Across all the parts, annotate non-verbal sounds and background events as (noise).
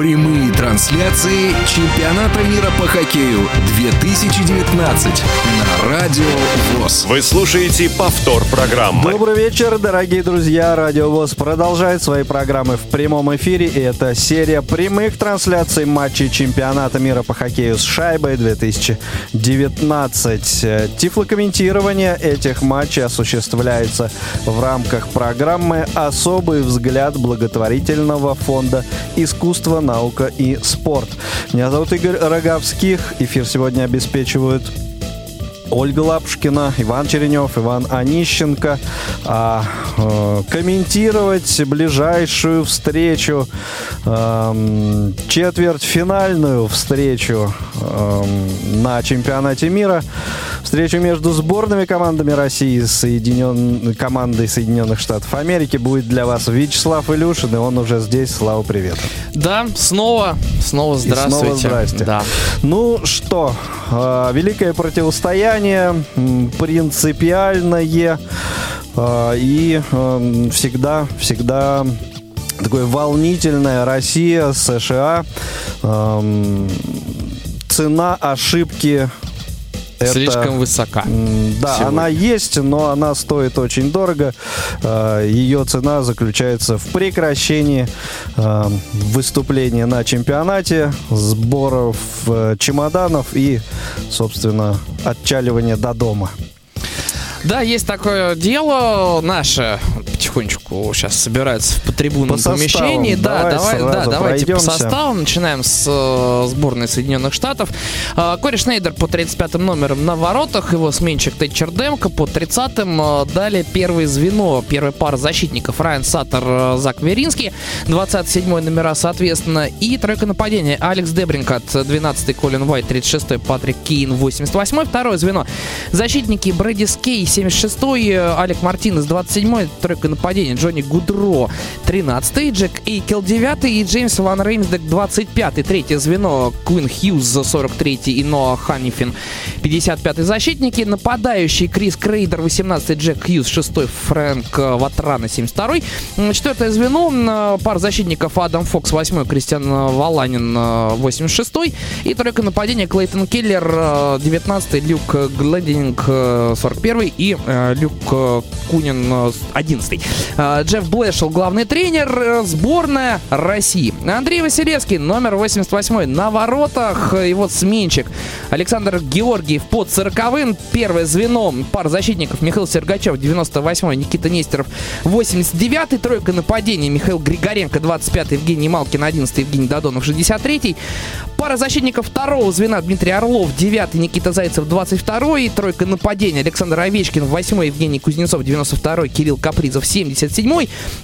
Прямые трансляции чемпионата мира по хоккею 2019 на Радио ВОЗ. Вы слушаете повтор программы. Добрый вечер, дорогие друзья. Радио ВОЗ продолжает свои программы в прямом эфире. И это серия прямых трансляций матчей чемпионата мира по хоккею с шайбой 2019. Тифлокомментирование этих матчей осуществляется в рамках программы «Особый взгляд благотворительного фонда искусства, наука и спорт». Меня зовут Игорь Роговских. Эфир сегодня обеспечивают Ольга Лапушкина, Иван Черенев, Иван Онищенко. А, э, комментировать ближайшую встречу, э, четвертьфинальную встречу э, на чемпионате мира, встречу между сборными командами России и Соединен... командой Соединенных Штатов Америки будет для вас Вячеслав Илюшин, и он уже здесь. Слава, привет. Да, снова, снова здравствуйте. И снова здрасте. Да. Ну что, э, великое противостояние, м, принципиальное э, и всегда, всегда такое волнительное Россия, США. Цена ошибки это- Слишком высока. Да, сегодня. она есть, но она стоит очень дорого. Э, Ее цена заключается в прекращении э, выступления на чемпионате, сборов э, чемоданов и, собственно, отчаливания до дома. Да, есть такое дело. Наше потихонечку сейчас собирается по трибунам По помещении. Да, Давай давай, да, давайте по пройдемся. составам. Начинаем с э, сборной Соединенных Штатов. Э, Кори Шнейдер по 35 номерам на воротах. Его сменщик Тэтчер Демко по 30-м. Э, Далее первое звено, первая пара защитников Райан Саттер, э, Зак Веринский. 27 номера, соответственно. И тройка нападения. Алекс Дебринкат, 12-й Колин Уайт, 36-й Патрик Кейн, 88-й. Второе звено. Защитники Брэди Скей, 76-й, э, Алек Мартинес, 27-й, тройка нападения, Джонни Гудро, 13-й, Джек Эйкел, 9-й и Джеймс Ван Реймсдек, 25-й. Третье звено, Куин Хьюз, 43-й и Ноа Ханнифин, 55-й защитники. Нападающий Крис Крейдер, 18-й, Джек Хьюз, 6-й, Фрэнк э, Ватрана, 72-й. М, Четвертое звено, м, пара защитников Адам Фокс, 8-й, Кристиан э, Валанин, э, 86-й. И тройка нападения Клейтон Келлер, э, 19-й, Люк Глендинг, э, 41-й и э, Люк э, Кунин, э, 11-й. Джефф Блэшел, главный тренер, э, сборная России. Андрей Василевский, номер 88 на воротах, э, его сменщик Александр Георгиев под 40-м. Первое звено, пара защитников Михаил Сергачев, 98-й, Никита Нестеров, 89-й. Тройка нападения Михаил Григоренко, 25-й, Евгений Малкин, 11-й, Евгений Додонов, 63-й. Пара защитников второго звена Дмитрий Орлов, 9-й, Никита Зайцев, 22-й. Тройка нападения Александр Овечкин, 8-й, Евгений Кузнецов, 92-й, Кирилл Капризов, 77-й.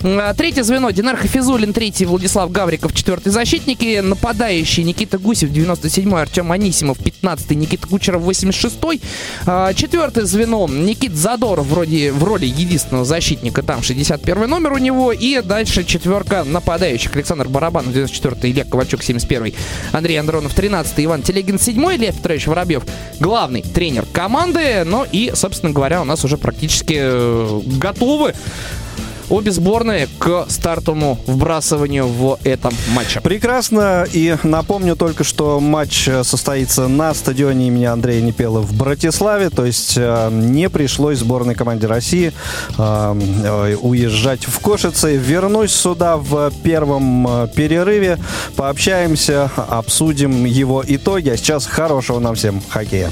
А, Третье звено Динар Хафизулин, 3-й, Владислав Гавриков, 4-й защитники. Нападающий Никита Гусев, 97-й, Артем Анисимов, 15-й, Никита Кучеров, 86-й. А, Четвертое звено Никит Задоров, вроде в роли единственного защитника, там 61 номер у него. И дальше четверка нападающих. Александр Барабанов, 94-й, Илья Ковальчук, 71-й, Андрей Андронов, 13-й, Иван Телегин, 7-й, Лев Петрович Воробьев, главный тренер команды. Ну и, собственно говоря, у нас уже практически э, готовы обе сборные к стартовому вбрасыванию в этом матче. Прекрасно. И напомню только, что матч э, состоится на стадионе имени Андрея Непела в Братиславе. То есть э, не пришлось сборной команде России э, уезжать в Кошице. Вернусь сюда в первом перерыве. Пообщаемся, обсудим его итоги. А сейчас хорошего нам всем хоккея.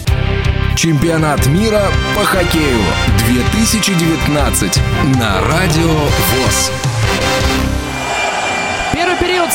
Чемпионат мира по хоккею 2019 на Радио ВОЗ. Первый период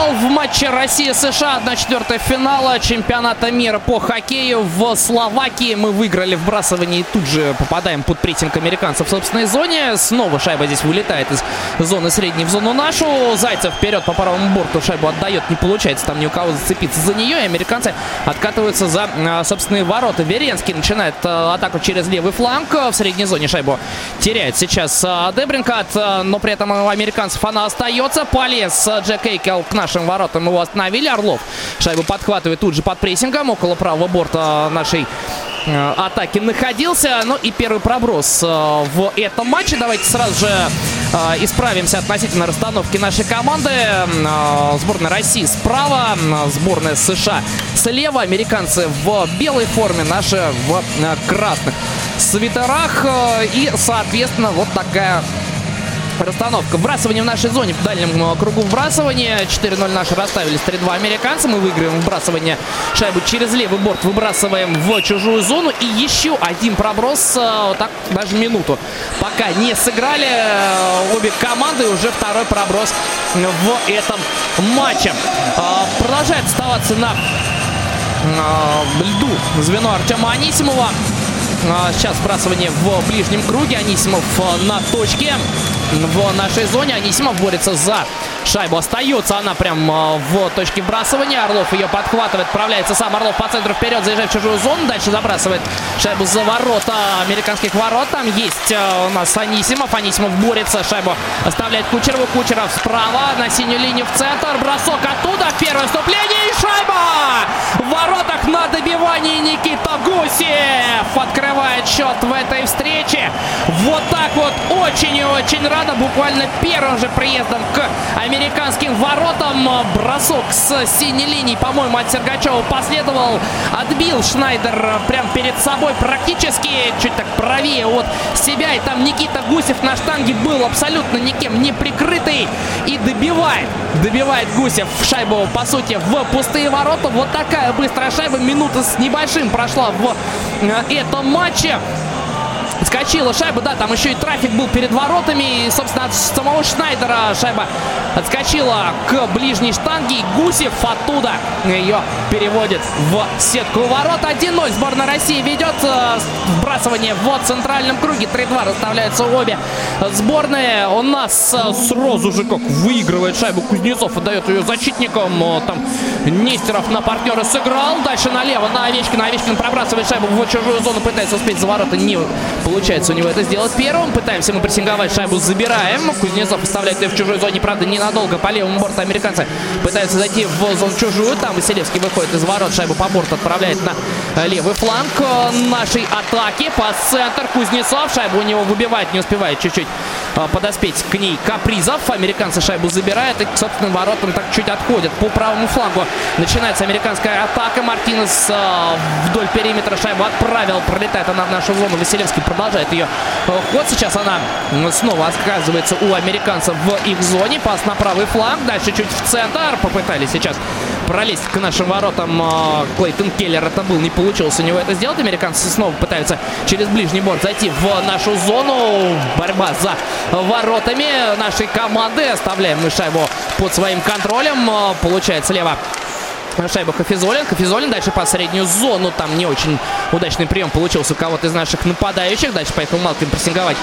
стартовал в матче Россия-США 1-4 финала чемпионата мира по хоккею в Словакии. Мы выиграли в бросовании и тут же попадаем под прессинг американцев в собственной зоне. Снова шайба здесь вылетает из зоны средней в зону нашу. Зайцев вперед по правому борту шайбу отдает. Не получается там ни у кого зацепиться за нее. И американцы откатываются за э, собственные ворота. Веренский начинает э, атаку через левый фланг. В средней зоне шайбу теряет сейчас э, Дебринкат. Но при этом у американцев она остается. Полез Джек Эйкел к нашим воротам. Его остановили. Орлов шайбу подхватывает тут же под прессингом. Около правого борта нашей э, атаки находился. Ну и первый проброс э, в этом матче. Давайте сразу же э, исправимся относительно расстановки нашей команды. Сборная России справа, сборная США слева, американцы в белой форме, наши в красных свитерах. И, соответственно, вот такая Расстановка. Вбрасывание в нашей зоне в дальнем э, кругу вбрасывания. 4-0 наши расставились. 3-2 американцы. Мы выигрываем вбрасывание шайбу через левый борт. Выбрасываем в чужую зону. И еще один проброс. Э, так даже минуту. Пока не сыграли э, обе команды. Уже второй проброс в этом матче. Продолжает оставаться на льду звено Артема Анисимова. Сейчас сбрасывание в ближнем круге. Анисимов на точке в нашей зоне. Анисимов борется за шайбу. Остается она прям а, в точке вбрасывания. Орлов ее подхватывает. Отправляется сам Орлов по центру вперед. Заезжает в чужую зону. Дальше забрасывает шайбу за ворота американских ворот. Там есть а, у нас Анисимов. Анисимов борется. Шайбу оставляет Кучерову. Кучеров справа на синюю линию в центр. Бросок оттуда. Первое вступление и шайба! В воротах на добивании Никита Гусев открывает счет в этой встрече. Вот так вот очень и очень рано. Буквально первым же приездом к американским воротам. Бросок с синей линии, по-моему, от Сергачева последовал. Отбил Шнайдер прям перед собой практически чуть так правее от себя. И там Никита Гусев на штанге был абсолютно никем не прикрытый. И добивает. Добивает Гусев шайбу, по сути, в пустые ворота. Вот такая быстрая шайба. Минута с небольшим прошла в э, этом матче. Отскочила шайба, да, там еще и трафик был перед воротами. И, собственно, от самого Шнайдера шайба отскочила к ближней штанге. И Гусев оттуда ее переводит в сетку ворот. 1-0 сборная России ведет э, вбрасывание в центральном круге. 3-2 расставляются обе сборные. У нас э, сразу же как выигрывает шайбу Кузнецов. Отдает ее защитникам. Там Нестеров на партнера сыграл. Дальше налево на Овечкина. Овечкин пробрасывает шайбу в чужую зону. Пытается успеть за ворота. Не получается у него это сделать первым. Пытаемся мы прессинговать. Шайбу забираем. Кузнецов оставляет ее в чужой зоне. Правда, ненадолго по левому борту американцы пытаются зайти в зону чужую. Там Василевский выходит из ворот. Шайбу по борту отправляет на левый фланг нашей атаки. По центр Кузнецов. Шайбу у него выбивает. Не успевает чуть-чуть а, подоспеть к ней Капризов. Американцы шайбу забирают и к собственным воротам так чуть отходят. По правому флангу начинается американская атака. Мартинес э, вдоль периметра шайбу отправил. Пролетает она в нашу зону. Василевский продолжает ее э, ход. Сейчас она снова оказывается у американцев в их зоне. Пас на правый фланг. Дальше чуть в центр. Попытались сейчас пролезть к нашим воротам э, Клейтон Келлер. Это был, не получилось у него это сделать. Американцы снова пытаются через ближний борт зайти в нашу зону. Борьба за воротами нашей команды. Оставляем мы шайбу под своим контролем. Э, получает слева шайба Хафизолин. Хафизолин дальше по среднюю зону. Там не очень удачный прием получился у кого-то из наших нападающих. Дальше поехал Малкин прессинговать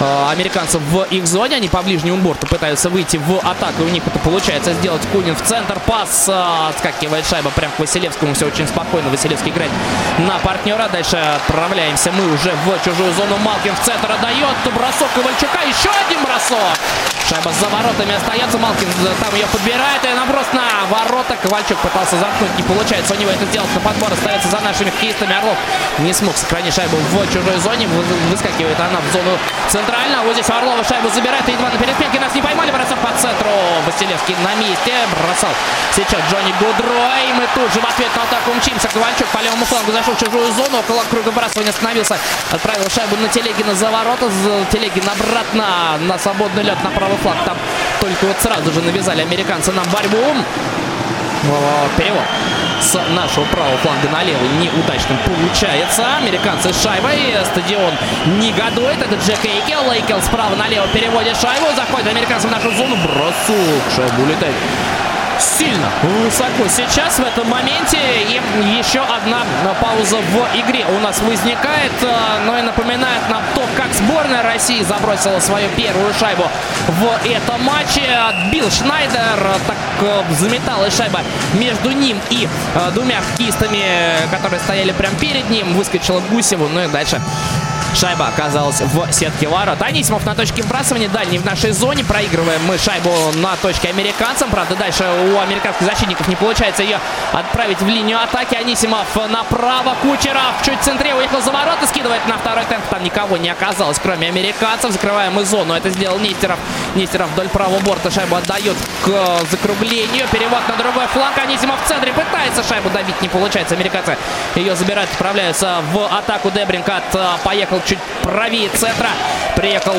э, американцев в их зоне. Они по ближнему борту пытаются выйти в атаку. У них это получается сделать. Кунин в центр. Пас. Э, отскакивает шайба прямо к Василевскому. Все очень спокойно. Василевский играет на партнера. Дальше отправляемся мы уже в чужую зону. Малкин в центр отдает. Бросок Ковальчука. Еще один бросок. Шайба за воротами остается. Малкин там ее подбирает. И наброс на ворота. Ковальчук пытался замкнуть. Не получается у него это сделать. На подбор остается за нашими хоккеистами. Орлов не смог сохранить шайбу в чужой зоне. Выскакивает она в зону центральную. Вот здесь Орлова шайбу забирает. И едва на переспенке нас не поймали. Бросок по центру. Василевский на месте. Бросал сейчас Джонни Гудрой. Мы тут же в ответ на атаку мчимся. Ковальчук по левому флангу зашел в чужую зону. Около круга бросания остановился. Отправил шайбу на Телегина за ворота. Телегин обратно на свободный лед на правый фланг. Там только вот сразу же навязали американцы нам борьбу. Перевод с нашего правого фланга на левый неудачным получается. Американцы с шайбой. Стадион негодует. Это Джек Эйкел. Эйкел справа налево переводит шайбу. Заходит американцы в нашу зону. Бросок. Шайбу улетает сильно высоко сейчас в этом моменте. И еще одна пауза в игре у нас возникает. Э, но и напоминает нам то, как сборная России забросила свою первую шайбу в этом матче. Отбил Шнайдер. Так э, заметалась шайба между ним и э, двумя хоккеистами, которые стояли прямо перед ним. Выскочила Гусеву. Ну и дальше Шайба оказалась в сетке ворот. Анисимов на точке вбрасывания. Дальний в нашей зоне. Проигрываем мы шайбу на точке американцам. Правда, дальше у американских защитников не получается ее отправить в линию атаки. Анисимов направо. Кучеров чуть в центре уехал за ворота. Скидывает на второй темп. Там никого не оказалось, кроме американцев. Закрываем мы зону. Это сделал Нестеров. Нестеров вдоль правого борта шайбу отдает к закруглению. Перевод на другой фланг. Анисимов в центре пытается шайбу добить. Не получается. Американцы ее забирают. Отправляются в атаку. Дебринкат поехал чуть правее центра. Приехал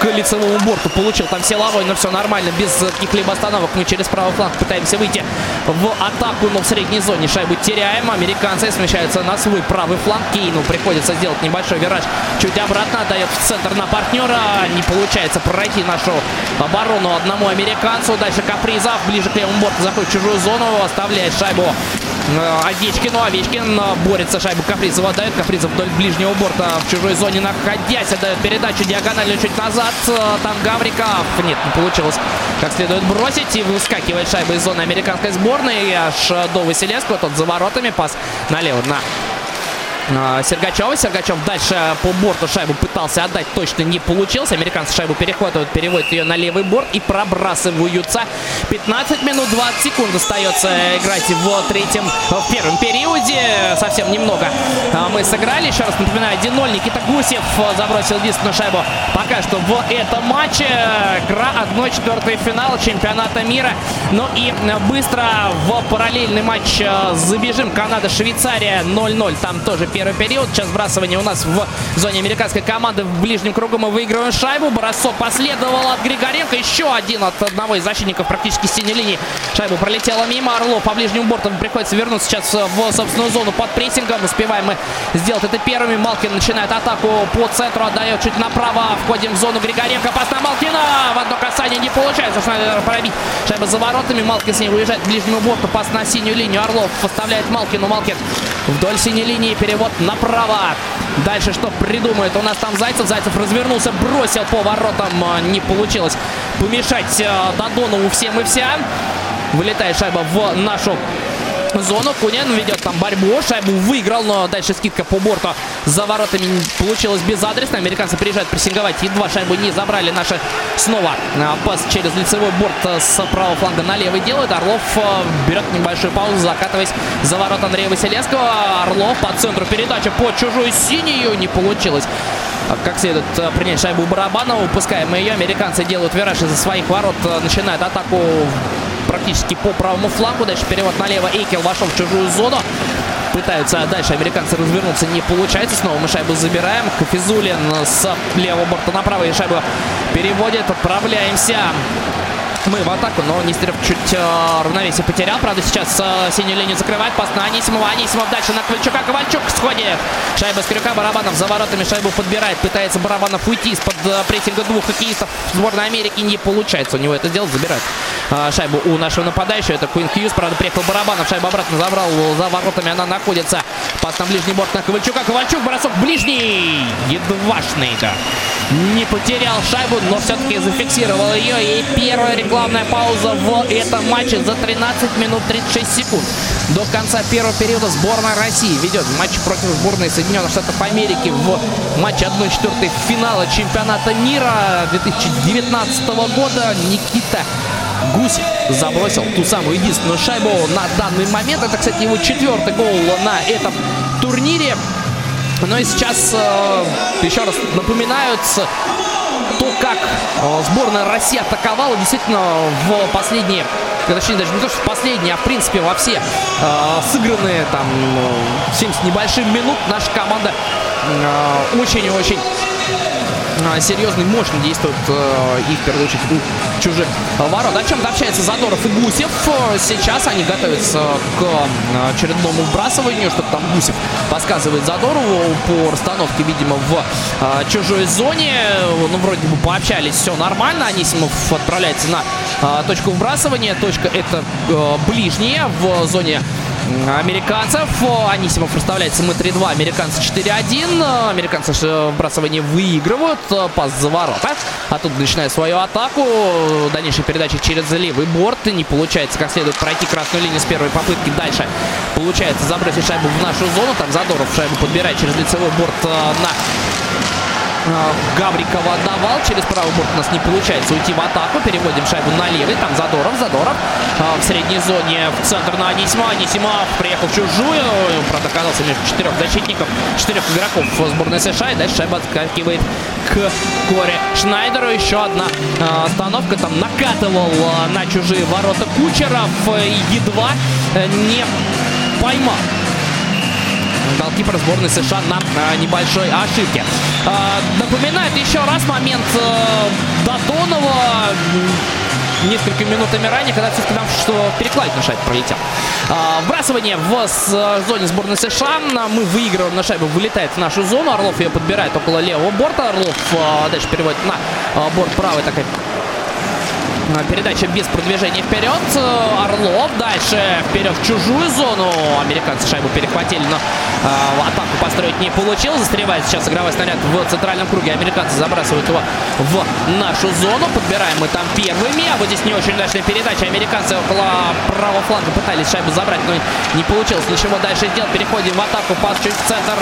к лицевому борту. Получил там силовой, но все нормально. Без каких-либо остановок. Мы через правый фланг пытаемся выйти в атаку, но в средней зоне шайбу теряем. Американцы смещаются на свой правый фланг. Кейну приходится сделать небольшой вираж. Чуть обратно отдает в центр на партнера. Не получается пройти нашу оборону одному американцу. Дальше Капризов ближе к левому борту заходит в чужую зону. Оставляет шайбу Овечкину. Овечкин борется. Шайбу Капризова отдает. Капризов вдоль ближнего борта в чужой зоне находясь. Отдает передачу диагонально чуть назад. Там Гавриков. Нет, не получилось как следует бросить. И выскакивает шайба из зоны американской сборной. Аж до Василевского. Тот за воротами. Пас налево на Сергачева. Сергачев дальше по борту шайбу пытался отдать, точно не получилось. Американцы шайбу перехватывают, переводят ее на левый борт и пробрасываются. 15 минут 20 секунд остается играть в третьем, в первом периоде. Совсем немного мы сыграли. Еще раз напоминаю, 1-0 Никита Гусев забросил единственную шайбу пока что в этом матче. Игра 1-4 финал чемпионата мира. Ну и быстро в параллельный матч забежим. Канада-Швейцария 0-0. Там тоже первый период. Сейчас сбрасывание у нас в зоне американской команды. В ближнем кругу мы выигрываем шайбу. Бросок последовал от Григоренко. Еще один от одного из защитников практически синей линии. Шайбу пролетела мимо. Орлов по ближнему борту приходится вернуться сейчас в собственную зону под прессингом. Успеваем мы сделать это первыми. Малкин начинает атаку по центру. Отдает чуть направо. Входим в зону Григоренко. Пас на Малкина. В одно касание не получается. Шнайдер пробить. Шайба за воротами. Малкин с ней уезжает к ближнему борту. Пас на синюю линию. Орлов поставляет Малкину. Малкин вдоль синей линии. Перевод вот направо. Дальше что придумает? У нас там Зайцев. Зайцев развернулся, бросил по воротам. А, не получилось помешать а, Додонову всем и вся. Вылетает шайба в нашу зону. Кунин ведет там борьбу. Шайбу выиграл, но дальше скидка по борту за воротами получилось безадресно. Американцы приезжают прессинговать. Едва шайбу не забрали наши снова. А, пас через лицевой борт с правого фланга на левый делает. Орлов а, берет небольшую паузу, закатываясь за ворот Андрея Василевского. Орлов по центру передача по чужую синюю. Не получилось как следует принять шайбу Барабанова. Упускаем ее. Американцы делают вираж из-за своих ворот. Начинают атаку практически по правому флангу. Дальше перевод налево. Эйкел вошел в чужую зону. Пытаются дальше американцы развернуться. Не получается. Снова мы шайбу забираем. Кафизулин с левого борта на правый шайбу переводит. Отправляемся мы в атаку, но Нестеров чуть э, равновесие потерял. Правда, сейчас э, синюю линию закрывает. Пас на Анисимова. Анисимов дальше на Ковальчука. Ковальчук сходит. Шайба с крюка. Барабанов за воротами шайбу подбирает. Пытается Барабанов уйти из-под э, прессинга двух хоккеистов сборной Америки. Не получается у него это сделать. Забирает э, шайбу у нашего нападающего. Это Куин Хьюз. Правда, приехал Барабанов. Шайба обратно забрал. За воротами она находится. Пас на ближний борт на Ковальчука. Ковальчук. Бросок ближний. Едвашный. Да. Не потерял шайбу, но все-таки зафиксировал ее. И первая рекламная пауза в этом матче за 13 минут 36 секунд. До конца первого периода сборная России ведет матч против сборной Соединенных Штатов Америки в матче 1-4 финала чемпионата мира 2019 года. Никита Гусь забросил ту самую единственную шайбу на данный момент. Это, кстати, его четвертый гол на этом турнире. Ну и сейчас э, еще раз напоминают то, как сборная России атаковала действительно в последние, точнее даже не то, что в последние, а в принципе во все э, сыгранные там 70 э, небольшим минут наша команда очень-очень э, серьезный, мощно действует э, и в первую очередь чужих ворот. О чем-то общается Задоров и Гусев. Сейчас они готовятся к э, очередному вбрасыванию, что там Гусев подсказывает Задорову по расстановке, видимо, в э, чужой зоне. Ну, вроде бы пообщались, все нормально. Анисимов отправляется на точку вбрасывания. Точка это ближняя в зоне американцев. Анисимов расставляется мы 3-2, американцы 4-1. Американцы вбрасывание выигрывают. Пас за ворота. А тут начинает свою атаку. Дальнейшая передача через левый борт. Не получается как следует пройти красную линию с первой попытки. Дальше получается забросить шайбу в нашу зону. Там Задоров шайбу подбирает через лицевой борт на Гаврикова давал. Через правый борт у нас не получается уйти в атаку. Переводим шайбу на левый. Там Задоров. Задоров в средней зоне в центр на Анисима. Анисимов приехал в чужую. Правда, оказался между четырех защитников, четырех игроков сборной США. И дальше шайба отскакивает к Коре Шнайдеру. Еще одна остановка. Там накатывал на чужие ворота Кучеров. Едва не поймал голкипер сборной США на а, небольшой ошибке. А, напоминает еще раз момент а, Додонова несколькими минутами ранее, когда все-таки там что перекладить на шайбу пролетел. А, вбрасывание в зоне сборной США. Мы выигрываем на шайбу, вылетает в нашу зону. Орлов ее подбирает около левого борта. Орлов а, дальше переводит на а, борт правый. Такая Передача без продвижения вперед. Орлов дальше вперед в чужую зону. Американцы шайбу перехватили, но э, атаку построить не получилось. Застревает сейчас игровой снаряд в центральном круге. Американцы забрасывают его в нашу зону. Подбираем мы там первыми. А вот здесь не очень удачная передача. Американцы около правого фланга пытались шайбу забрать, но не получилось ничего дальше сделать. Переходим в атаку. Пас чуть в центр.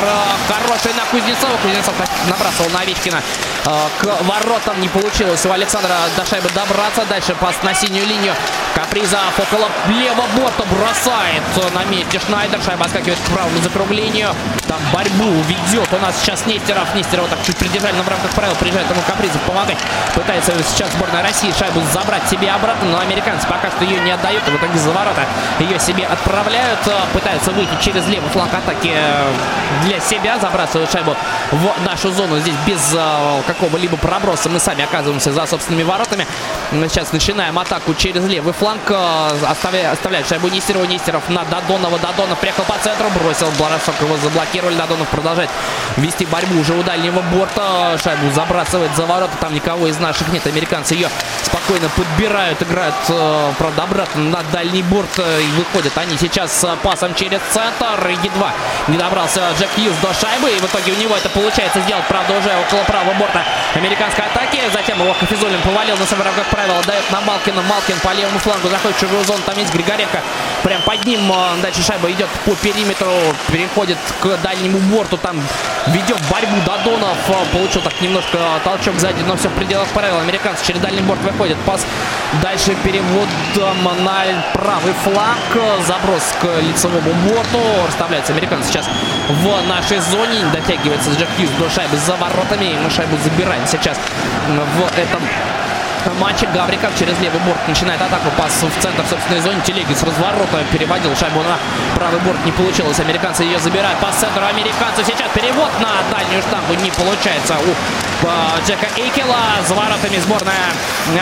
Хороший на Кузнецова. Кузнецов набрасывал на Овечкина. Э, к воротам не получилось у Александра до шайбы добраться. Дальше пас на синюю линию. Капризов около левого борта бросает на месте Шнайдер. Шайба скакивает к правому закруглению. Там борьбу ведет у нас сейчас Нестеров. Нестеров так чуть придержали, но в рамках правил приезжает ему Капризов помогать. Пытается сейчас сборная России шайбу забрать себе обратно, но американцы пока что ее не отдают. И в итоге за ворота ее себе отправляют. Пытаются выйти через левый фланг атаки для себя. Забрасывают шайбу в нашу зону. Здесь без э, какого-либо проброса мы сами оказываемся за собственными воротами. Сейчас сейчас начинаем атаку через левый фланг. Э, оставляет, оставляет шайбу Нестерова. Нестеров на Додонова. Додонов приехал по центру. Бросил бросок. Его заблокировали. Додонов продолжает вести борьбу уже у дальнего борта. Шайбу забрасывает за ворота. Там никого из наших нет. Американцы ее спокойно подбирают. Играют, э, правда, обратно на дальний борт. Э, и выходят они сейчас пасом через центр. Едва не добрался Джек Хьюз до шайбы. И в итоге у него это получается сделать. Правда, уже около правого борта американской атаки. Затем его Хафизулин повалил на самом как правило, отдает на Малкина. Малкин по левому флангу заходит в чужую зону. Там есть Григоренко. Прям под ним э, дальше шайба идет по периметру. Переходит к дальнему борту. Там ведет борьбу Додонов. Э, получил так немножко толчок сзади, но все в пределах правил. Американцы через дальний борт выходит. Пас дальше переводом на правый фланг. Заброс к лицевому борту. Расставляется американцы сейчас в нашей зоне. Дотягивается Джек Хьюз до шайбы за воротами. И шайбу забираем сейчас в этом матче. Гавриков через левый борт начинает атаку. Пас в центр собственной зоны. Телеги с разворота переводил шайбу на правый борт. Не получилось. Американцы ее забирают. Пас центру американцев. Сейчас перевод на дальнюю штангу. Не получается у Джека Эйкела. За воротами сборная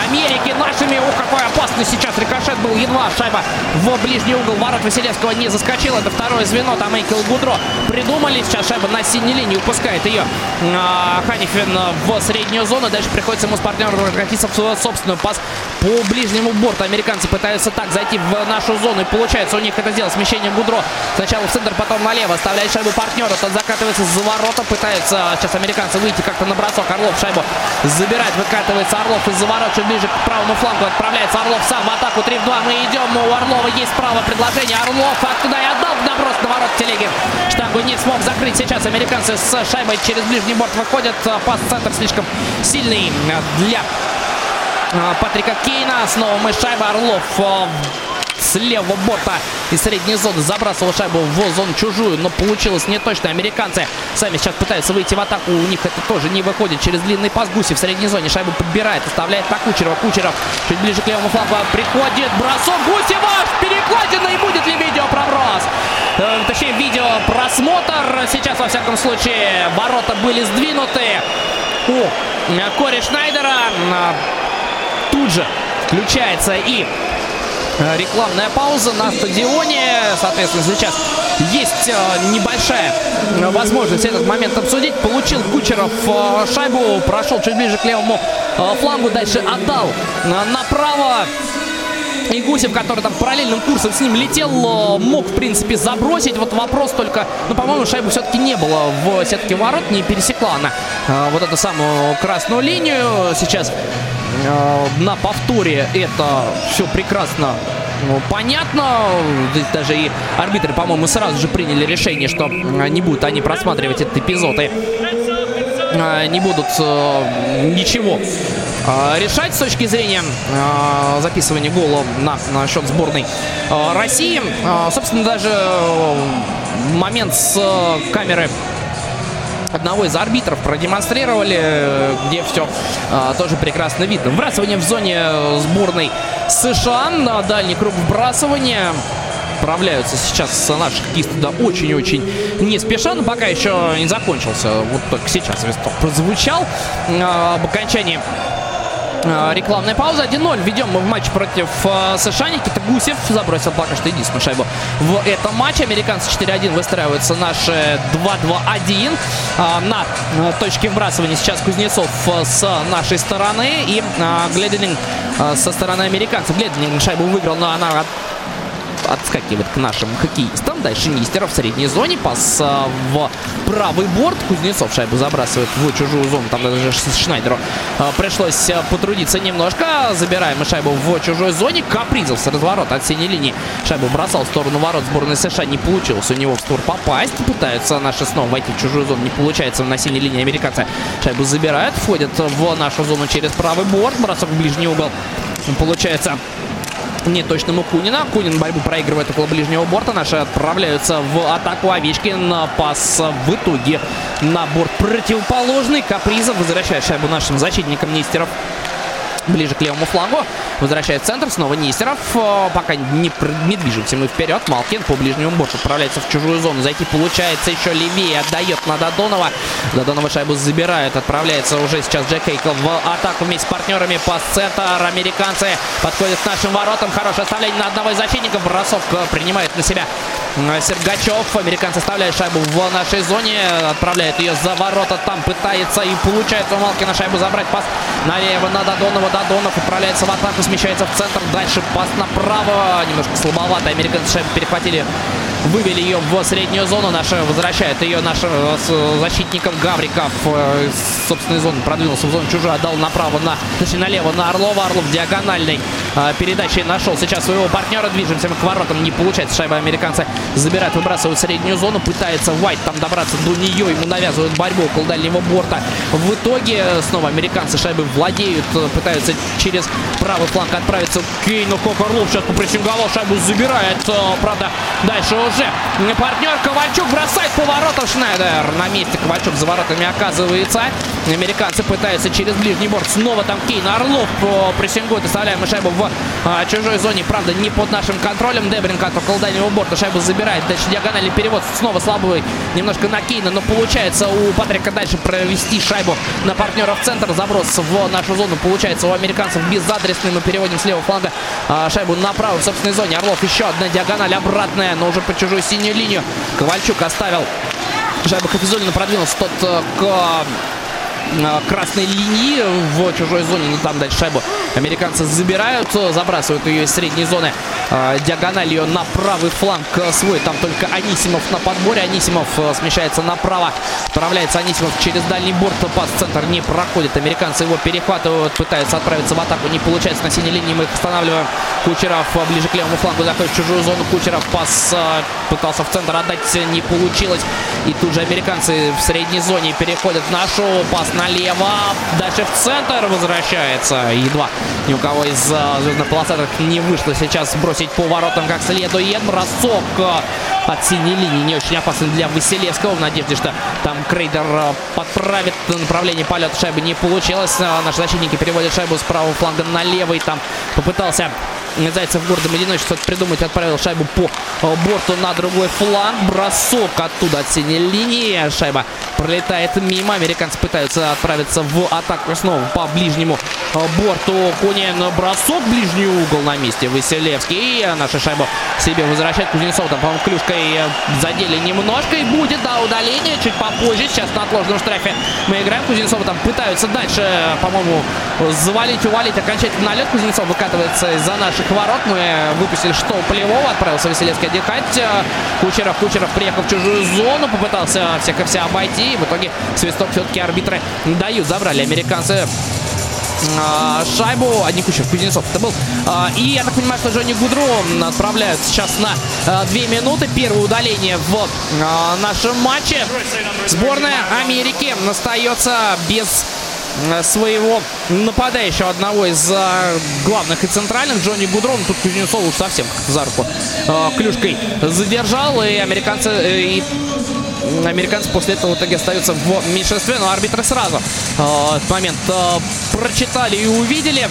Америки. Нашими. Ух, какой опасный сейчас рикошет был. Едва шайба в ближний угол ворот Василевского не заскочила. Это второе звено. Там Эйкел Гудро придумали. Сейчас шайба на синей линии. Упускает ее а, Ханифин в среднюю зону. Дальше приходится ему с партнером Ракисов собственную пас по ближнему борту. Американцы пытаются так зайти в нашу зону. И получается у них это сделать. Смещение Гудро. Сначала в центр, потом налево. Оставляет шайбу партнера. Тот закатывается за ворота. Пытаются сейчас американцы выйти как-то на бросок. Орлов шайбу забирает. Выкатывается Орлов из-за ворот. Чуть ближе к правому флангу отправляется Орлов сам в атаку. 3 в 2. Мы идем. У Орлова есть право предложение. Орлов оттуда и отдал наброс на ворот Телегин. Штангу не смог закрыть. Сейчас американцы с шайбой через ближний борт выходят. Пас центр слишком сильный для а, Патрика Кейна. Снова мы шайба Орлов а, с левого борта из средней зоны забрасывал шайбу в зону чужую, но получилось не точно. Американцы сами сейчас пытаются выйти в атаку, у них это тоже не выходит. Через длинный пас Гусев в средней зоне шайбу подбирает, оставляет на Кучерова. Кучеров чуть ближе к левому флангу приходит, бросок Гусева в перекладина и будет ли видео проброс? Э, точнее, видео просмотр. Сейчас, во всяком случае, ворота были сдвинуты у Кори Шнайдера тут же включается и э, рекламная пауза на стадионе. Соответственно, сейчас есть э, небольшая возможность этот момент обсудить. Получил Кучеров э, шайбу, прошел чуть ближе к левому флангу, дальше отдал направо. И Гусев, который там параллельным курсом с ним летел, мог, в принципе, забросить. Вот вопрос только, ну, по-моему, шайбы все-таки не было в сетке ворот, не пересекла она вот эту самую красную линию. Сейчас Э, на повторе это все прекрасно ну, понятно. Здесь даже и арбитры, по-моему, сразу же приняли решение, что не будут они просматривать этот эпизод. И э, не будут э, ничего э, решать с точки зрения э, записывания гола на, на счет сборной э, России. Собственно, даже э, момент с э, камеры одного из арбитров продемонстрировали, э, где все а, тоже прекрасно видно. Вбрасывание в зоне сборной США на дальний круг вбрасывания. Справляются сейчас наши хоккеисты да очень-очень не спеша, но пока еще не закончился. Вот только сейчас свисток прозвучал а, об окончании а, рекламная пауза. 1-0 ведем мы в матче против э, США. Никита Гусев забросил пока что единственную шайбу в этом матче. Американцы 4-1 выстраиваются наши 2-2-1. Э, на э, точке вбрасывания сейчас Кузнецов э, с нашей стороны. И э, Гледенинг э, со стороны американцев. Гледенинг шайбу выиграл, но она отскакивает к нашим хоккеистам. Дальше Нистеров в средней зоне. Пас а, в правый борт. Кузнецов шайбу забрасывает в чужую зону. Там даже Шнайдеру а, пришлось а, потрудиться немножко. Забираем мы шайбу в чужой зоне. Капризов с разворота от синей линии. Шайбу бросал в сторону ворот сборной США. Не получилось у него в створ попасть. Пытаются наши снова войти в чужую зону. Не получается на синей линии американцы. Шайбу забирают. Входят в нашу зону через правый борт. Бросок в ближний угол. Получается неточному Кунина. Кунин борьбу проигрывает около ближнего борта. Наши отправляются в атаку Овечкин. Пас в итоге на борт противоположный. Капризов возвращает шайбу нашим защитникам Нестеров ближе к левому флангу. Возвращает центр. Снова Нестеров. Пока не, не движемся мы вперед. Малкин по ближнему борту отправляется в чужую зону. Зайти получается еще левее. Отдает на Додонова. Додонова шайбу забирает. Отправляется уже сейчас Джек Хейкл в атаку вместе с партнерами. Пас центр. Американцы подходят к нашим воротам. Хорошее оставление на одного из защитников. Бросок принимает на себя Сергачев. Американцы оставляют шайбу в нашей зоне. Отправляет ее за ворота. Там пытается и получается у Малкина шайбу забрать. Пас налево на Додонова. Додонов отправляется в атаку смещается в центр. Дальше пас направо. Немножко слабовато. Американцы шайбу перехватили. Вывели ее в среднюю зону. Наша возвращает ее наш э, защитником Гавриков. Э, с собственной зоны продвинулся в зону чужую. Отдал направо на, точнее налево на Орлова. Орлов диагональной э, передачей нашел сейчас своего партнера. Движемся мы к воротам. Не получается. Шайба американцы забирают, выбрасывают в среднюю зону. Пытается Уайт там добраться до нее. Ему навязывают борьбу около дальнего борта. В итоге снова американцы шайбы владеют. Пытаются через правый фланг отправиться к Кейну. Кокорлов сейчас попрессинговал, шайбу забирает. Правда, дальше уже партнер Ковальчук бросает поворотом Шнайдер. На месте Ковальчук за воротами оказывается. Американцы пытаются через ближний борт. Снова там Кейн Орлов прессингует. Оставляем шайбу в а, чужой зоне. Правда, не под нашим контролем. Дебринка около дальнего борта шайбу забирает. Дальше диагональный перевод. Снова слабый немножко на Кейна. Но получается у Патрика дальше провести шайбу на партнера в центр. Заброс в нашу зону. Получается у американцев безадресный. Мы переводим с левого фланга а, шайбу направо в собственной зоне. Орлов еще одна диагональ обратная, но уже по чужую синюю линию. Ковальчук оставил шайбу Хафизулина продвинулся тот э, к красной линии в чужой зоне. Но там дальше шайбу американцы забирают, забрасывают ее из средней зоны. А, диагональ ее на правый фланг свой. Там только Анисимов на подборе. Анисимов э, смещается направо. Отправляется Анисимов через дальний борт. Пас центр не проходит. Американцы его перехватывают, пытаются отправиться в атаку. Не получается на синей линии. Мы их останавливаем. Кучеров ближе к левому флангу заходит в чужую зону. Кучеров пас э, пытался в центр отдать. Не получилось. И тут же американцы в средней зоне переходят в нашу. Пас налево. Дальше в центр возвращается. Едва ни у кого из uh, звездных полосатых не вышло сейчас бросить по воротам как следует. Бросок uh, от синей линии не очень опасный для Василевского. В надежде, что там Крейдер uh, подправит направление полета шайбы. Не получилось. Наши защитники переводят шайбу с правого фланга на левый. Там попытался Зайцев в гордом одиночестве придумать, отправил шайбу по борту на другой фланг. Бросок оттуда от синей линии. Шайба пролетает мимо. Американцы пытаются отправиться в атаку снова по ближнему борту. Кунин бросок, ближний угол на месте. Василевский. Наша шайба себе возвращает. Кузнецов там, по-моему, клюшкой задели немножко. И будет, да, удаление чуть попозже. Сейчас на отложенном штрафе мы играем. Кузнецов там пытаются дальше, по-моему, завалить, увалить окончательно на лед. Кузнецов выкатывается из-за наших ворот. Мы выпустили что полевого. Отправился Василевский отдыхать. Кучеров, Кучеров приехал в чужую зону. Попытался всех и вся обойти. В итоге свисток все-таки арбитры дают. Забрали американцы а, шайбу. Одни Кучер, Кузнецов это был. А, и я так понимаю, что Джонни Гудро отправляют сейчас на а, 2 минуты. Первое удаление в а, нашем матче. Сборная Америки остается без своего нападающего одного из э, главных и центральных Джонни Гудрон. Тут Кузнецов уж совсем за руку э, клюшкой задержал. И американцы, э, и американцы после этого в итоге остаются в меньшинстве. Но арбитры сразу э, этот момент э, прочитали и увидели.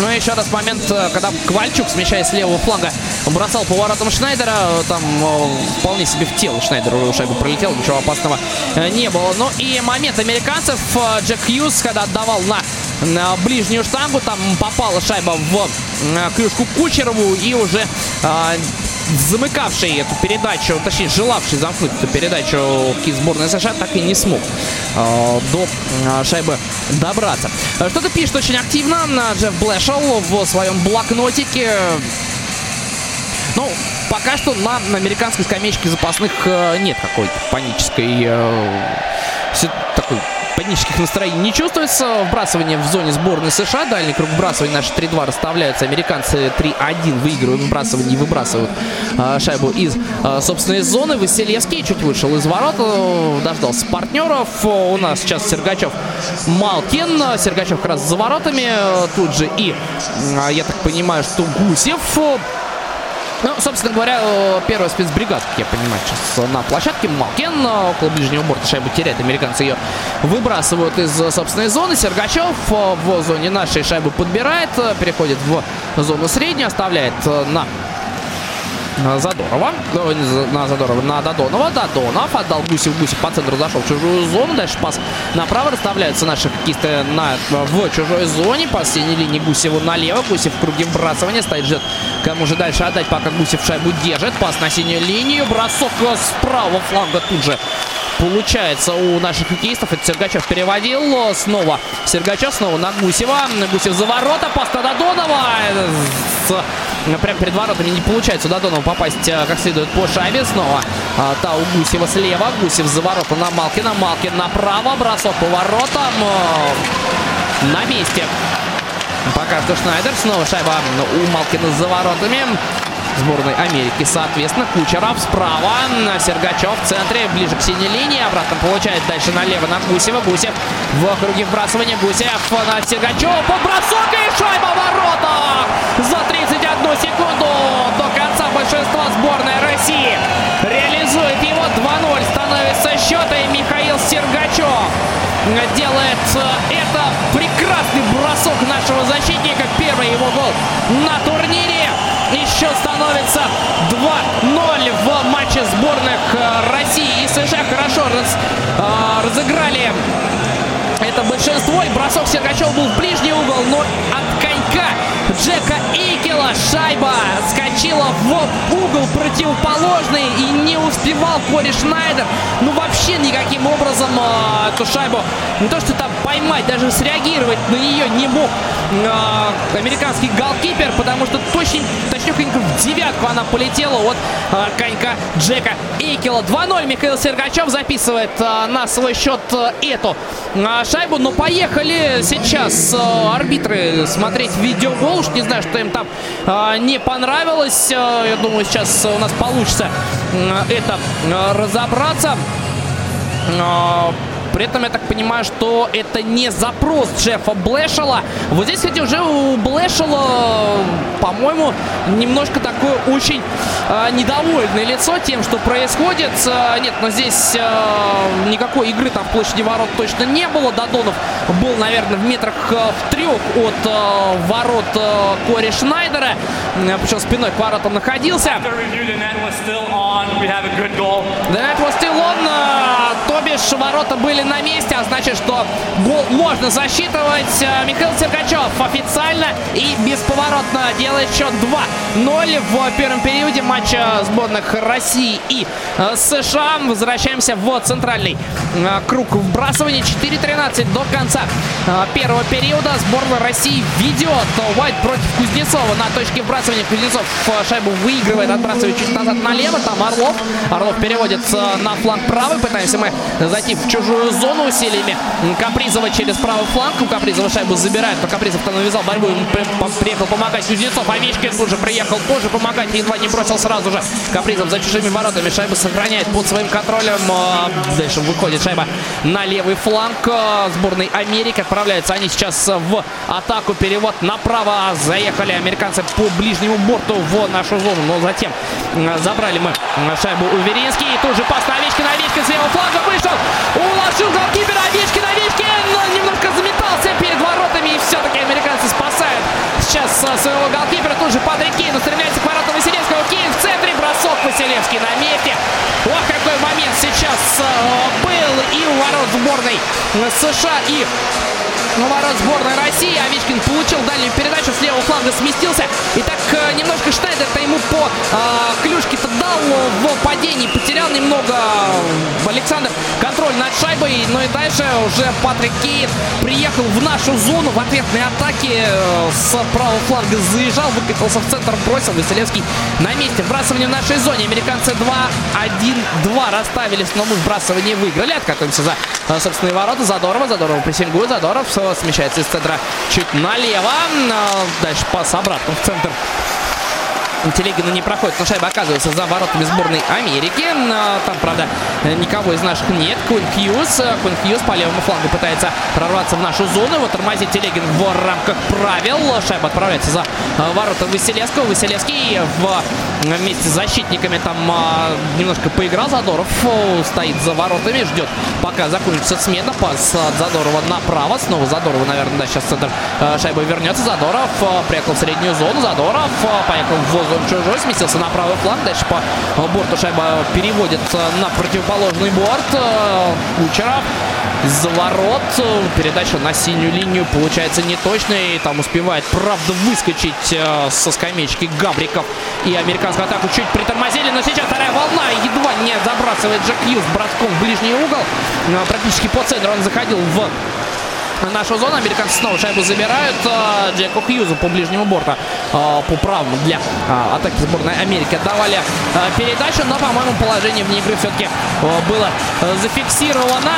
Ну и еще раз момент, э, когда Ковальчук, смещаясь с левого фланга, бросал поворотом Шнайдера. Там э, вполне себе в тело Шнайдеру шайбу пролетел, ничего опасного э, не было. Ну и момент американцев. Джек Хьюз, когда отдавал на, на ближнюю штангу, там попала шайба в клюшку Кучерову и уже замыкавший эту передачу, точнее, желавший замкнуть эту передачу к сборной США, так и не смог э, до э, шайбы добраться. Что-то пишет очень активно на Джефф Блэшел в своем блокнотике. Ну, пока что на, на американской скамеечке запасных э, нет какой-то панической э, такой панических настроений не чувствуется. Вбрасывание в зоне сборной США. Дальний круг вбрасывания наши 3-2 расставляются. Американцы 3-1 выигрывают выбрасывание и выбрасывают э, шайбу из э, собственной зоны. Василевский чуть вышел из ворот. Дождался партнеров. У нас сейчас Сергачев Малкин. Сергачев как раз за воротами. Тут же и, э, я так понимаю, что Гусев ну, собственно говоря, первая спецбригада, как я понимаю, сейчас на площадке. Малкен около ближнего борта шайбу теряет. Американцы ее выбрасывают из собственной зоны. Сергачев в зоне нашей шайбу подбирает, переходит в зону среднюю, оставляет на Задорова. На Задорова, на Додонова. Додонов отдал Гусев. Гусев по центру зашел в чужую зону. Дальше пас направо. Расставляются наши хоккеисты на, в чужой зоне. По синей линии Гусеву налево. Гусев в круге вбрасывания. Стоит ждет, кому же дальше отдать, пока Гусев шайбу держит. Пас на синюю линию. Бросок с правого фланга тут же получается у наших хоккеистов. Это Сергачев переводил. Снова Сергачев, снова на Гусева. Гусев за ворота. Пас на Додонова. Прям перед воротами не получается Додонова попасть э, как следует по шайбе. Снова а, та у Гусева слева. Гусев за ворота на Малкина. Малкин направо. Бросок по воротам. На месте. Пока что Шнайдер. Снова шайба у Малкина за воротами сборной Америки. Соответственно, Кучеров справа, Сергачев в центре, ближе к синей линии. Обратно получает дальше налево на Гусева. Гусев в круге вбрасывания. Гусев на Сергачева. Под бросок и шайба в! За 31 секунду до конца большинства сборной России реализует его 2-0. Становится счет и Михаил Сергачев делает это прекрасный бросок нашего защитника. Первый его гол на турнире. Еще становится 2-0 в матче сборных э, России и США. Хорошо раз, э, разыграли это большинство. И бросок Сергачева был в ближний угол, но от конька Джека Икела шайба скочила в угол противоположный и не успевал Кори Шнайдер. Ну вообще никаким образом э, эту шайбу не то что там поймать, даже среагировать на нее не мог э, американский голкипер, потому что точно, точнёхонько в девятку она полетела от э, конька Джека Икела. 2-0 Михаил Сергачев записывает э, на свой счет э, эту э, шайбу. Но поехали сейчас э, арбитры смотреть видеогол. Уж не знаю, что им там э, не понравилось. Э, я думаю, сейчас у нас получится э, это э, разобраться. Э, при этом я так понимаю, что это не запрос Джеффа Блэшела. Вот здесь, кстати, уже у Блэшела, по-моему, немножко такое очень э, недовольное лицо тем, что происходит. Э, нет, но здесь э, никакой игры там в площади ворот точно не было. Додонов был, наверное, в метрах э, в трех от э, ворот э, Кори Шнайдера. Э, причем спиной к воротам находился. Net was still on. Э, то бишь, ворота были были на месте, а значит, что гол можно засчитывать. Э, Михаил Серкачев официально и бесповоротно делает счет 2-0 в первом периоде матча сборных России и э, США. Возвращаемся в центральный э, круг вбрасывания. 4-13 до конца первого периода. Сборная России ведет. Уайт против Кузнецова на точке вбрасывания. Кузнецов шайбу выигрывает, отбрасывает чуть назад налево. Там Орлов. Орлов переводит на фланг правый. Пытаемся мы зайти в чужую среднюю зону усилиями Капризова через правый фланг. У Капризова шайбу забирает, но Капризов там навязал борьбу. Ему приехал помогать Кузнецов. Овечкин тут же приехал тоже помогать. Едва не бросил сразу же. Капризов за чужими воротами. Шайбу сохраняет под своим контролем. А, дальше выходит шайба на левый фланг сборной Америки. Отправляются они сейчас в атаку. Перевод направо. Заехали американцы по ближнему борту в нашу зону. Но затем забрали мы шайбу у Веринский. И тут же пас на Овечкина. Овечкин с левого фланга вышел. Уложил голкипер Овечкин. Овечкин немножко заметался перед воротами. И все-таки американцы спасают сейчас своего голкипера. Тут же Патрик Кейн устремляется к воротам Василевского. Кейн в центре. Бросок Василевский на месте. Момент сейчас был и у ворот сборной США, и у ворот сборной России. Овечкин получил дальнюю передачу, с левого фланга сместился. И так э, немножко Шнайдер-то ему по э, клюшке-то дал в падении. Потерял немного Александр контроль над шайбой. Ну и дальше уже Патрик Кейн приехал в нашу зону в ответной атаке. Э, с правого фланга заезжал, выкатился в центр, бросил. Василевский на месте. Вбрасывание в нашей зоне. Американцы 2-1-2 расставились, но мы вбрасывание выиграли. Откатываемся за собственные ворота. Задорова, Задорова прессингует. Задоров смещается из центра чуть налево. Дальше пас обратно в центр. Телегина не проходит, но шайба оказывается за воротами сборной Америки. Там, правда, никого из наших нет. Кун Хьюз. Кун Хьюз по левому флангу пытается прорваться в нашу зону. Его тормозит Телегин в рамках правил. Шайба отправляется за э, ворота Василевского. Василевский в, вместе с защитниками там а, немножко поиграл. Задоров стоит за воротами, ждет, пока закончится смена. Пас от Задорова направо. Снова Задорова, наверное, да, сейчас центр шайбы вернется. Задоров приехал в среднюю зону. Задоров поехал в воздух он чужой, сместился на правый фланг. Дальше по борту шайба переводит на противоположный борт. Кучеров из ворот. Передача на синюю линию получается неточной. Там успевает, правда, выскочить э, со скамеечки Габриков. И американскую атаку чуть притормозили. Но сейчас вторая волна едва не забрасывает Джек Юз броском в ближний угол. Э, практически по центру он заходил в нашу зону. Американцы снова шайбу забирают. Э, Джеку Хьюзу по ближнему борту. Э, по правому для э, атаки сборной Америки отдавали передачу. Но, по-моему, положение вне игры все-таки было зафиксировано.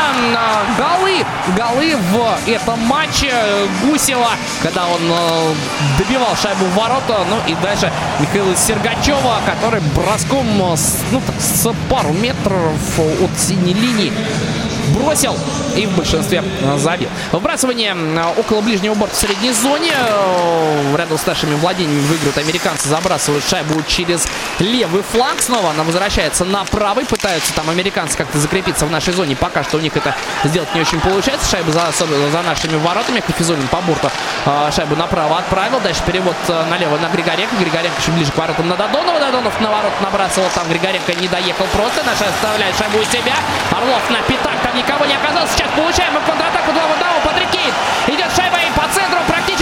Голы. Голы в этом матче. Гусева, когда он добивал шайбу в ворота. Ну и дальше Михаила Сергачева, который броском ну, так, с пару метров от синей линии бросил и в большинстве забил. Вбрасывание около ближнего борта в средней зоне. Э, рядом с нашими владениями выиграют американцы. Забрасывают шайбу через левый фланг. Снова она возвращается на правый. Пытаются там американцы как-то закрепиться в нашей зоне. Пока что у них это сделать не очень получается. Шайба за, за нашими воротами. Хафизулин по борту э, шайбу направо отправил. Дальше перевод э, налево на Григоренко. Григоренко еще ближе к воротам на Додонова. Додонов на ворот набрасывал. Там Григоренко не доехал просто. Наша оставляет шайбу у себя. Орлов на пятак. Там никого не оказалось. Сейчас получаем мы контратаку. Два удара. Патрик Кейн. Идет шайба и по центру практически.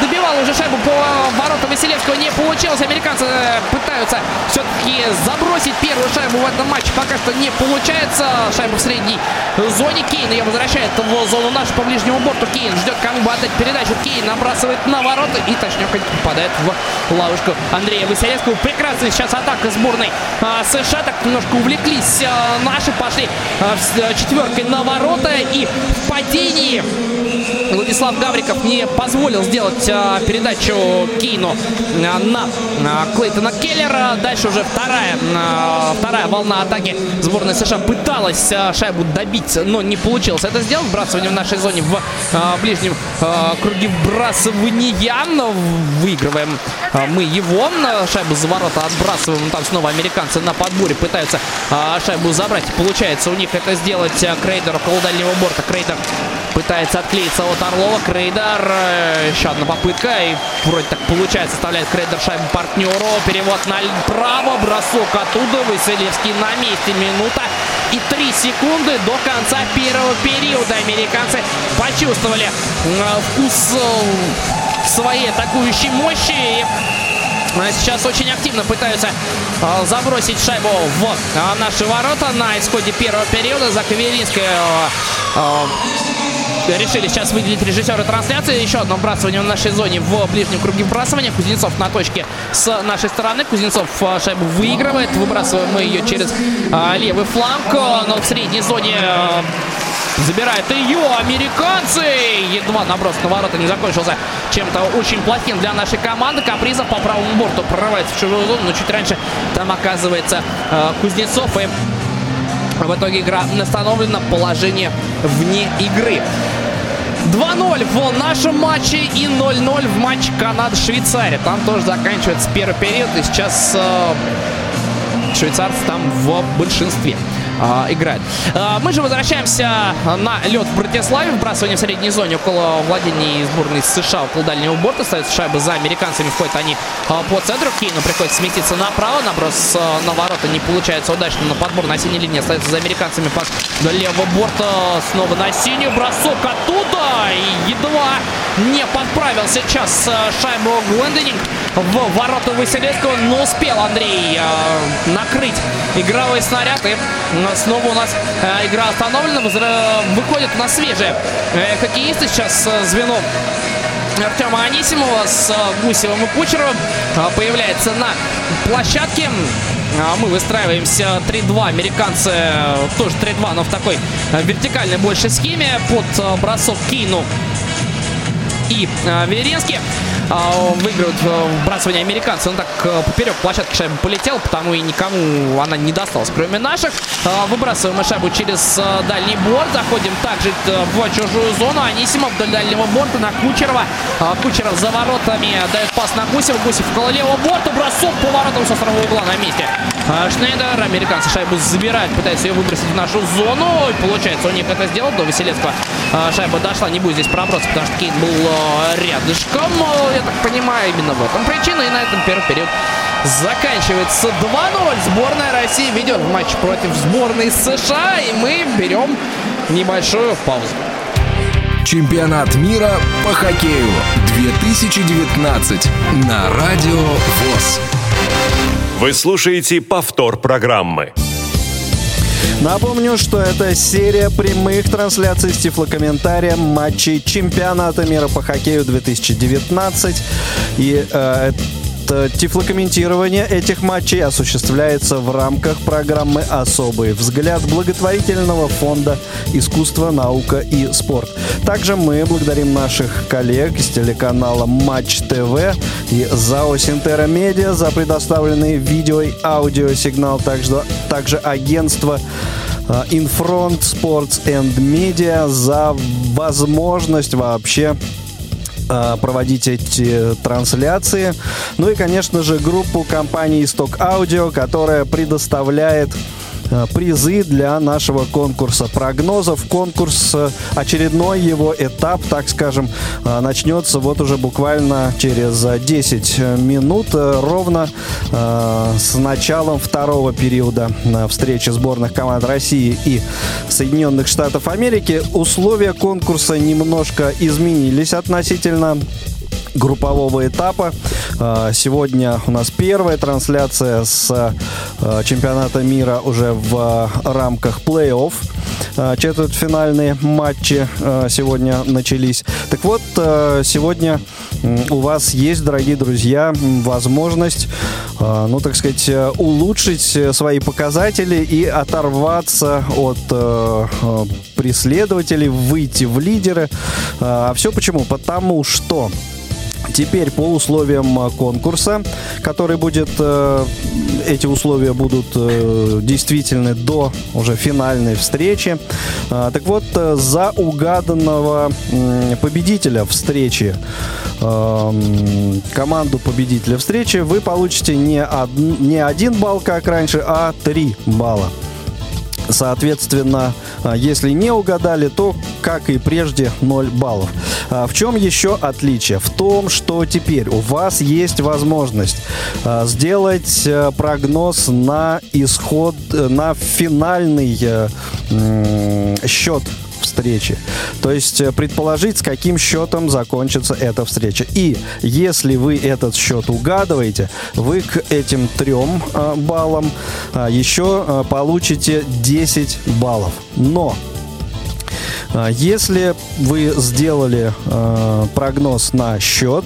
Добивал уже шайбу по воротам Василевского. Не получилось. Американцы э, пытаются все-таки забросить первую шайбу в этом матче. Пока что не получается. Шайба в средней зоне. Кейн ее возвращает в зону нашу по ближнему борту. Кейн ждет, кому бы отдать передачу. Кейн набрасывает на ворота и точнёхонько попадает в ловушку Андрея Василевского. Прекрасная сейчас атака сборной а, США. Так немножко увлеклись а, наши. Пошли четверкой на ворота и в падении Владислав Гавриков не позволил сделать а, передачу Кейну а, на а, Клейтона Келлера. Дальше уже вторая, вторая волна атаки сборной США пыталась шайбу добить, но не получилось это сделать. Вбрасывание в нашей зоне в ближнем круге вбрасывания. Выигрываем мы его. Шайбу за ворота отбрасываем. Там снова американцы на подборе пытаются шайбу забрать. Получается у них это сделать а, Крейдер около дальнего борта. Крейдер пытается отклеиться от Орлова. Крейдер. Э, еще одна попытка. И вроде так получается. Оставляет Крейдер шайбу партнеру. Перевод направо. Бросок оттуда. Василевский на месте. Минута и 3 секунды до конца первого периода. Американцы почувствовали э, вкус э, своей атакующей мощи. Сейчас очень активно пытаются забросить шайбу в наши ворота на исходе первого периода. За Каверинской решили сейчас выделить режиссера трансляции. Еще одно вбрасывание в нашей зоне в ближнем круге вбрасывания. Кузнецов на точке с нашей стороны. Кузнецов а, шайбу выигрывает. Выбрасываем мы ее через а, левый фланг. Но в средней зоне забирают ее американцы. Едва наброс на ворота не закончился чем-то очень плохим для нашей команды. Капризов по правому борту прорывается в чужую зону, но чуть раньше там оказывается Кузнецов. И в итоге игра остановлена, положение вне игры. 2-0 в нашем матче и 0-0 в матче Канада-Швейцария. Там тоже заканчивается первый период, и сейчас э, швейцарцы там в большинстве э, играет. Э, мы же возвращаемся на лед в Братиславе. Вбрасывание в средней зоне около владений сборной США, около дальнего борта. Ставится шайба за американцами. Входит они э, по центру. Кейну приходится сместиться направо. Наброс э, на ворота не получается удачно. Но подбор на синей линии остается за американцами. Пас до левого борта. Снова на синюю. Бросок оттуда. И едва не подправился сейчас э, шайбу Гленденинг в ворота Василевского. Но успел Андрей э, накрыть игровой снаряд. И снова у нас э, игра остановлена. Выходит на свежие хоккеисты. Сейчас звено Артема Анисимова с Гусевым и Кучеровым появляется на площадке. Мы выстраиваемся 3-2. Американцы тоже 3-2, но в такой вертикальной больше схеме. Под бросок Кейну и Веренский. А, выигрывают э, вбрасывание американцы. Он так э, поперек площадки шайбы полетел, потому и никому она не досталась, кроме наших. Выбрасываем мы шайбу через э, дальний борт. Заходим также в чужую зону. Анисимов вдоль дальнего борта на Кучерова. Кучеров за воротами дает пас на Гусева. Гусев около левого борта. Бросок по воротам со второго угла на месте. Шнейдер. Американцы шайбу забирают. Пытаются ее выбросить в нашу зону. И получается у них это сделать. До Василевского шайба дошла. Не будет здесь проброса, потому что Кейн был рядышком я так понимаю, именно в этом причина. И на этом первый период заканчивается 2-0. Сборная России ведет матч против сборной США. И мы берем небольшую паузу. Чемпионат мира по хоккею 2019 на Радио ВОЗ. Вы слушаете повтор программы. Напомню, что это серия прямых трансляций с тифлокомментарием матчей чемпионата мира по хоккею 2019. И э, Тифлокомментирование этих матчей осуществляется в рамках программы «Особый взгляд» благотворительного фонда «Искусство, наука и спорт». Также мы благодарим наших коллег из телеканала Матч ТВ и ЗАО Синтера Медиа за предоставленный видео и аудиосигнал, также, также агентство Infront Sports and Media за возможность вообще проводить эти трансляции. Ну и, конечно же, группу компании Stock Audio, которая предоставляет Э, призы для нашего конкурса прогнозов. Конкурс, э, очередной его этап, так скажем, э, начнется вот уже буквально через 10 минут, ровно с началом второго периода встречи сборных команд России и Соединенных Штатов Америки. Условия конкурса немножко изменились относительно группового этапа. А, сегодня у нас первая трансляция с а, чемпионата мира уже в рамках плей-офф. А, четвертьфинальные матчи сегодня начались. Так вот, сегодня у вас есть, дорогие друзья, возможность, ну, так сказать, улучшить свои показатели и оторваться от преследователей, выйти в лидеры. А все почему? Потому что Теперь по условиям э, конкурса, который будет, э, эти условия будут э, действительны до уже финальной встречи. Так вот, за угаданного победителя встречи, эм, команду победителя встречи, вы получите не, од, не один балл, как раньше, а три балла. Соответственно, а, если не угадали, то, как и прежде, 0 баллов. А, в чем еще отличие? В том, что теперь у вас есть возможность а, сделать прогноз на исход, на финальный счет встречи. То есть э, предположить, с каким счетом закончится эта встреча. И если вы этот счет угадываете, вы к этим трем э, баллам э, еще э, получите 10 баллов. Но э, если вы сделали э, прогноз на счет,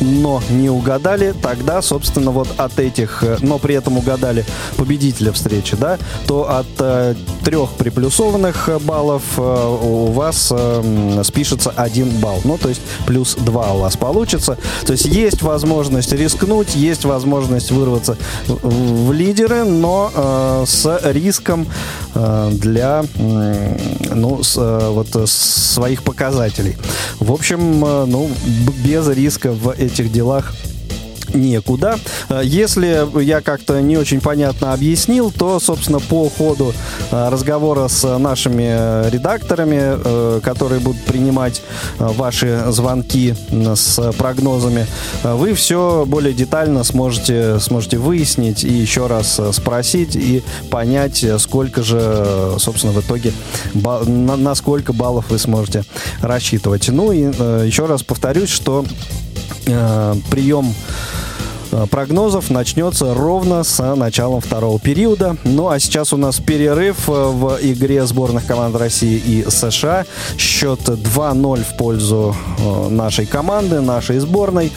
но не угадали, тогда, собственно, вот от этих, э, но при этом угадали победителя встречи, да, то от э, трех приплюсованных э, баллов э, у вас э, спишется один балл. Ну, то есть плюс два у вас получится. То есть есть возможность рискнуть, есть возможность вырваться в, в лидеры, но э, с риском э, для э, ну, с, э, вот, своих показателей. В общем, э, ну, без риска в этих делах некуда. Э, если я как-то не очень понятно объяснил, то, собственно, по ходу э, разговора с нашими редакторами, которые будут принимать ваши звонки с прогнозами, вы все более детально сможете, сможете выяснить и еще раз спросить и понять, сколько же, собственно, в итоге, на сколько баллов вы сможете рассчитывать. Ну и еще раз повторюсь, что э, прием э, прогнозов начнется ровно с началом второго периода. Ну а сейчас у нас перерыв э, в игре сборных команд России и США. Счет 2-0 в пользу нашей команды, нашей сборной.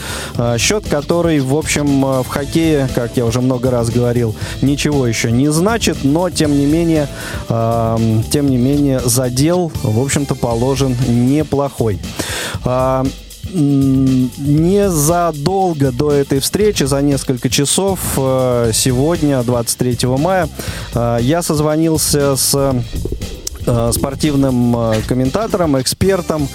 Счет, который, в общем, в хоккее, как я уже много раз говорил, ничего еще не значит, но тем не менее, тем не менее, задел, в общем-то, положен неплохой незадолго до этой встречи, за несколько часов, э, сегодня, 23 мая, э, я созвонился с спортивным э, комментатором, экспертом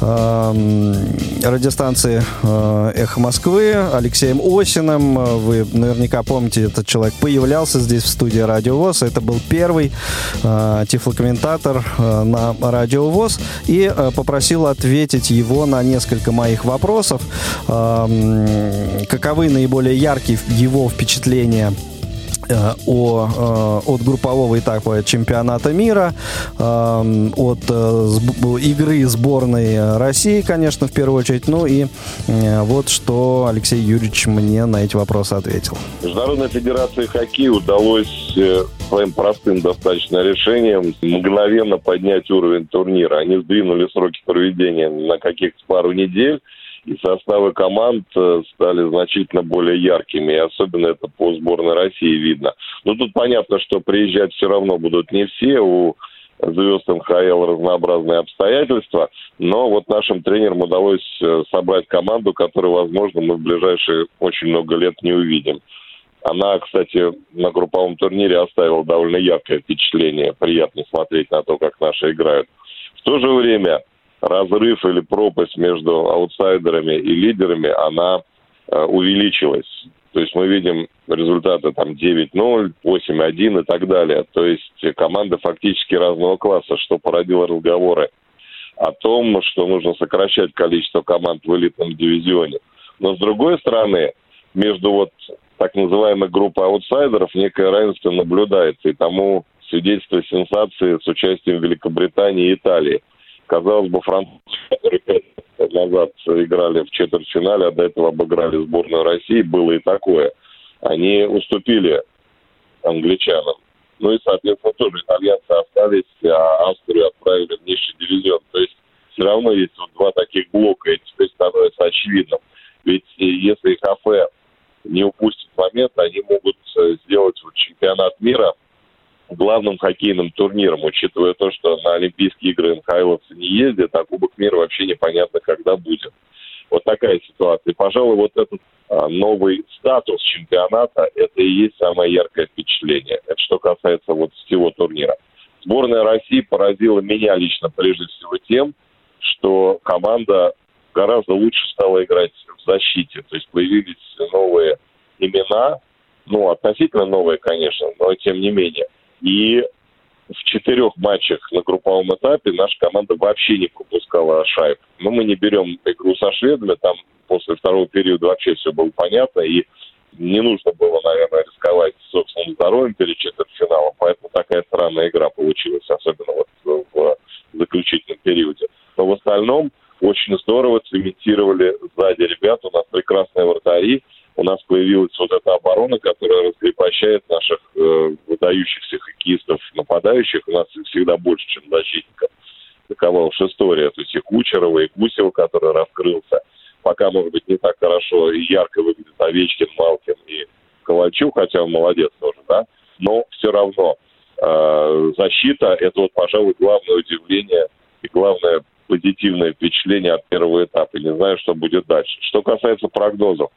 э, радиостанции «Эхо Москвы» Алексеем Осиным. Вы наверняка помните, этот человек появлялся здесь в студии «Радио ВОЗ». Это был первый тифлокомментатор на «Радио ВОЗ». И попросил ответить его на несколько моих вопросов. Каковы наиболее яркие его впечатления – Э, о, э, от группового этапа чемпионата мира, э, от игры сборной России, конечно, в первую очередь. Ну и вот что Алексей Юрьевич мне на эти вопросы ответил. Международной Федерации хоккея удалось своим простым достаточно решением мгновенно поднять уровень турнира. Они сдвинули сроки проведения на каких-то пару недель и составы команд э, стали значительно более яркими, и особенно это по сборной России видно. Но тут понятно, что приезжать все равно будут не все, у звезд НХЛ разнообразные обстоятельства, но вот нашим тренерам удалось э, собрать команду, которую, возможно, мы в ближайшие очень много лет не увидим. Она, кстати, на групповом турнире оставила довольно яркое впечатление. Приятно смотреть на то, как наши играют. В то же время разрыв или пропасть между аутсайдерами и лидерами, она э, увеличилась. То есть мы видим результаты там 9-0, 8-1 и так далее. То есть команды фактически разного класса, что породило разговоры о том, что нужно сокращать количество команд в элитном дивизионе. Но с другой стороны, между вот так называемой группой аутсайдеров некое равенство наблюдается, и тому свидетельство сенсации с участием Великобритании и Италии – Казалось бы, французы, назад играли в четвертьфинале, а до этого обыграли сборную России, было и такое. Они уступили англичанам. Ну и, соответственно, тоже итальянцы остались, а Австрию отправили в низший дивизион. То есть все равно есть вот два таких блока, и теперь становится очевидным. Ведь если кафе не упустит момент, они могут э, сделать вот чемпионат мира главным хоккейным турниром, учитывая то, что на Олимпийские игры НХЛовцы не ездят, а Кубок мира вообще непонятно, когда будет. Вот такая ситуация. И, пожалуй, вот этот а, новый статус чемпионата, это и есть самое яркое впечатление. Это что касается вот всего турнира. Сборная России поразила меня лично прежде всего тем, что команда гораздо лучше стала играть в защите. То есть появились новые имена, ну, относительно новые, конечно, но тем не менее – и в четырех матчах на групповом этапе наша команда вообще не пропускала шайб. Но мы не берем игру со шведами, там после второго периода вообще все было понятно, и не нужно было, наверное, рисковать собственным здоровьем перед четвертьфиналом, поэтому такая странная игра получилась, особенно вот в заключительном периоде. Но в остальном очень здорово цементировали сзади ребят. У нас прекрасные вратари. У нас появилась вот эта оборона, которая раскрепощает наших э, выдающихся хоккеистов нападающих. У нас всегда больше, чем защитников. Такова уж история. То есть и Кучерова, и Гусева, который раскрылся. Пока, может быть, не так хорошо и ярко выглядит Овечкин, Малкин и Ковальчук, хотя он молодец тоже, да. Но все равно э, защита – это вот, пожалуй, главное удивление и главное позитивное впечатление от первого этапа. Не знаю, что будет дальше. Что касается прогнозов.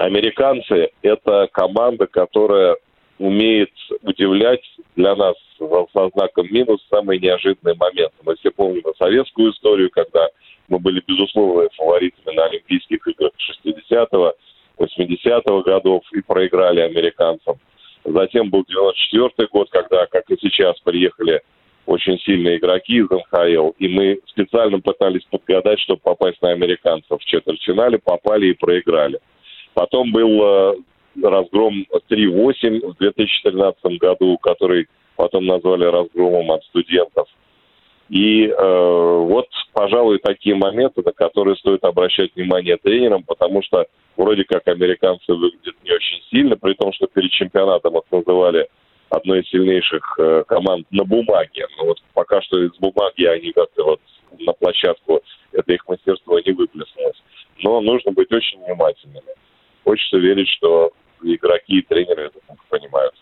Американцы – это команда, которая умеет удивлять для нас со знаком минус самые неожиданные моменты. Мы все помним советскую историю, когда мы были безусловно фаворитами на Олимпийских играх 60-го, 80-го годов и проиграли американцам. Затем был 94-й год, когда, как и сейчас, приехали очень сильные игроки из НХЛ, и мы специально пытались подгадать, чтобы попасть на американцев в четвертьфинале, попали и проиграли. Потом был э, разгром 3-8 в 2013 году, который потом назвали разгромом от студентов. И э, вот, пожалуй, такие моменты, на которые стоит обращать внимание тренерам, потому что вроде как американцы выглядят не очень сильно, при том, что перед чемпионатом их называли одной из сильнейших э, команд на бумаге. Но вот пока что из бумаги они как-то вот на площадку это их мастерство не выплеснулось. Но нужно быть очень внимательными. Хочется верить, что игроки и тренеры это понимают.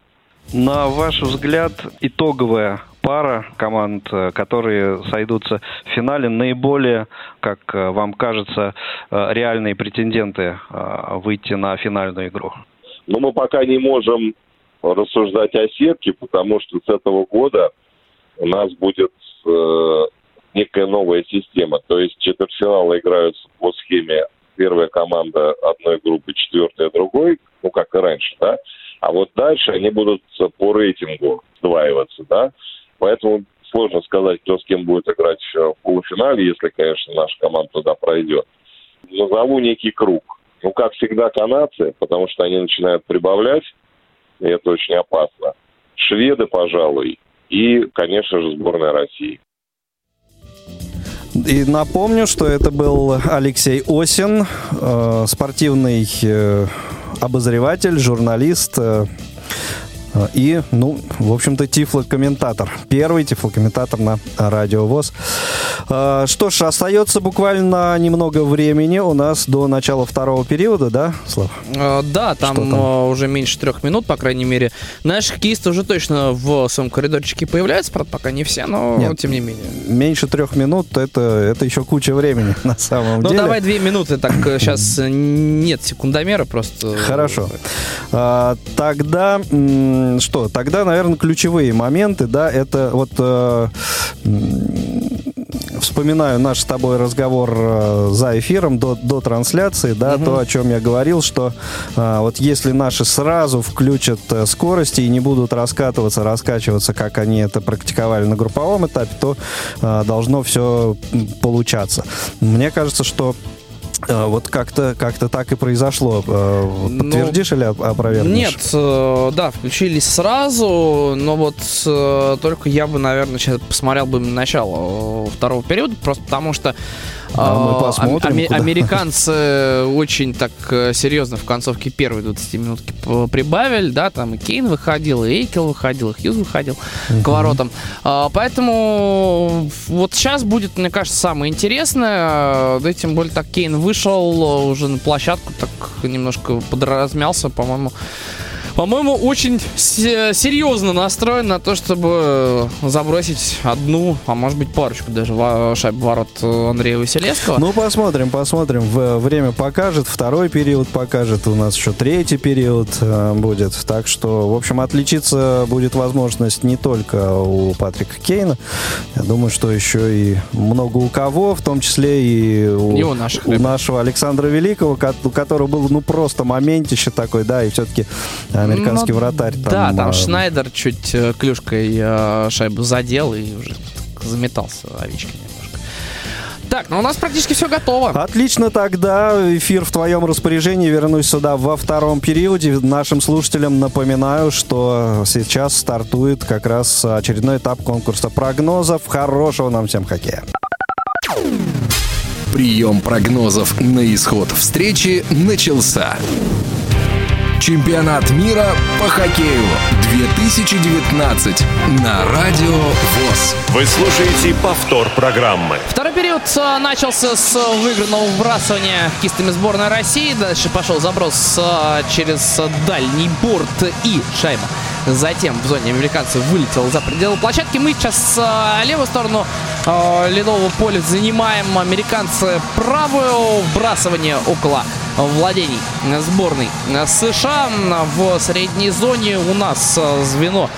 На ваш взгляд, итоговая пара команд, э, которые сойдутся в финале, наиболее, как э, вам кажется, реальные претенденты выйти на финальную игру? Ну, мы пока не можем рассуждать о сетке, потому что с этого года у нас будет э, некая новая система. То есть четвертьфиналы играются по схеме первая команда одной группы, четвертая другой, ну как и раньше, да. А вот дальше они будут по рейтингу сдваиваться, да. Поэтому сложно сказать, кто с кем будет играть в полуфинале, если, конечно, наша команда туда пройдет. Назову некий круг. Ну, как всегда, канадцы, потому что они начинают прибавлять и это очень опасно. Шведы, пожалуй, и, конечно же, сборная России. И напомню, что это был Алексей Осин, э, спортивный э, обозреватель, журналист, э, и, ну, в общем-то, тифлокомментатор. Первый тифлокомментатор на Радио ВОЗ. А, что ж, остается буквально немного времени у нас до начала второго периода, да, Слав? А, да, там, там а, уже меньше трех минут, по крайней мере. Наши хоккеисты уже точно в своем коридорчике появляются, правда, пока не все, но Нет, тем не менее. Меньше трех минут это, это еще куча времени (laughs) на самом ну, деле. Ну, давай две минуты, так сейчас э, нет секундомера просто. Хорошо. А, тогда что, тогда, наверное, ключевые моменты, да, это вот э, вспоминаю наш с тобой разговор э, за эфиром до, до трансляции, да, угу. то, о чем я говорил, что э, вот если наши сразу включат э, скорости и не будут раскатываться, раскачиваться, как они это практиковали на групповом этапе, то э, должно все получаться. Мне кажется, что вот как-то как так и произошло. А, ну, подтвердишь ну, или опровергнешь? Нет, э, да, включились сразу, но вот э, только я бы, наверное, сейчас посмотрел бы на начало э, второго периода, просто потому что а мы а, посмотрим, ами- американцы очень так э, серьезно в концовке первой 20 минутки прибавили, да, там и Кейн выходил, и Эйкел выходил, и Хьюз выходил uh-huh. к воротам. А, поэтому вот сейчас будет, мне кажется, самое интересное, да, тем более так Кейн вышел уже на площадку, так немножко подразмялся, по-моему, по-моему, очень серьезно настроен на то, чтобы забросить одну, а может быть парочку даже шайб ворот Андрея Василевского. Ну, посмотрим, посмотрим. Время покажет, второй период покажет, у нас еще третий период э, будет. Так что, в общем, отличиться будет возможность не только у Патрика Кейна. Я думаю, что еще и много у кого, в том числе и у, и у, наших у нашего Александра Великого, у которого был ну просто моментище такой, да, и все-таки американский ну, вратарь. Там, да, там а... Шнайдер чуть э, клюшкой э, шайбу задел и уже заметался Овечкин немножко. Так, ну у нас практически все готово. Отлично, тогда эфир в твоем распоряжении. Вернусь сюда во втором периоде. Нашим слушателям напоминаю, что сейчас стартует как раз очередной этап конкурса прогнозов. Хорошего нам всем хоккея. Прием прогнозов на исход встречи начался. Чемпионат мира по хоккею 2019 на Радио ВОЗ. Вы слушаете повтор программы. Второй период э, начался с выигранного вбрасывания кистами сборной России. Дальше пошел заброс э, через дальний борт и шайба. Затем в зоне американцев вылетел за пределы площадки. Мы сейчас э, левую сторону ледового поля занимаем. Американцы правую. Вбрасывание около владений сборной США. В средней зоне у нас звено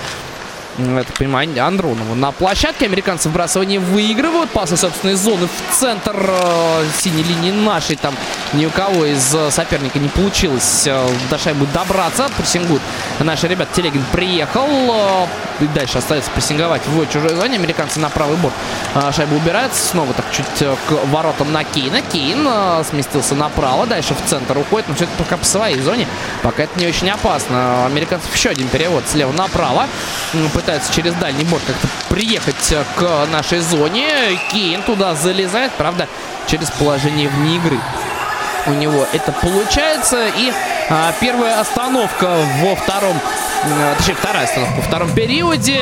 это понимание Андронова. На площадке американцы вбрасывание выигрывают. Пасы собственной зоны в центр э, синей линии нашей. Там ни у кого из э, соперника не получилось э, до шайбы добраться. Прессингуют наши ребят. Телегин приехал. Э, и дальше остается прессинговать в чужой зоне. Американцы на правый борт э, шайбу убираются. Снова так чуть э, к воротам на Кейна. Кейн э, сместился направо. Дальше в центр уходит. Но все это пока по своей зоне. Пока это не очень опасно. Американцев еще один перевод слева направо пытается через дальний борт как-то приехать к нашей зоне. Кейн туда залезает, правда, через положение вне игры у него это получается. И а, первая остановка во втором, а, точнее, вторая остановка во втором периоде.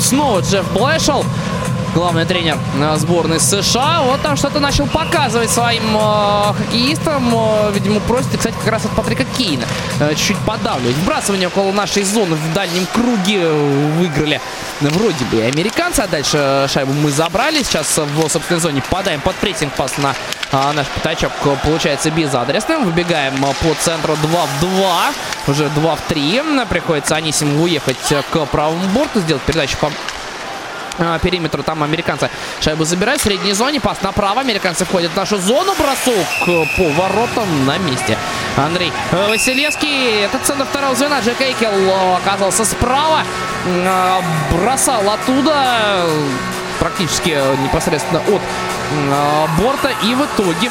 Снова Джефф Блэшел главный тренер э, сборной США. Вот там что-то начал показывать своим э, хоккеистам. Э, видимо, просит, кстати, как раз от Патрика Кейна э, чуть-чуть подавливать. Вбрасывание около нашей зоны в дальнем круге выиграли вроде бы американцы. А дальше шайбу мы забрали. Сейчас в собственной зоне подаем под прессинг пас на э, наш пятачок. Получается безадресным. Выбегаем по центру 2 в 2. Уже 2 в 3. Приходится Анисиму уехать к правому борту. Сделать передачу по э, периметру. Там американцы шайбу забирают. В средней зоне пас направо. Американцы входят в нашу зону. Бросок по воротам на месте. Андрей э, Василевский. Это центр второго звена. Джек Эйкел э, оказался справа. Э, бросал оттуда практически непосредственно от борта. И в итоге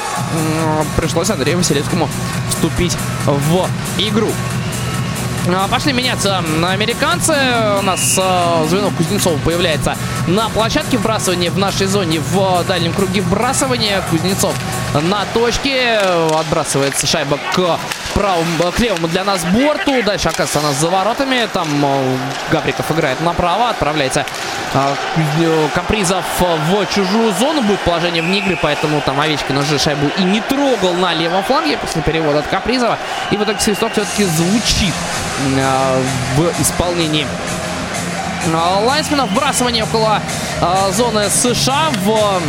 пришлось Андрею Василевскому вступить в игру. А, пошли меняться американцы. У нас э, звено Кузнецова появляется на площадке вбрасывания в нашей зоне в дальнем круге вбрасывания. Кузнецов на точке. Отбрасывается шайба к правому, к левому для нас борту. Дальше оказывается она за воротами. Там Габриков играет направо. Отправляется Капризов в чужую зону. Будет положение вне игры, поэтому там Овечкин уже шайбу и не трогал на левом фланге после перевода от Капризова. И в итоге свисток все-таки звучит в исполнении Лайнсмена. Вбрасывание около зоны США в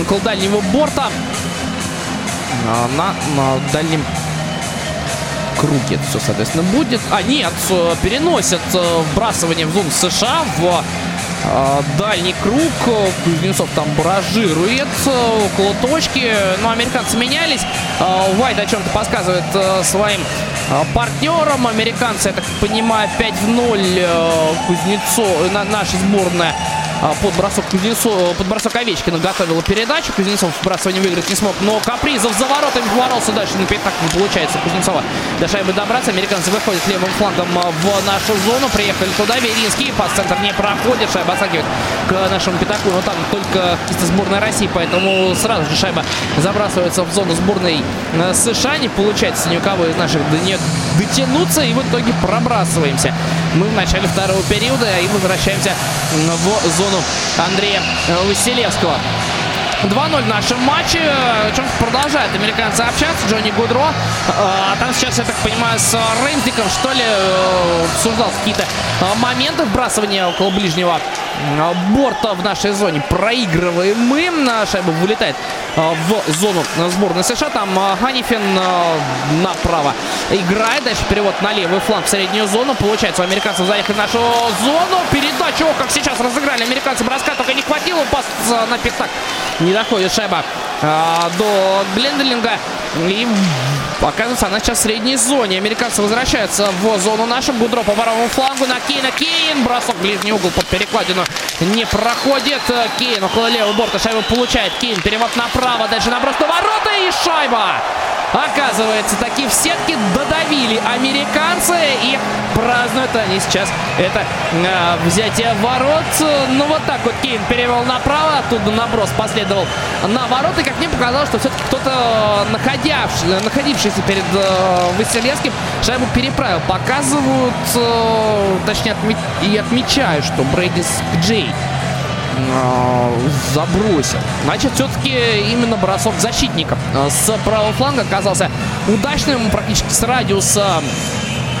около дальнего борта на, на дальнем круге все, соответственно, будет. А, нет, переносят э, вбрасывание в зону США в э, дальний круг. Кузнецов там баражирует э, около точки. Но американцы менялись. Уайт о чем-то подсказывает своим партнерам. Американцы, я так понимаю, 5 в 0 Кузнецов, наша сборная а, под бросок Кузнецов, под бросок Овечкина готовила передачу. Кузнецов вбрасывание выиграть не смог, но Капризов за воротами воролся дальше. На пятак не получается Кузнецова до шайбы добраться. Американцы выходят левым флангом а, в нашу зону. Приехали туда. Веринский пас центр не проходит. Шайба отсакивает к нашему пятаку. Но там только чисто сборная России, поэтому сразу же шайба забрасывается в зону сборной а, США. Не получается ни у кого из наших до нее дотянуться. И в итоге пробрасываемся. Мы в начале второго периода и возвращаемся в зону зону Андрея Василевского. 2-0 в нашем матче. Чем продолжают американцы общаться. Джонни Гудро. А, там сейчас, я так понимаю, с Рейнзиком, что ли, э, обсуждал какие-то моменты вбрасывания около ближнего борта в нашей зоне. Проигрываем мы. Шайба вылетает в зону сборной США. Там Ханифин направо играет. Дальше перевод на левый фланг в среднюю зону. Получается, у американцев заехали в нашу зону. Передача, о, как сейчас разыграли американцы. Броска только не хватило. Пас на пятак. Не доходит шайба до Гленделинга. И оказывается, она сейчас в средней зоне. Американцы возвращаются в зону нашу. Гудро по правому флангу на Кейна. Кейн. Бросок ближний угол под перекладину не проходит. Кейн около левого борта шайбу получает. Кейн перевод направо. Дальше наброс на ворота и шайба. Оказывается, таки в сетке додавили американцы и празднуют они сейчас это э, взятие ворот. Ну вот так вот Кейн перевел направо, оттуда наброс последовал на ворота. И как мне показалось, что все-таки кто-то находившийся перед э, Василевским шайбу переправил. Показывают, э, точнее отме и отмечают, что Брейдис Джей забросил. Значит, все-таки именно бросок защитника э, с правого фланга оказался удачным, практически с радиуса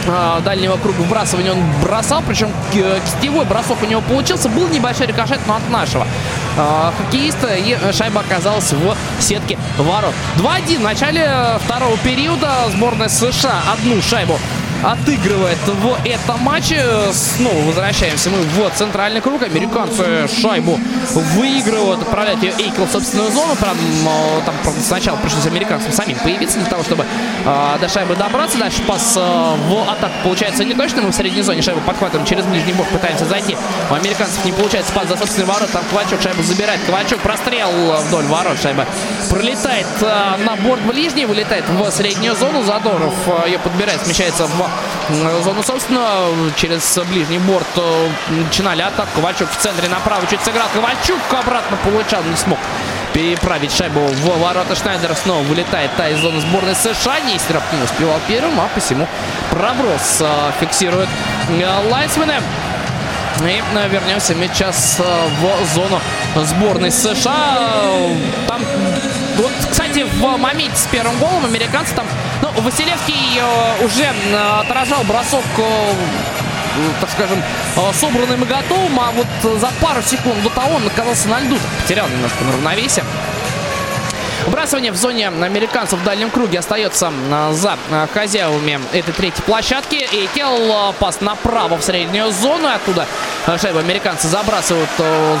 э, дальнего круга вбрасывания он бросал, причем кистевой бросок у него получился, был небольшой рикошет, но от нашего хоккеиста и шайба оказалась в сетке ворот. 2-1 в начале второго периода сборная США одну шайбу отыгрывает в этом матче. Снова возвращаемся мы в центральный круг. Американцы шайбу выигрывают, отправляют ее Эйкл в собственную зону. Прям, там сначала пришлось американцам самим появиться для того, чтобы э, до шайбы добраться. Дальше пас э, в атаку получается не точно. Мы в средней зоне шайбу подхватываем через ближний бок, пытаемся зайти. У американцев не получается пас за собственный ворот. Там Ковальчук шайбу забирает. Ковальчук прострел вдоль ворот. Шайба пролетает э, на борт ближний, вылетает в среднюю зону. Задоров э, ее подбирает, смещается в зону собственно. Через ближний борт э, начинали атаку. Ковальчук в центре направо чуть сыграл. Ковальчук обратно получал, не смог переправить шайбу в ворота Шнайдера. Снова вылетает та из зоны сборной США. Нестеров не успевал первым, а посему проброс э, фиксирует э, Лайсмена. И вернемся мы сейчас в зону сборной США. Там вот, кстати, в моменте с первым голом американцы там... Ну, Василевский э, уже э, отражал бросок э, так скажем, собранным и готовым, а вот за пару секунд до того он оказался на льду, потерял немножко на равновесие. Вбрасывание в зоне американцев в дальнем круге остается а, за а, хозяевами этой третьей площадки. Эйкел а, пас направо в среднюю зону. Оттуда шайбу американцы забрасывают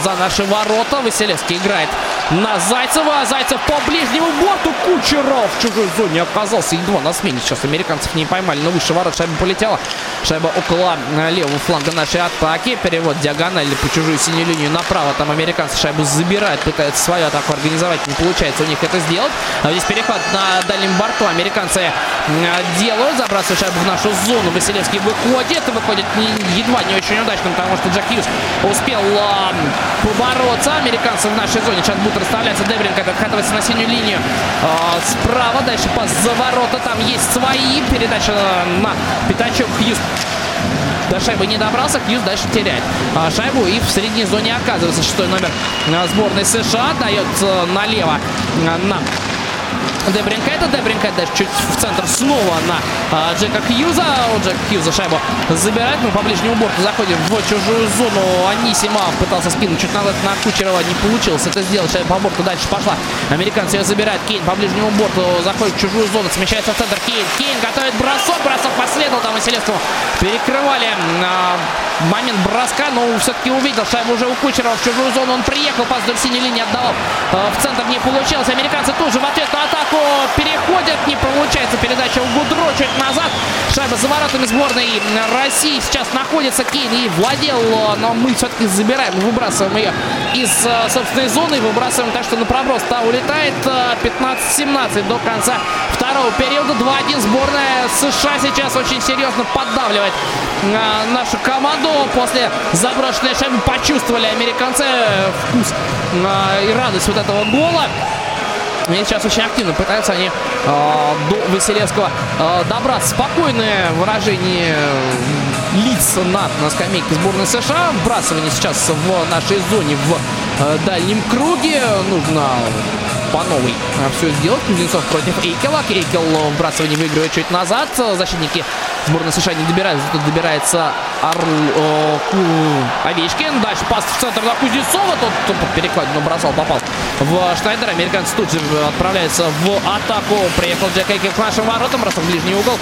за наши ворота. Василевский играет на Зайцева. Зайцев по ближнему борту. Кучеров в чужой зоне оказался едва на смене. Сейчас американцев не поймали, но выше ворот шайба полетела. Шайба около левого фланга нашей атаки. Перевод диагонально по чужую синюю линию направо. Там американцы шайбу забирают, пытаются свою атаку организовать. Не получается у них это сделать. А здесь переход на дальнем борту. Американцы делают. Забрасывают шайбу в нашу зону. Василевский выходит. Выходит едва не очень удачно, потому что Джек Хьюз успел э, побороться. Американцы в нашей зоне. Сейчас будут расставляться. Дебринг откатывается на синюю линию. Э, справа. Дальше пас за ворота. Там есть свои. Передача на пятачок Хьюз до шайбы не добрался, Хьюз дальше теряет а, шайбу и в средней зоне оказывается шестой номер а, сборной США. Дает а, налево а, на Дебринка это Дебринка дальше чуть в центр снова на а, Джека Хьюза. У Джека Хьюза шайбу забирает. Мы по ближнему борту заходим в чужую зону. Анисима пытался скинуть чуть назад на Кучерова. Не получилось это сделать. Шайба по борту дальше пошла. Американцы ее забирают. Кейн по ближнему борту заходит в чужую зону. Смещается в центр. Кейн. Кейн готовит бросок. Бросок последовал. Там Василевскому перекрывали а, момент броска. Но все-таки увидел шайбу уже у Кучерова в чужую зону. Он приехал. Пас вдоль синей линии отдавал. А, в центр не получилось. Американцы тоже в ответ на атаку переходят. Не получается передача у Гудро чуть назад. Шайба за воротами сборной России сейчас находится Кейн и владел, но мы все-таки забираем, выбрасываем ее из э, собственной зоны. Выбрасываем так, что на проброс та улетает. 15-17 э, до конца второго периода. 2-1 сборная США сейчас очень серьезно поддавливает э, нашу команду. После заброшенной шайбы почувствовали американцы вкус и радость вот этого гола. И сейчас очень активно пытаются они э, до Василевского э, добраться. Спокойное выражение лиц на, на скамейке сборной США. Вбрасывание сейчас в нашей зоне в э, дальнем круге. Нужно по новой все сделать. Кузнецов против Эйкела. Эйкел вбрасывание выигрывает чуть назад. Защитники сборной США не добираются. Тут добирается Арл, э, Овечкин. Дальше пас в центр на Кузнецова. Тот, под перекладину бросал, попал в Шнайдера. Американцы тут же отправляются в атаку. Приехал Джек Эйкел к нашим воротам. Бросок в ближний угол.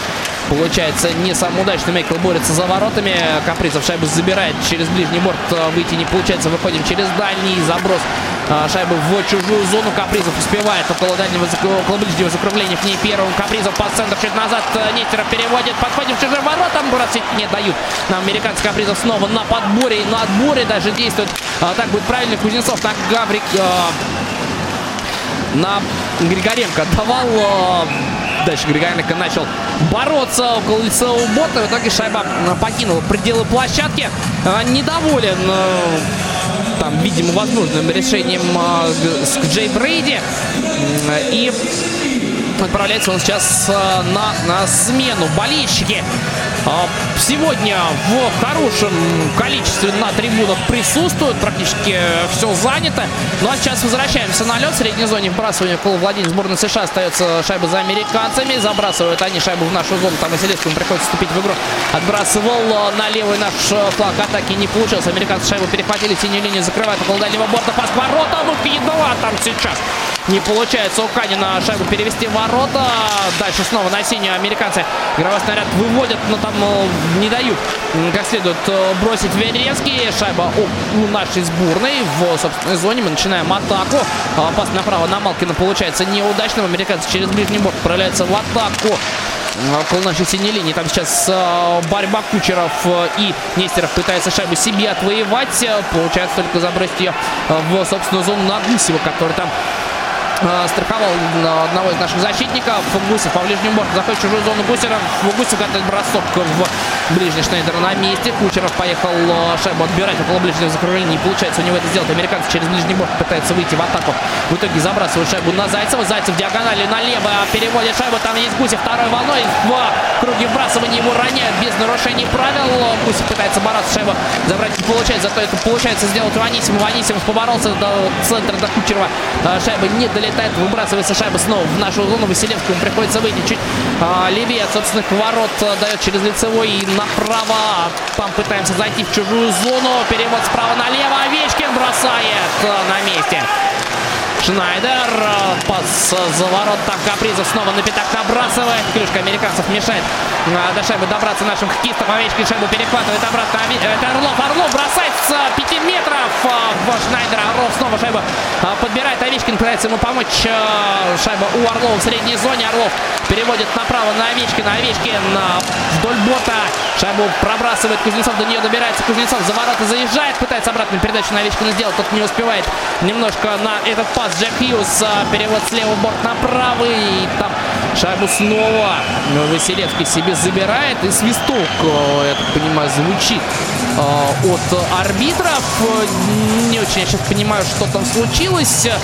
Получается не самый удачный. Мейкл борется за воротами. Капризов шайбу забирает через ближний борт. Выйти не получается. Выходим через дальний заброс а, шайбу в чужую зону. Капризов успевает около дальнего, около ближнего закругления к ней первым. Капризов по центру чуть назад. Нестеров переводит. Подходим в чужие ворота. Бросить не дают. Нам американский Капризов снова на подборе и на отборе даже действует. Так будет правильно Кузнецов на Гаврик на Григоренко отдавал. Дальше Григоренко начал бороться около лицевого борта. В итоге шайба покинула пределы площадки. Недоволен там, видимо, возможным решением с Джей Брейди. И отправляется он сейчас на, на смену. Болельщики сегодня в хорошем количестве на трибунах присутствуют. Практически все занято. Ну а сейчас возвращаемся на лед. В средней зоне вбрасывания около владения сборной США остается шайба за американцами. Забрасывают они шайбу в нашу зону. Там Василевскому приходится вступить в игру. Отбрасывал на левый наш флаг атаки. Не получилось. Американцы шайбу перехватили. Синюю линию закрывают около дальнего борта. Пас ворота. Ну, едва там сейчас. Не получается у Канина шайбу перевести в ворота. Дальше снова на синюю американцы игровой снаряд выводят, но там э, не дают как следует э, бросить Веревский. Шайба у, нашей сборной в собственной зоне. Мы начинаем атаку. А, пас направо на Малкина получается неудачным. Американцы через ближний борт отправляются в атаку около нашей синей линии. Там сейчас э, борьба Кучеров э, и Нестеров пытается шайбу себе отвоевать. Получается только забросить ее в собственную зону на Гусева, который там Э, страховал одного из наших защитников. Гусев по ближнему борту заходит в чужую зону Гусера. Гусев готовит бросок в ближний Шнейдер на месте. Кучеров поехал э, шайбу отбирать около ближнего закрывания. Не получается у него это сделать. Американцы через ближний борт пытаются выйти в атаку. В итоге забрасывают шайбу на Зайцева. Зайцев диагонали налево переводит шайбу. Там есть Гусев второй волной. В круге вбрасывания его роняют без нарушений правил. Гусев пытается бороться. Шайбу забрать не получается. Зато это получается сделать у Анисимова. Анисимов поборолся до центра до Кучерова. Э, шайба не долетает долетает, выбрасывается шайба снова в нашу зону. Василевскому приходится выйти чуть а, левее от собственных ворот. А, дает через лицевой и направо. Там пытаемся зайти в чужую зону. Перевод справа налево. Овечкин бросает а, на месте. Шнайдер. А, пас за ворот. Там Капризов снова на пятак набрасывает. Клюшка американцев мешает до шайбы добраться нашим хоккеистам. Овечкин шайбу перехватывает обратно. Это Орлов. Орлов бросает с 5 метров в Шнайдера. Орлов снова шайбу подбирает. Овечкин пытается ему помочь. Шайба у Орлова в средней зоне. Орлов переводит направо на Овечкина. Овечкин вдоль бота. Шайбу пробрасывает Кузнецов. До нее добирается Кузнецов. За ворота заезжает. Пытается обратную передачу на Овечкина сделать. Тот не успевает немножко на этот пас. Джек Хьюз. Перевод с левого борта на правый. И там шайбу снова Василевский себе себе забирает. И свисток, э, я так понимаю, звучит э, от арбитров. Не очень я сейчас понимаю, что там случилось. Э,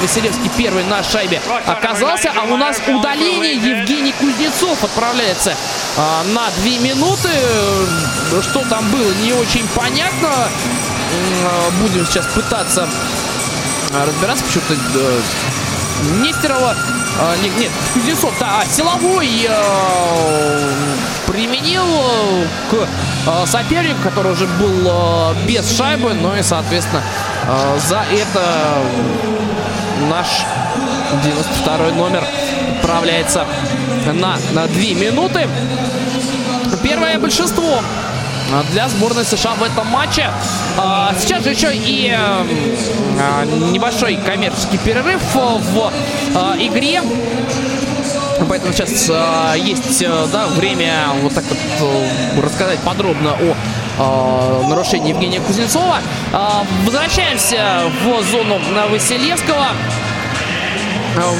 Василевский первый на шайбе оказался. А у нас удаление Евгений Кузнецов отправляется на две минуты. Что там было, не очень понятно. Будем сейчас пытаться разбираться. Почему-то Нестерова а, нет, нет, Кузнецов, да, а силовой э, применил э, к э, сопернику, который уже был э, без шайбы, ну и, соответственно, э, за это наш 92 номер отправляется на, на 2 минуты. Первое большинство для сборной США в этом матче. А, сейчас же еще и а, небольшой коммерческий перерыв в а, игре. Поэтому сейчас есть да, время вот так вот рассказать подробно о нарушении Евгения Кузнецова. Возвращаемся в зону Василевского.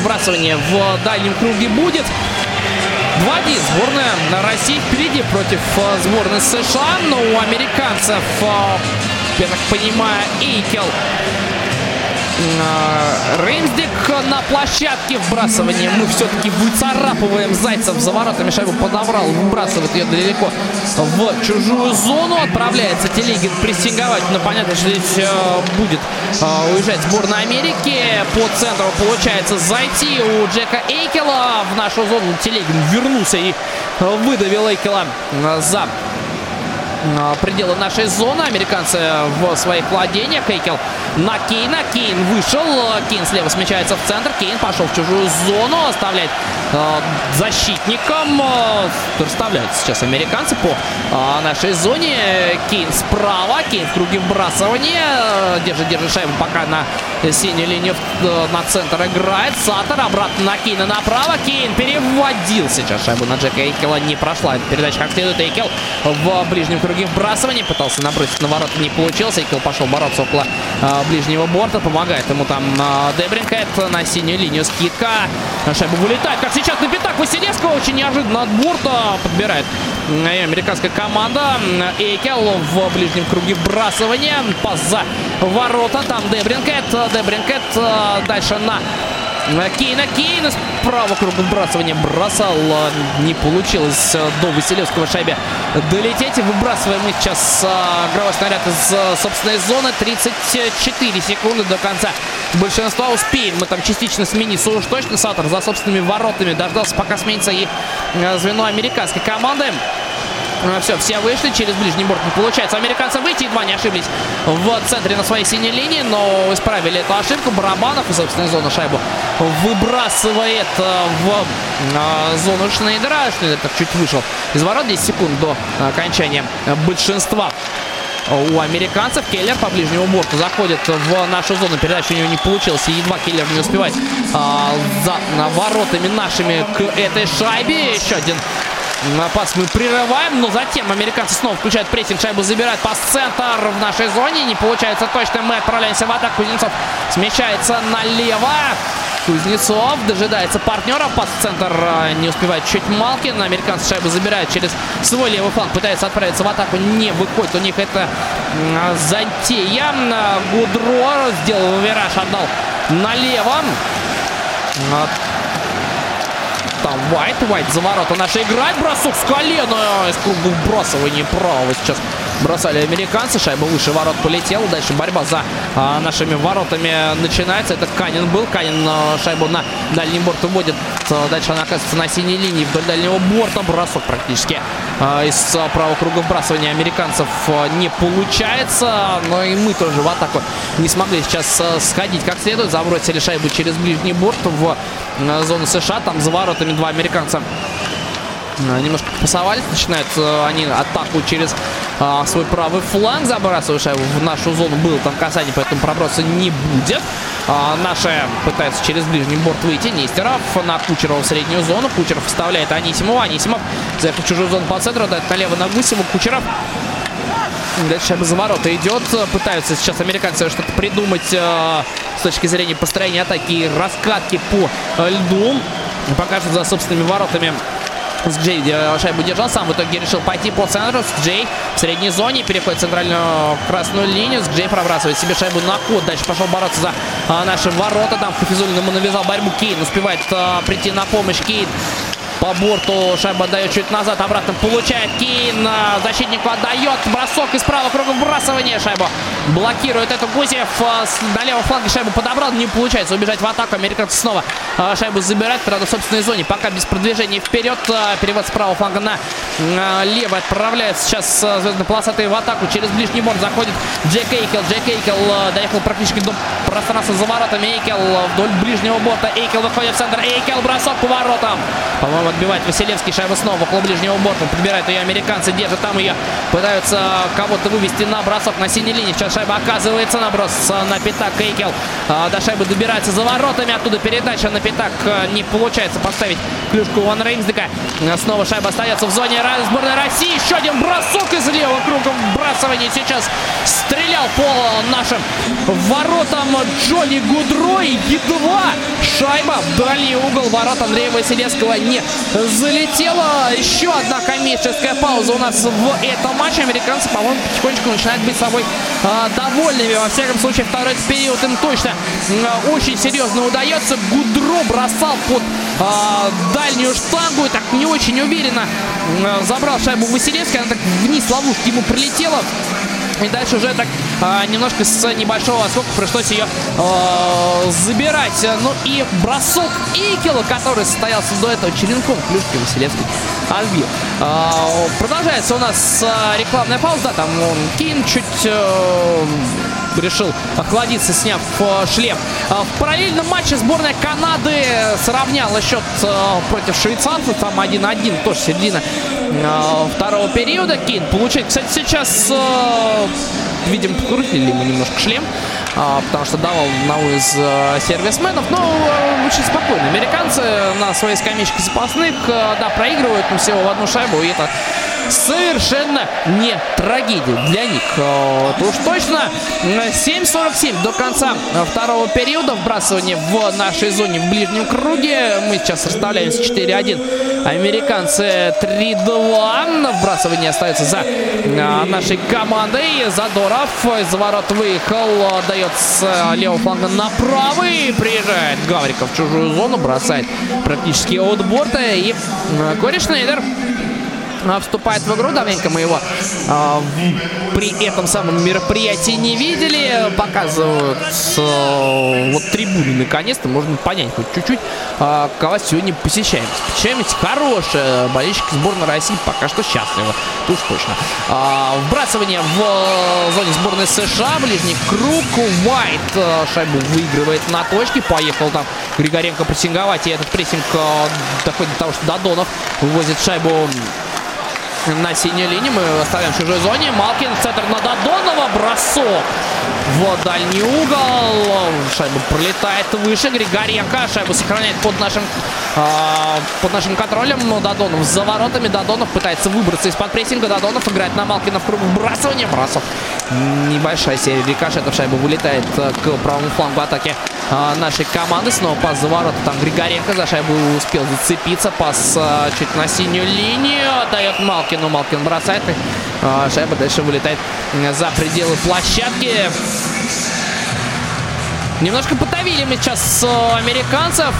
Вбрасывание в дальнем круге будет. 2-1. Сборная России впереди против э, сборной США. Но у американцев, э, я так понимаю, Эйкел Реймсдик на площадке вбрасывания. Мы все-таки выцарапываем Зайцев за воротами. Шайбу подобрал, выбрасывает ее далеко в чужую зону. Отправляется Телегин прессинговать. Но понятно, что здесь э, будет э, уезжать сборная Америки. По центру получается зайти у Джека Эйкела в нашу зону. Телегин вернулся и выдавил Эйкела за пределы нашей зоны. Американцы в своих владениях. Эйкел на Кейна. Кейн вышел. Кейн слева смещается в центр. Кейн пошел в чужую зону. Оставляет э, защитникам. Э, расставляют сейчас американцы по э, нашей зоне. Кейн справа. Кейн в круге вбрасывания. Держит, держит шайбу пока на синюю линию э, на центр играет. Саттер обратно на Кейна направо. Кейн переводил сейчас шайбу на Джека Эйкела. Не прошла эта передача как следует. Эйкел в ближнем круге вбрасывания. Пытался набросить на ворот. Не получилось. Эйкел пошел бороться около э, ближнего борта. Помогает ему там э, Дебринкет на синюю линию. Скидка. Шайба вылетает. Как сейчас на пятак Василевского. Очень неожиданно от борта подбирает американская команда. Эйкел в ближнем круге вбрасывания. Пас ворота. Там Дебринкет. Дебринкет дальше на Кейна. Кейна справа круг выбрасывания бросал. Не получилось до Василевского шайбе долететь. Выбрасываем мы сейчас игровой снаряд из собственной зоны. 34 секунды до конца большинства. Успеем мы там частично сменить. Уж точно Саттер за собственными воротами дождался, пока сменится и звено американской команды. Все, все вышли через ближний борт. Не получается американцам выйти. Едва не ошиблись в центре на своей синей линии. Но исправили эту ошибку. Барабанов и собственной зоны шайбу выбрасывает в зону Шнейдера. Шнейдер так чуть вышел из ворот. 10 секунд до окончания большинства у американцев. Келлер по ближнему борту заходит в нашу зону. Передача у него не получилась. И едва Келлер не успевает а, за воротами нашими к этой шайбе. Еще один Пас мы прерываем, но затем американцы снова включают прессинг. Шайбу забирают пас-центр в нашей зоне. Не получается точно. Мы отправляемся в атаку. Кузнецов смещается налево. Кузнецов дожидается партнеров. Пас-центр не успевает чуть Малкин. Американцы шайбу забирают через свой левый фланг. Пытается отправиться в атаку. Не выходит. У них это затея. Гудро сделал вираж. Отдал налево. Там Уайт. Уайт за ворота наши играть. Бросок в колено. Из круга вбрасывания правого сейчас бросали американцы. Шайба выше ворот полетела. Дальше борьба за а, нашими воротами начинается. Это Канин был. Канин а, шайбу на дальний борт выводит. Дальше она оказывается на синей линии вдоль дальнего борта. Бросок практически а, из а, правого круга вбрасывания американцев а, не получается. Но и мы тоже в атаку не смогли сейчас а, сходить как следует. Забросили шайбу через ближний борт в а, зону США. Там за воротами два американца немножко пасовались. Начинают они атаку через а, свой правый фланг. Забрасывая шайбу в нашу зону. Было там касание, поэтому проброса не будет. А, наши пытаются через ближний борт выйти. Нестеров на Кучерова в среднюю зону. Кучеров вставляет Анисимова. Анисимов заехал в чужую зону по центру. Дает налево на Гусеву. Кучеров Дальше шайба за ворота идет. Пытаются сейчас американцы что-то придумать э, с точки зрения построения атаки и раскатки по льду. Покажут за собственными воротами Джей шайбу держал, сам в итоге решил пойти по центру. Джей в средней зоне переходит центральную красную линию. Джей пробрасывает себе шайбу на ход. Дальше пошел бороться за а, наши ворота. Там Хафизулин ему навязал борьбу. Кейн успевает а, прийти на помощь. Кейн по борту шайба отдает чуть назад, обратно получает Кейн, защитнику отдает, бросок из правого круга вбрасывания, шайбу блокирует эту Гусев, на левом фланге шайбу подобрал, не получается убежать в атаку, американцы снова шайбу забирают, правда в собственной зоне, пока без продвижения вперед, перевод с правого фланга на левый отправляет сейчас звездно-полосатый в атаку, через ближний борт заходит Джек Эйкел, Джек Эйкел доехал практически до пространства за воротами, Эйкел вдоль ближнего борта, Эйкел выходит в центр, Эйкел бросок по воротам, по-моему отбивает Василевский. Шайба снова около ближнего борта. Подбирают ее американцы. Держат там ее. Пытаются кого-то вывести на бросок на синей линии. Сейчас шайба оказывается наброс на пятак. Кейкел а, до шайбы добирается за воротами. Оттуда передача на пятак. А, не получается поставить клюшку Ван Рейнсдека. Снова шайба остается в зоне сборной России. Еще один бросок из левого круга. Вбрасывание сейчас стрелял по нашим воротам Джоли Гудро. едва шайба в дальний угол ворот Андрея Василевского не залетела. Еще одна коммерческая пауза у нас в этом матче. Американцы, по-моему, потихонечку начинают быть собой а, довольными. Во всяком случае, второй период им точно очень серьезно удается. Гудро бросал под а, дальнюю штангу и так не очень уверенно забрал шайбу Василевский. Она так вниз ловушки ему прилетела. И дальше уже так а, немножко с небольшого отскока пришлось ее а, забирать. Ну и бросок Икела, который состоялся до этого черенком клюшки Василевский отбил. А, продолжается у нас рекламная пауза. Там он Кин чуть... А, решил охладиться, сняв э, шлем. Э, в параллельном матче сборная Канады сравняла счет э, против швейцарцев. Там 1-1, тоже середина второго периода. Кейн получает, кстати, сейчас, видимо, покрутили ему немножко шлем. Потому что давал одного из сервисменов. Но э, очень спокойно. Американцы на своей скамеечке запасных, да, проигрывают, но всего в одну шайбу, и это совершенно не трагедия для них. То уж точно 7.47 до конца второго периода. Вбрасывание в нашей зоне в ближнем круге. Мы сейчас расставляемся 4-1. Американцы 3-2. Вбрасывание остается за нашей командой. Задоров из ворот выехал. Дает с левого фланга на правый. Приезжает Гавриков в чужую зону. Бросает практически от борта. И Кори Шнейдер вступает в игру. Давненько мы его э, при этом самом мероприятии не видели. Показывают э, вот трибуны наконец-то. Можно понять хоть чуть-чуть, э, кого сегодня посещаем. Посещаемость хорошая. Болельщики сборной России пока что счастливы. Уж точно. Э, вбрасывание в зоне сборной США. Ближний круг. Уайт э, шайбу выигрывает на точке. Поехал там Григоренко прессинговать. И этот прессинг э, доходит до того, что Додонов вывозит шайбу на синей линии. Мы оставляем в чужой зоне. Малкин центр на Додонова. Бросок в дальний угол. Шайба пролетает выше. Григоренко шайбу сохраняет под нашим, э, под нашим контролем. Додонов за воротами. Додонов пытается выбраться из-под прессинга. Додонов играет на Малкина в круг вбрасывания. Бросок. Небольшая серия рикошетов. Шайба вылетает к правому флангу атаки э, нашей команды. Снова пас за ворота. Там Григоренко за шайбу успел зацепиться. Пас э, чуть на синюю линию. Дает Малкин. Но Малкин бросает. Э, шайба дальше вылетает за пределы площадки. Немножко подавили мы сейчас американцев.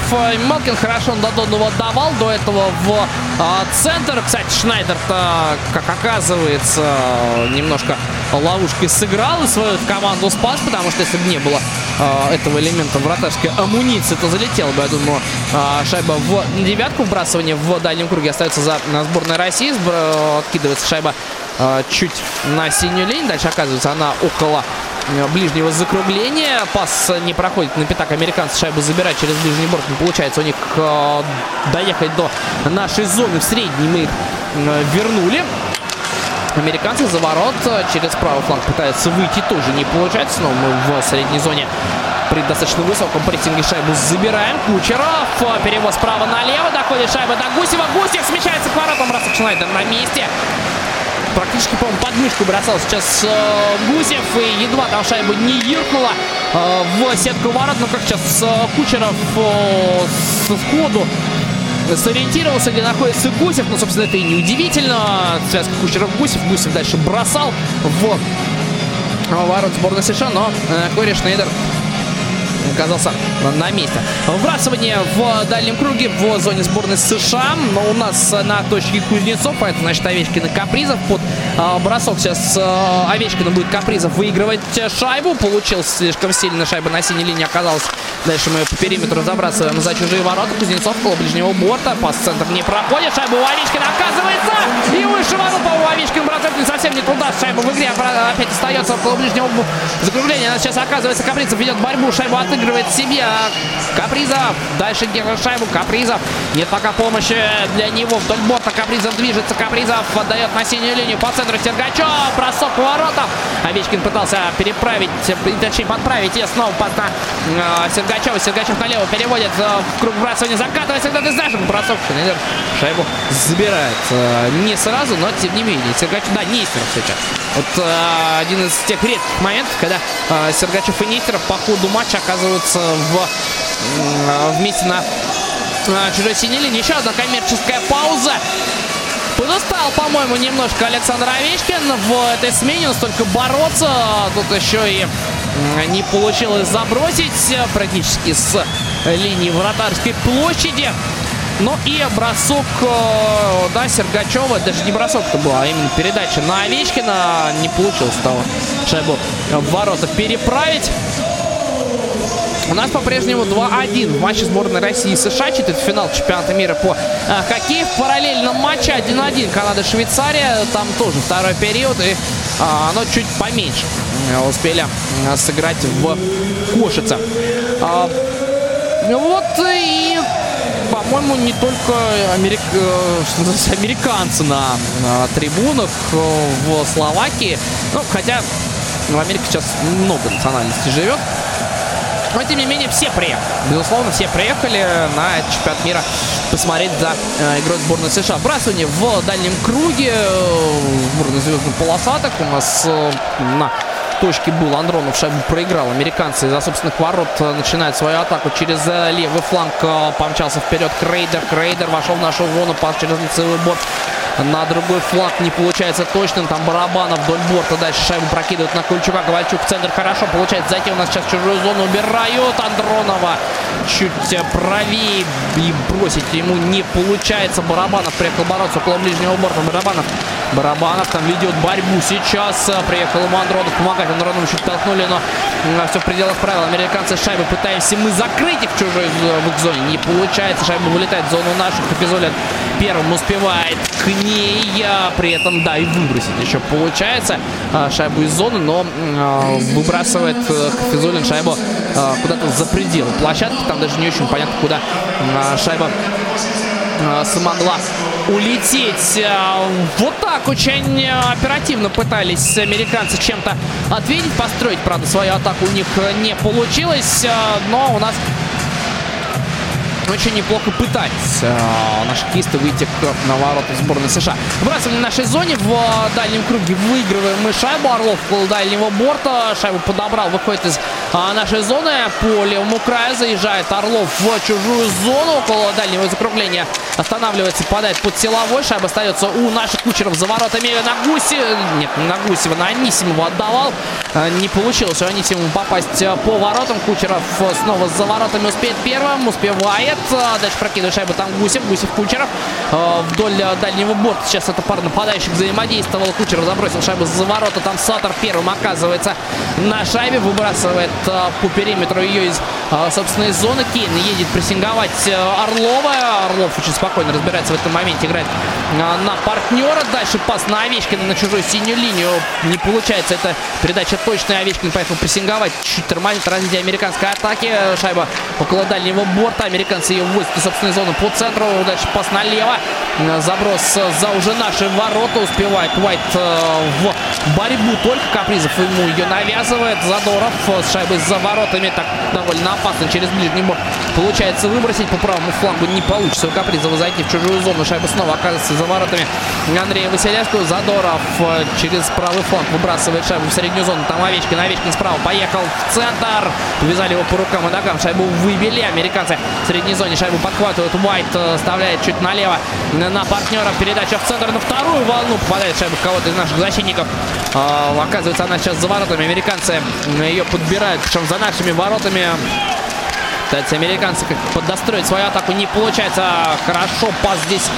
Малкин хорошо Додонова давал до этого в а, центр. Кстати, шнайдер как оказывается, немножко ловушкой сыграл и свою команду спас, потому что если бы не было этого элемента вратарской амуниции, то залетела бы, я думаю, шайба в девятку. Вбрасывание в дальнем круге остается за сборной России. Откидывается шайба чуть на синюю линию. Дальше оказывается она около ближнего закругления. Пас не проходит на пятак. Американцы шайбу забирают через ближний борт. Не получается у них э, доехать до нашей зоны. В средней мы их э, вернули. Американцы за ворот через правый фланг пытаются выйти. Тоже не получается. Снова мы в средней зоне при достаточно высоком прессинге шайбу забираем. Кучеров. Перевод справа налево. Доходит шайба до Гусева. Гусев смещается к воротам. Бросок Шнайдер на месте практически, по-моему, под бросал сейчас э, Гусев. И едва там шайба не юркнула э, в сетку ворот. Ну, как сейчас э, Кучеров э, с входу сориентировался, где находится Гусев. Ну, собственно, это и не удивительно. Связка Кучеров-Гусев. Гусев дальше бросал в ворот сборной США, но э, Кори Шнейдер оказался на месте. Вбрасывание в дальнем круге в зоне сборной США. Но у нас на точке Кузнецов, а это значит Овечкин и Капризов. Под а, бросок сейчас а, Овечкина будет Капризов выигрывать шайбу. Получил слишком сильно шайба на синей линии оказалась. Дальше мы по периметру забрасываем за чужие ворота. Кузнецов около ближнего борта. Пас центр не проходит. Шайба у Овечкина оказывается. И выше ворот, по-моему, Овечкин бросает не совсем не туда. Шайба в игре опять остается около ближнего закругления. Сейчас оказывается Капризов ведет борьбу. Шайбу от отыгрывает себе Капризов. Дальше держит шайбу Капризов. Нет пока помощи для него. Вдоль борта Капризов движется. Капризов отдает на синюю линию по центру Сергачев. Бросок поворотов. Овечкин пытался переправить, точнее подправить и снова под на э, Сергачева. Сергачев налево переводит э, в круг вбрасывания. Закатывает всегда ты знаешь. Бросок Шнейдер шайбу забирает. Э, не сразу, но тем не менее. Сергачев, да, Нестеров сейчас. Вот э, один из тех редких моментов, когда э, Сергачев и Нестеров по ходу матча оказываются в, вместе на чужой синей линии. Еще одна коммерческая пауза. Подустал, по-моему, немножко Александр Овечкин в этой смене. Настолько бороться. Тут еще и не получилось забросить практически с линии вратарской площади. Ну и бросок, да, Сергачева, даже не бросок это был, а именно передача на Овечкина. Не получилось того шайбу в ворота переправить. У нас по-прежнему 2-1 в матче сборной России и США. Четвертьфинал чемпионата мира по а, хоккею. В параллельном матче 1-1 Канада-Швейцария. Там тоже второй период. И а, оно чуть поменьше. Успели сыграть в Кошице. А, вот и по-моему, не только америк... Э, американцы на, на трибунах э, в Словакии. Ну, хотя в Америке сейчас много национальностей живет. Но, тем не менее, все приехали. Безусловно, все приехали на чемпионат мира посмотреть за э, игрой сборной США. Бросание в дальнем круге. Э, сборная звездных полосаток у нас э, на точке был. Андронов шайбу проиграл. Американцы из-за собственных ворот э, начинают свою атаку через э, левый фланг. Э, помчался вперед Крейдер. Крейдер вошел в нашу зону. Пас через лицевой борт на другой фланг не получается точным. Там Барабанов вдоль борта. Дальше шайбу прокидывают на Кульчука. Ковальчук в центр хорошо получается зайти. У нас сейчас чужую зону убирают. Андронова чуть правее и бросить ему не получается. Барабанов приехал бороться около ближнего борта. Барабанов Барабанов там ведет борьбу сейчас. Приехал ему Андронов помогать. Андронов чуть толкнули, но все в пределах правил. Американцы шайбы пытаемся мы закрыть их в чужой в их зоне. Не получается. Шайба вылетает в зону нашу. Капизолин первым успевает к ней. При этом, да, и выбросить еще получается а, шайбу из зоны, но а, выбрасывает э, Капизолин шайбу а, куда-то за пределы площадки. Там даже не очень понятно, куда шайба смогла улететь. Э, вот так очень оперативно пытались американцы чем-то ответить, построить, правда, свою атаку у них не получилось, э, но у нас очень неплохо пытались э, наши кисты выйти на ворота сборной США. Выбрасываем в нашей зоне в дальнем круге. Выигрываем мы шайбу. Орлов около дальнего борта. Шайбу подобрал. Выходит из нашей зоны. По левому краю заезжает Орлов в чужую зону. Около дальнего закругления останавливается, попадает под силовой. Шайба остается у наших кучеров за воротами на Гуси. Нет, не на Гусева, на Анисимова отдавал. Э, не получилось у Анисимова попасть э, по воротам. Кучеров снова за воротами успеет первым. Успевает. Дальше прокидывает шайбу там Гусев. Гусев Кучеров вдоль дальнего борта. Сейчас это пара нападающих взаимодействовал. Кучеров забросил шайбу за ворота. Там Сатор первым оказывается на шайбе. Выбрасывает по периметру ее из собственной зоны. Кейн едет прессинговать Орлова. Орлов очень спокойно разбирается в этом моменте. Играет на партнера. Дальше пас на Овечкина на чужую синюю линию. Не получается. Это передача точная. Овечкин поехал прессинговать. Чуть тормозит развитие американской атаки. Шайба около дальнего борта. Американцы ее вводит в собственную зону по центру. Дальше пас налево. Заброс за уже наши ворота. Успевает Уайт э, в борьбу. Только Капризов ему ее навязывает. Задоров с шайбой за воротами. Так довольно опасно через ближний борт. Получается выбросить по правому флангу. Не получится у Капризова зайти в чужую зону. Шайба снова оказывается за воротами Андрея Василевского. Задоров э, через правый фланг выбрасывает шайбу в среднюю зону. Там Овечкин. Овечкин справа. Поехал в центр. Увязали его по рукам и ногам. Шайбу выбили. Американцы в средней зоне шайбу подхватывает. Уайт э, вставляет чуть налево на партнера. Передача в центр на вторую волну. Попадает шайбу в кого-то из наших защитников. А, оказывается, она сейчас за воротами. Американцы ее подбирают. Причем за нашими воротами. Кстати, американцы как подостроить свою атаку не получается. Хорошо пас здесь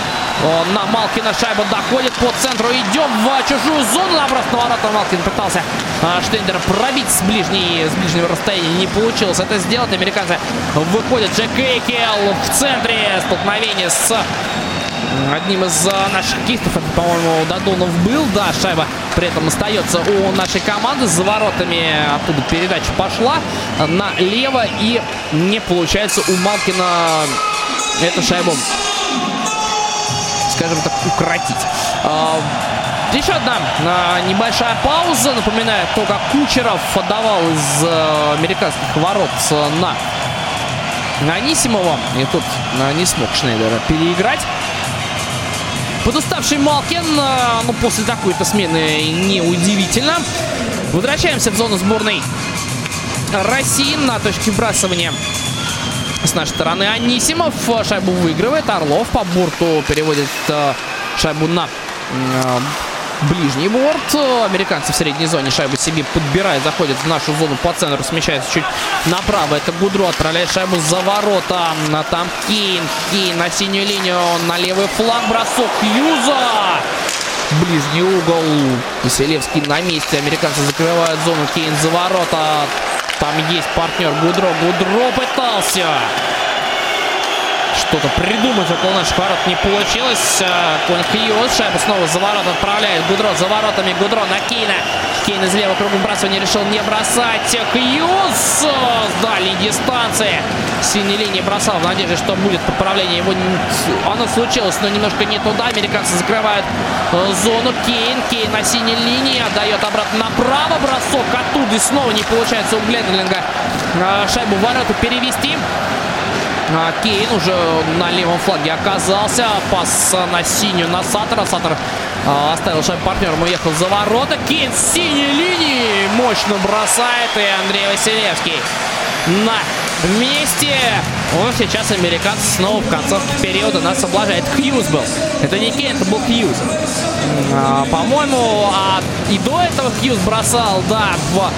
на Малкина. Шайба доходит по центру. Идем в чужую зону. Наброс на ворота. Малкин пытался а, Штендер пробить с, ближней, с ближнего расстояния. Не получилось это сделать. Американцы выходят. Джек Эйкел в центре. Столкновение с одним из а, наших кистов. По-моему, Дадонов был. Да, шайба при этом остается у нашей команды. За воротами оттуда передача пошла налево. И не получается у Малкина эту шайбу, скажем так, укротить. А, еще одна небольшая пауза. Напоминает то, как Кучеров отдавал из э, американских ворот на Анисимова. И тут не смог Шнейдера переиграть. Подуставший Малкин, э, ну, после такой-то смены неудивительно. Возвращаемся в зону сборной России на точке вбрасывания с нашей стороны Анисимов. Шайбу выигрывает. Орлов по борту переводит э, шайбу на э, ближний борт. Американцы в средней зоне шайбу себе подбирают, заходят в нашу зону по центру, смещается чуть направо. Это Гудро отправляет шайбу за ворота. А там Кейн. Кейн на синюю линию, на левый фланг. Бросок Юза. Ближний угол. Василевский на месте. Американцы закрывают зону. Кейн за ворота. Там есть партнер Гудро. Гудро пытался что-то придумать около наших ворот не получилось. Конь Хьюз шайбу снова за ворот отправляет. Гудро за воротами. Гудро на Кейна. Кейн из левого круга бросания решил не бросать. Хьюз с дальней дистанции. Синей линии бросал в надежде, что будет подправление. Его оно случилось, но немножко не туда. Американцы закрывают э, зону. Кейн. Кейн на синей линии. Отдает обратно направо. Бросок оттуда. И снова не получается у Глендлинга э, шайбу в ворота перевести. Кейн уже на левом флаге оказался. Пас на синюю на Саттера. Саттер а, оставил шайбу партнером, уехал за ворота. Кейн с синей линии мощно бросает. И Андрей Василевский на месте. Он сейчас американцы снова в концовке периода нас соблажает. Хьюз был. Это не Кейн, это был Хьюз. А, по-моему, а и до этого Хьюз бросал, да, в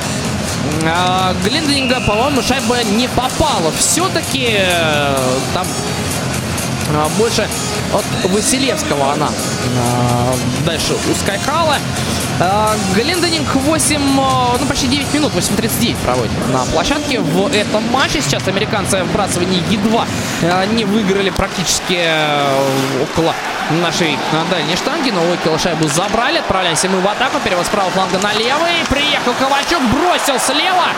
а, Глиндлинга, по-моему, шайба не попала. Все-таки э, там а, больше от Василевского она а, дальше ускакала. Глендонинг 8, ну почти 9 минут, 8.39 проводит на площадке. В этом матче сейчас американцы в бросовании едва не выиграли практически э, около нашей дальней штанги. Но Уикела шайбу забрали. Отправляемся мы в атаку. Перевод с правого фланга на левый. Приехал Ковальчук, бросил слева.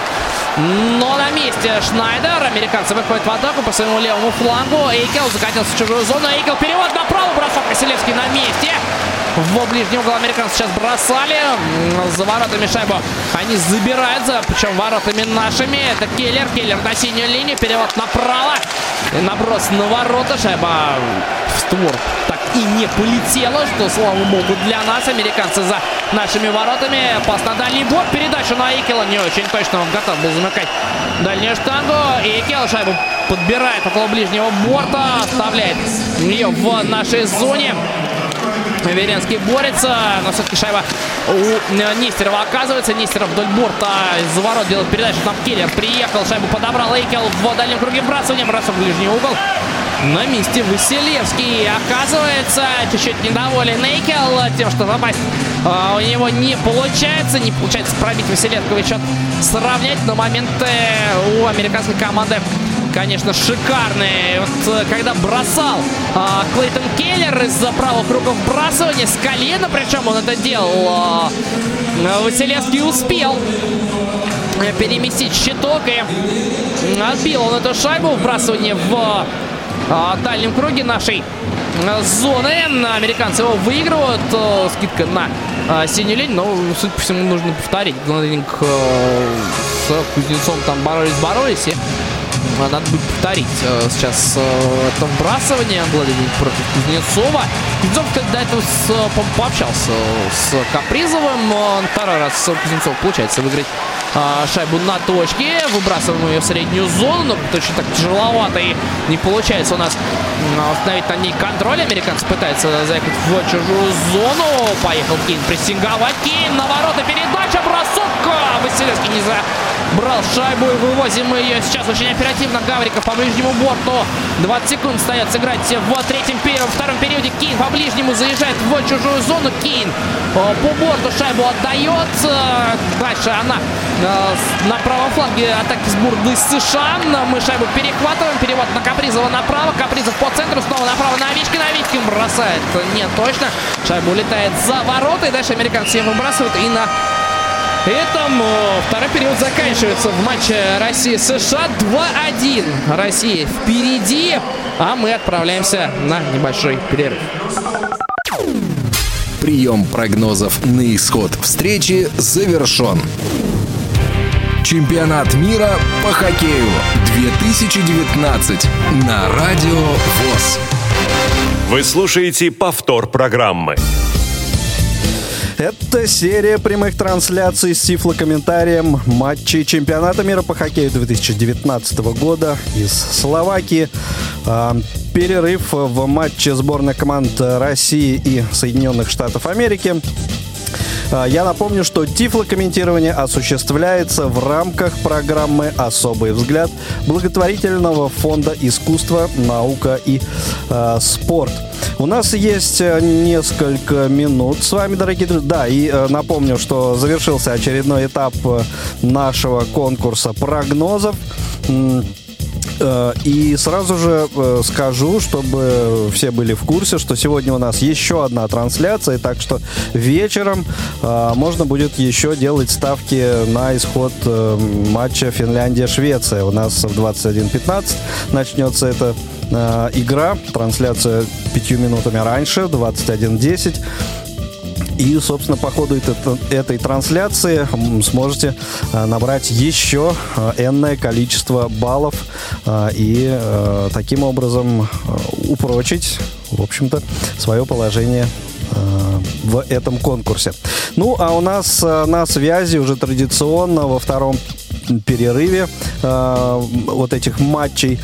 Но на месте Шнайдер. Американцы выходят в атаку по своему левому флангу. Эйкел закатился в чужую зону. Эйкел перевод направо. Бросок Василевский на месте. В ближний угол американцы сейчас бросали. За воротами шайбу они забирают. За, причем воротами нашими. Это Келлер. Келлер на синюю линию. Перевод направо. И наброс на ворота. Шайба в створ так и не полетела. Что, слава богу, для нас. Американцы за нашими воротами. Пас на дальний борт. Передачу на Икела. Не очень точно. Он готов был замыкать дальнюю штангу. И Икел шайбу подбирает около ближнего борта. Оставляет ее в нашей зоне. Веренский борется, но все-таки шайба у Нестерова оказывается. Нестеров вдоль борта из ворот делает передачу. Там Киллер приехал, шайбу подобрал Эйкел в дальнем круге бросания. Бросок в ближний угол. На месте Василевский оказывается чуть-чуть недоволен Эйкел тем, что попасть а, у него не получается. Не получается пробить Василевского и счет сравнять. Но моменты у американской команды конечно, шикарный. Вот э, когда бросал а, Клейтон Келлер из-за правого круга вбрасывания с колена, причем он это делал, а, Василевский успел переместить щиток и отбил он эту шайбу. Вбрасывание в а, дальнем круге нашей зоны. Американцы его выигрывают. А, скидка на а, синюю линию, но, судя по всему, нужно повторить. Гладинг а, с Кузнецом там боролись-боролись и надо будет повторить э, сейчас э, это вбрасывание Владимир против Кузнецова. Кузнецов до этого с, пообщался с Капризовым. Второй раз Кузнецов получается выиграть шайбу на точке. Выбрасываем ее в среднюю зону, но точно так тяжеловато и не получается у нас установить на ней контроль. Американцы пытаются заехать в чужую зону. Поехал Кейн прессинговать. Кейн на ворота передача, бросок. Василевский не за брал шайбу и вывозим ее сейчас очень оперативно. Гавриков по ближнему борту. 20 секунд стоят сыграть в третьем периоде, в втором периоде. Кейн по ближнему заезжает в чужую зону. Кейн по борту шайбу отдает. Дальше она на правом фланге атаки сборной США. Мы шайбу перехватываем. Перевод на Капризова направо. Капризов по центру. Снова направо на Овечкина. Овечкин бросает. Нет, точно. Шайба улетает за ворота. И дальше американцы ее выбрасывают. И на этом второй период заканчивается в матче России-США 2-1. Россия впереди, а мы отправляемся на небольшой перерыв. Прием прогнозов на исход встречи завершен. Чемпионат мира по хоккею 2019 на Радио ВОЗ. Вы слушаете повтор программы. Это серия прямых трансляций с тифлокомментарием матчей чемпионата мира по хоккею 2019 года из Словакии. А, перерыв в матче сборной команд России и Соединенных Штатов Америки. А, Я напомню, что тифлокомментирование осуществляется в рамках программы «Особый взгляд» благотворительного фонда «Искусство, наука и э, спорт». У нас есть э, несколько минут с вами, дорогие друзья. Да, и э, напомню, что завершился очередной этап э, нашего конкурса прогнозов. Э, И сразу же э, скажу, чтобы все были в курсе, что сегодня у нас еще одна трансляция, так что вечером э, можно будет еще делать ставки на исход матча Финляндия-Швеция. У нас в 21.15 начнется эта игра, трансляция пятью минутами раньше, 21.10. И, собственно, по ходу этой, трансляции сможете э, набрать еще э, энное количество баллов э, и таким образом упрочить, в общем-то, свое положение в этом конкурсе. Ну, а у нас на связи уже традиционно во втором перерыве э, вот этих матчей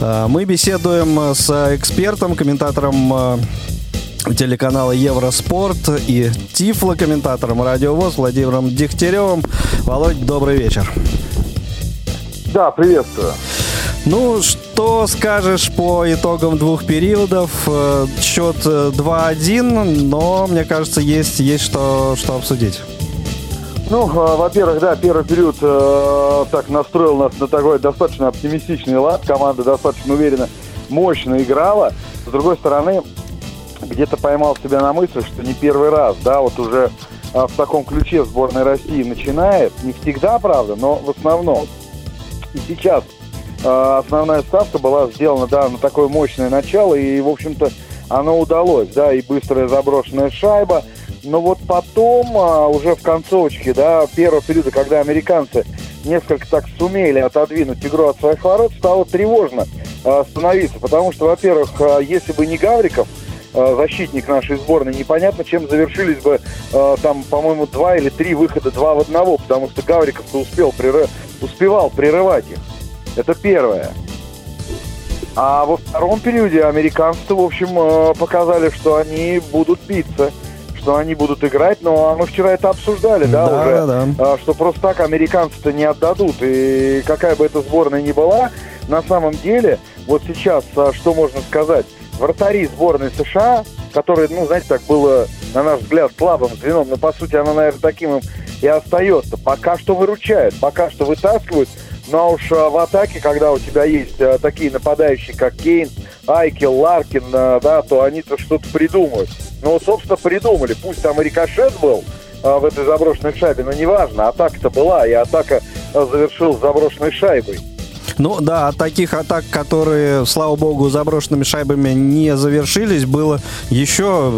э, мы беседуем с экспертом, комментатором э, телеканала Евроспорт и Тифло комментатором радиовоз Владимиром Дегтяревым. Володь, добрый вечер. Да, приветствую. Ну, что скажешь по итогам двух периодов? Э, Счет э, 2-1, но, мне кажется, есть, есть что, что обсудить. Ну, э, во-первых, да, первый период э, так настроил нас на такой достаточно оптимистичный лад. Команда достаточно уверенно, мощно играла. С другой стороны, где-то поймал себя на мысли, что не первый раз, да, вот уже э, в таком ключе сборная России начинает. Не всегда, правда, но в основном. И сейчас э, основная ставка была сделана, да, на такое мощное начало, и, в общем-то, оно удалось, да, и быстрая заброшенная шайба. Но вот потом, а, уже в концовочке, да, первого периода, когда американцы несколько так сумели отодвинуть игру от своих ворот, стало тревожно а, становиться. Потому что, во-первых, а, если бы не Гавриков, а, защитник нашей сборной, непонятно, чем завершились бы а, там, по-моему, два или три выхода два в одного, потому что Гавриков-то успел преры- успевал прерывать их. Это первое. А во втором периоде американцы, в общем, э, показали, что они будут биться, что они будут играть, но мы вчера это обсуждали, да, Да, уже, да, э, что просто так американцы-то не отдадут. И какая бы эта сборная ни была, на самом деле, вот сейчас, э, что можно сказать, вратари сборной США, которые, ну, знаете, так было, на наш взгляд, слабым звеном, но, по сути, она, наверное, таким им и остается. Пока что выручают, пока что вытаскивают, но уж э, в атаке, когда у тебя есть э, такие нападающие, как Кейн, Айкел, Ларкин, да, то они-то что-то придумают. Ну, собственно, придумали. Пусть там и рикошет был в этой заброшенной шайбе, но неважно, атака-то была, и атака завершилась заброшенной шайбой. Ну да, от таких атак, которые, слава богу, заброшенными шайбами не завершились, было еще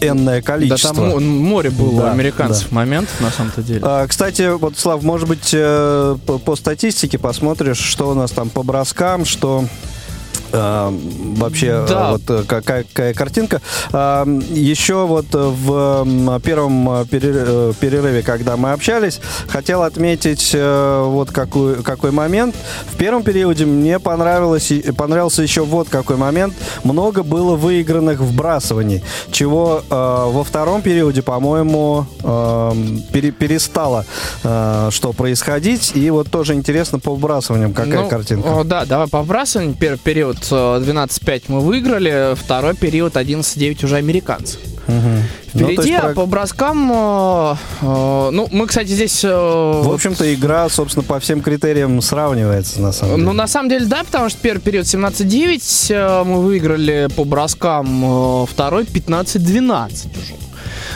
э, энное Да количество. там мо- море было Да, у американцев моментов, на самом-то деле. А, Кстати, вот, Слав, может быть, э, по, по статистике посмотришь, что у нас там по броскам, что э, вообще э, Да. вот э, какая, какая картинка. Еще вот в первом перер- перерыве, когда мы общались, хотел отметить э, вот какой, какой момент. В первом периоде мне понравилось, понравился еще вот какой момент. Много было выигранных вбрасываний, чего э, во втором периоде, по-моему, э, пере- перестало э, что происходить. И вот тоже интересно по вбрасываниям, какая Ну, картинка. о, да, давай по вбрасыванию. Первый период 12-5 мы выиграли, второй период 11-9 уже американцы. Ну, то Впереди, есть а по броскам... э, э, ну, мы, кстати, здесь... э, В общем-то, игра, собственно, по всем критериям сравнивается, на самом деле. Ну, на самом деле, да, потому что первый период 17-9 э, мы выиграли по броскам, э, второй 15-12 уже.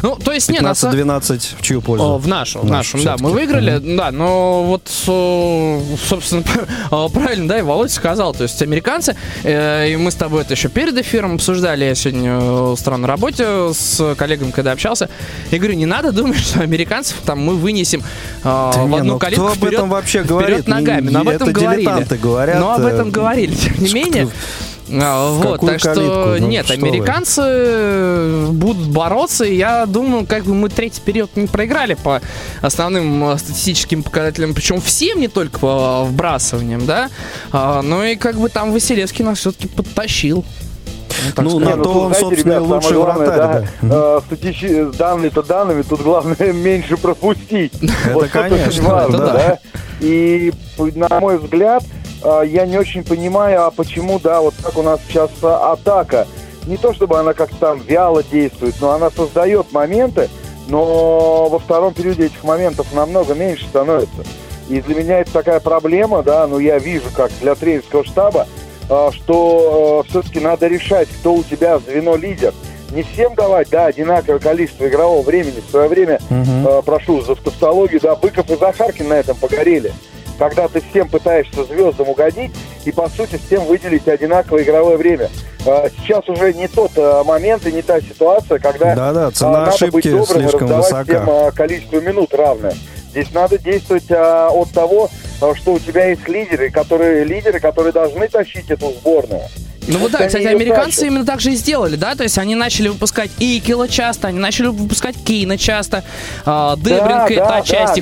Ну, то есть, не, на самом 15-12 в чью О, пользу? в нашу, в Нашу да, мы выиграли, да, но вот, э, собственно, э, (laughs) правильно, да, и Володя сказал, то есть американцы, э, и мы с тобой это еще перед эфиром обсуждали, я сегодня э, странно на работе с коллегами, когда общался, я говорю, не надо думать, что американцев там мы вынесем э, Да в не, одну ну калитку кто об вперед, этом вообще вперед говорит? ногами, но об Это этом говорили. говорят, Но об этом э, говорили, тем не менее. А, Вот, какую так что калитку? Ну, нет, что вы. американцы будут бороться, и я думаю, как бы мы третий период не проиграли по основным э, статистическим показателям, причем всем, не только по вбрасываниям, да, А, но и как бы там Василевский нас все-таки подтащил. так Ну, сказать. на то тут, он, собственно, ребят, самое лучший главное, вратарь, да, э, статичи- данные-то данными, тут главное (laughs) меньше пропустить. Это Вот конечно, важно, это да. да. И, на мой взгляд, э, я не очень понимаю, а почему, да, вот как у нас сейчас э, атака. Не то, чтобы она как-то там вяло действует, но она создает моменты, но во втором периоде этих моментов намного меньше становится. И для меня это такая проблема, да, ну я вижу, как для тренерского штаба, э, что все-таки надо решать, кто у тебя звено-лидер. Не всем давать, да, одинаковое количество игрового времени. В свое время, э, прошу за тавтологию, да, Быков и Захаркин на этом погорели. Когда ты всем пытаешься звездам угодить и, по сути, всем выделить одинаковое игровое время. Э, Сейчас уже не тот э, момент и не та ситуация, когда Да-да, а, цена надо быть ошибки добрым и раздавать высока. всем а, количество минут равное. Здесь надо действовать а, от того, а, что у тебя есть лидеры, которые лидеры, которые должны тащить эту сборную. И Ну вот да, кстати, американцы именно так же и сделали, да, то есть они начали выпускать Икела часто, они начали выпускать Кейна часто, а, Дебринка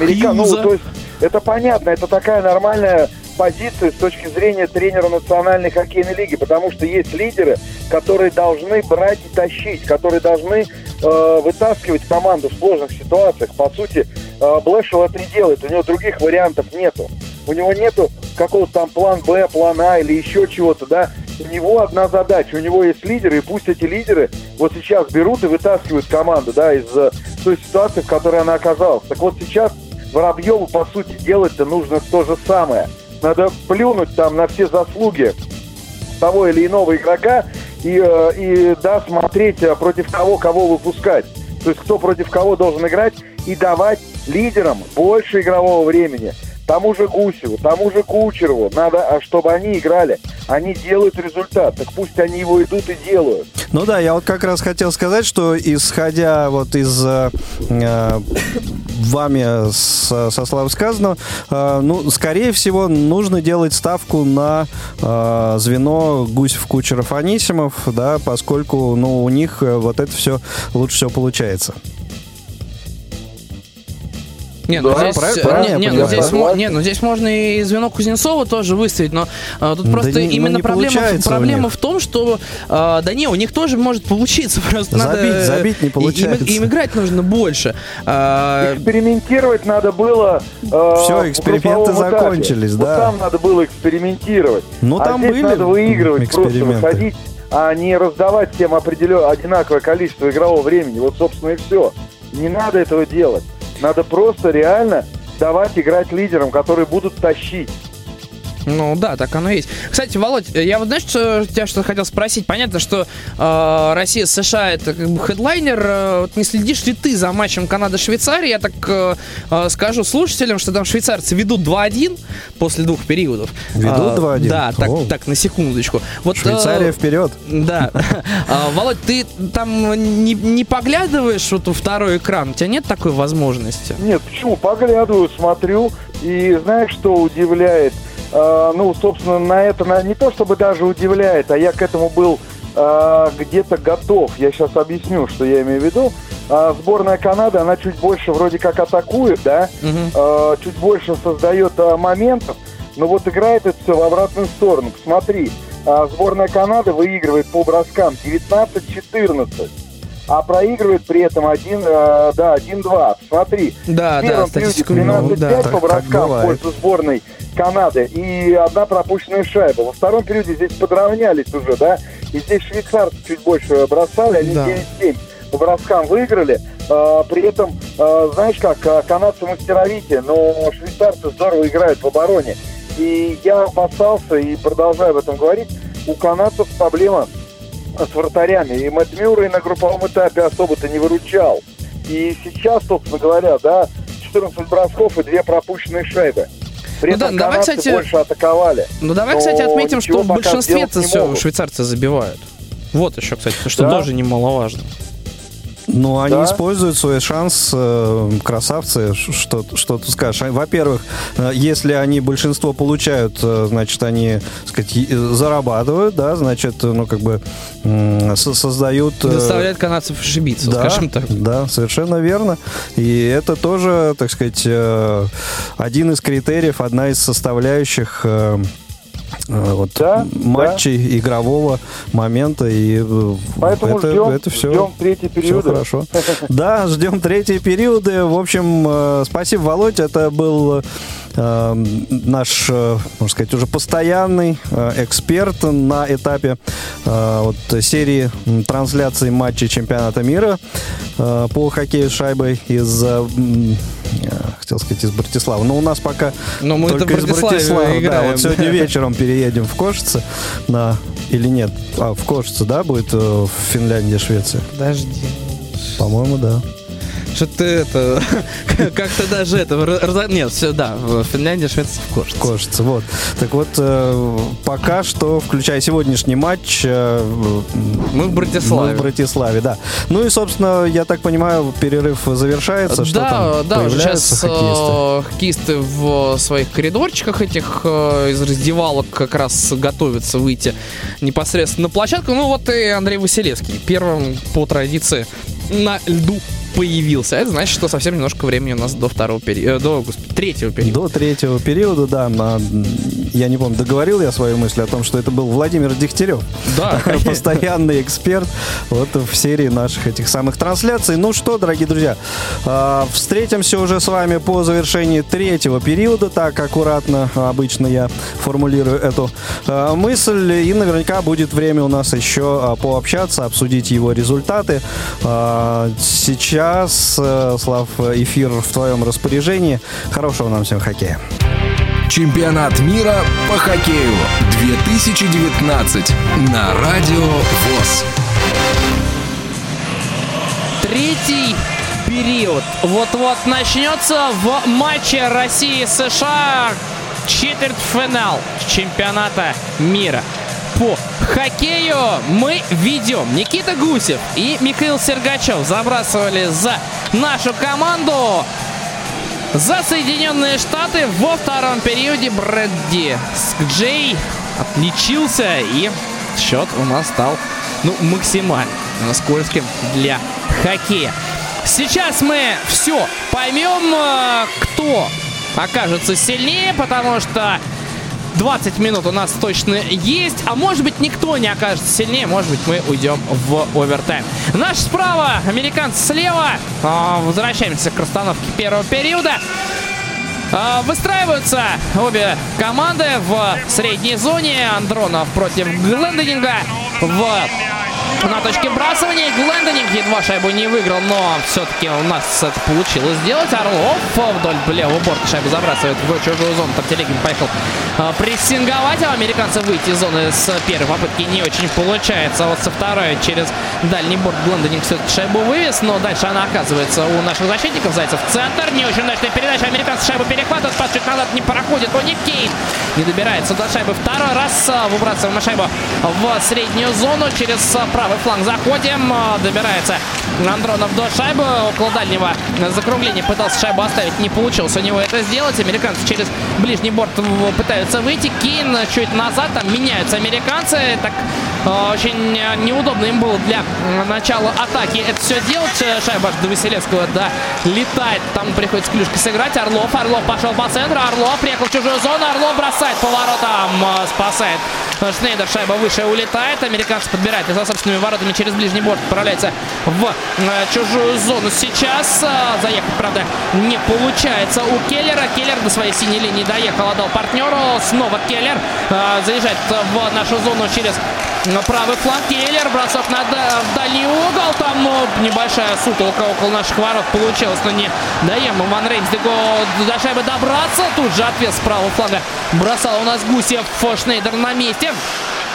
америка- ну, Хьюза. то есть это понятно, это такая нормальная позиция с точки зрения тренера Национальной хоккейной лиги, потому что есть лидеры, которые должны брать и тащить, которые должны э, вытаскивать команду в сложных ситуациях. По сути, э, Блэшел это не делает, у него других вариантов нету. У него нету какого-то там план Б, план А или еще чего-то, да. У него одна задача, у него есть лидеры, и пусть эти лидеры вот сейчас берут и вытаскивают команду, да, из э, той ситуации, в которой она оказалась. Так вот сейчас Воробьеву, по сути, делать-то нужно то же самое. Надо плюнуть там на все заслуги того или иного игрока и, э, и да, смотреть, э, против кого кого выпускать. То есть кто против кого должен играть и давать лидерам больше игрового времени. Тому же Гусеву, тому же Кучерову. Надо, а, чтобы они играли. Они делают результат. Так пусть они его идут и делают. Ну да, я вот как раз хотел сказать, что исходя вот из э, э, вами с- со слов сказанного, э, ну, скорее всего, нужно делать ставку на э, звено Гусев, Кучеров, Анисимов, да, поскольку, ну, у них э, вот это все лучше всего получается. Не, ну Да, здесь, правильно- э, правильно не, я не, ну здесь, мо- Согласен. не, ну здесь можно и звено Кузнецова тоже выставить, но а, тут Да просто не- ну, именно не проблема, получается проблема в том, что а, да не, у них тоже может получиться, (laughs) просто Забить- надо забить не и- им- получается. Им, играть нужно больше. А, Экспериментировать надо было. э, Всё, в эксперименты групповом этапе. закончились, Вот да. там надо было экспериментировать. Ну, а там здесь были надо выигрывать, просто выходить, а не раздавать всем определенное одинаковое количество игрового времени. Вот, собственно, и все. Не надо этого делать. Надо просто реально давать играть лидерам, которые будут тащить. Ну да, так оно и есть. Кстати, Володь, я вот знаешь, что, тебя что хотел спросить? Понятно, что э, Россия США это как бы хедлайнер. Э, вот не следишь ли ты за матчем Канада-Швейцария? Я так э, э, скажу слушателям, что там швейцарцы ведут 2-1 после двух периодов. Ведут А, 2:1? Да, так, О. так, на секундочку. Вот, э, Швейцария вперед. Да. (laughs) А, Володь, ты там не, не поглядываешь вот второй экран? У тебя нет такой возможности? Нет, почему? Поглядываю, смотрю, и знаешь, что удивляет? Э, ну, собственно, на это на- не то чтобы даже удивляет, а я к этому был э, где-то готов. Я сейчас объясню, что я имею в виду. А, сборная Канады, она чуть больше вроде как атакует, да, Мгм. э, чуть больше создает э, моментов, но вот играет это все в обратную сторону. Посмотри, а, сборная Канады выигрывает по броскам 19-14, а проигрывает при этом 1, э, да, 1-2. Посмотри, Да, в да, первом статистику. периоде ну, 13-5 да. так- по броскам в пользу сборной Канады и одна пропущенная шайба. Во втором периоде здесь подравнялись уже, да, и здесь швейцарцы чуть больше бросали, они Да. 9-7 по броскам выиграли. А, при этом, а, знаешь как, а, канадцы мастеровитие, но швейцарцы здорово играют в обороне. И я опасался и продолжаю об этом говорить, у канадцев проблема с вратарями. И Мэтт Мюррей на групповом этапе особо-то не выручал. И сейчас, собственно говоря, да, 14 бросков и две пропущенные шайбы. При Ну да, давай, кстати, больше атаковали. Ну давай, кстати, отметим, что в большинстве все могут. швейцарцы забивают. Вот еще, кстати, что Да. тоже немаловажно. Ну, они Да. используют свой шанс, э, красавцы, что, что ты скажешь. Во-первых, э, если они большинство получают, э, значит, они, сказать, зарабатывают, да, значит, ну, как бы создают... Заставляет канадцев ошибиться, да, скажем так. Да, совершенно верно. И это тоже, так сказать, один из критериев, одна из составляющих вот Да, матчей, игрового момента. И э, Поэтому это, ждем, это все, ждем третий период. Все хорошо. (laughs) Да, ждем третьи периоды. В общем, э, спасибо, Володь. Это был э, наш, э, можно сказать, уже постоянный э, эксперт на этапе э, вот, серии трансляций матчей чемпионата мира по хоккею с шайбой из хотел сказать, из Братиславы. Но у нас пока Но мы-то только из Братиславы. Да, играем. вот сегодня вечером переедем в Кошице на... Или нет? А, в Кошице, да, будет в Финляндии, Швеция? Подожди. По-моему, да. Что ты это... (laughs) Как-то даже это... Нет, все, да. В Финляндии, Швеция, в Кошице. Кошице, вот. Так вот, э, пока что, включая сегодняшний матч, э, Мы в Братиславе. мы в Братиславе, да. Ну и, собственно, я так понимаю, перерыв завершается, что да, там да, сейчас хоккеисты? э, хоккеисты в своих коридорчиках этих из раздевалок как раз готовятся выйти непосредственно на площадку. Ну вот и Андрей Василевский первым по традиции на льду появился. Это значит, что совсем немножко времени у нас до второго периода, до господи, третьего периода. До третьего периода, да, на- я не помню, договорил я свою мысль о том, что это был Владимир Дегтярев. Да, (laughs) постоянный эксперт вот в серии наших этих самых трансляций. Ну что, дорогие друзья, а, встретимся уже с вами по завершении третьего периода. Так аккуратно обычно я формулирую эту а, мысль. И наверняка будет время у нас еще а, пообщаться, обсудить его результаты. Сейчас, э, Слав, эфир в твоем распоряжении. Хорошего нам всем хоккея. Чемпионат мира по хоккею 2019 на Радио ВОЗ. Третий период вот-вот начнется в матче России-США четвертьфинал чемпионата мира. По хоккею мы ведем. Никита Гусев и Михаил Сергачев забрасывали за нашу команду. За Соединенные Штаты во втором периоде Брэдди Скджей отличился и счет у нас стал ну, максимально скользким для хоккея. Сейчас мы все поймем, э, кто окажется сильнее, потому что 20 минут у нас точно есть, а может быть никто не окажется сильнее, может быть мы уйдем в овертайм. Наш справа, американцы слева. А, Возвращаемся к расстановке первого периода. А, Выстраиваются обе команды в средней зоне. Андронов против Гленденинга в на точке вбрасывания. Глендонинг едва шайбу не выиграл, но все-таки у нас это получилось сделать. Орлов вдоль левого борта шайбу забрасывает в чужую зону. Тартелегин поехал а, прессинговать, а у выйти из зоны с первой попытки не очень получается. А вот со второй через дальний борт Глендонинг все-таки шайбу вывез, но дальше она оказывается у наших защитников. Зайцев в центр. Не очень удачная передача. Американцы шайбу перехватывают. Пас чуть назад не проходит. У Ник Кейн не добирается до шайбы. Второй раз а, выбрасываем мы шайбу в среднюю зону. Через правый фланг заходим. А, Добирается Андронов до шайбы. Около дальнего закругления пытался шайбу оставить. Не получилось у него это сделать. Американцы через ближний борт пытаются выйти. Кейн чуть назад. Там меняются американцы. Так а, очень а, неудобно им было для начала атаки это все делать. Шайба до Василевского да, летает. Там приходится клюшкой сыграть. Орлов. Орлов пошел по центру. Орлов приехал в чужую зону. Орлов бросает поворотом. э, Спасает Шнейдер. Шайба выше улетает. Американцы подбирают за собственными воротами через ближний борт. Отправляется в э, чужую зону. Сейчас э, заехать, правда, не получается у Келлера. Келлер до своей синей линии доехал, отдал партнеру. Снова Келлер э, заезжает в нашу зону через на правый фланг Келлер, бросок на дальний угол. Там ну, небольшая сутолка около наших ворот получилась, но не даем Ван Рейнсдегу до шайбы добраться. Тут же ответ с правого фланга бросал у нас Гусев. Шнейдер на месте.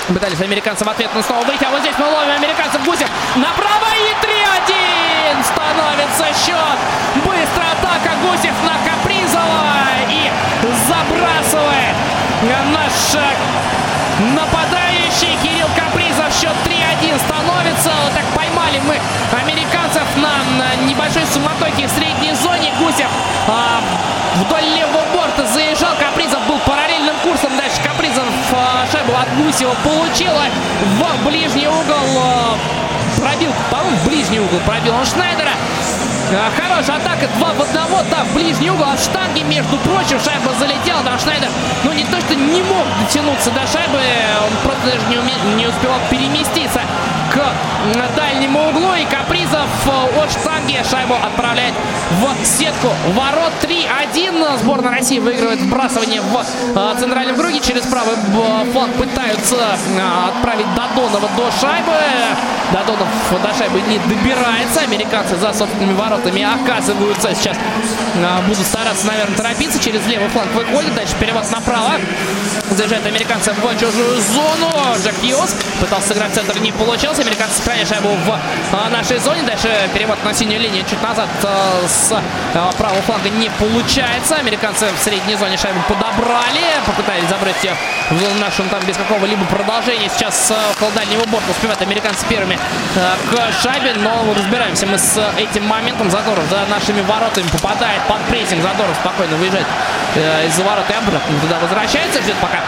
Пытались американцы в ответ, но снова выйти. А вот здесь мы ловим американцев. Гусев направо и 3-1 становится счет. Быстрая атака Гусев на Капризова и забрасывает наш э, нападающий Кирилл Капризов. Счет 3-1 становится. Вот так поймали мы американцев на небольшой суматохе в средней зоне. Гусев а, вдоль левого борта заезжал. Капризов был параллельным курсом. Дальше Капризов а, шайбу от Гусева получила в ближний угол. а, пробил, по-моему, в ближний угол пробил он Шнайдера. Хорошая атака, два в одного, да, в ближний угол. От штанги, между прочим, шайба залетела, там Шнайдер, ну не то, что не мог дотянуться до шайбы, он просто даже не, уме... не успевал переместиться к дальнему углу. И Капризов э, от штанги шайбу отправляет в сетку ворот 3-1. Сборная России выигрывает вбрасывание в э, центральном круге. Через правый фланг пытаются э, отправить Додонова до шайбы. Додонов до шайбы не добирается. Американцы за собственными воротами оказываются. Сейчас будут стараться, наверное, торопиться. Через левый фланг выходит. Дальше перевод направо. Заезжают американцы в чужую зону. Джек Хьюз пытался сыграть центр, не получился. Американцы сохраняют шайбу в а, нашей зоне. Дальше перевод на синюю линию чуть назад а, с а, правого фланга не получается. Американцы в средней зоне шайбу подобрали. Попытались забрать ее в зону нашу там без какого-либо продолжения. Сейчас около дальнего борта успевают американцы первыми к шайбе. Но разбираемся мы с этим моментом. Задоров за нашими воротами попадает под прессинг. Задоров спокойно выезжает из-за ворот и обратно туда возвращается. Ждет пока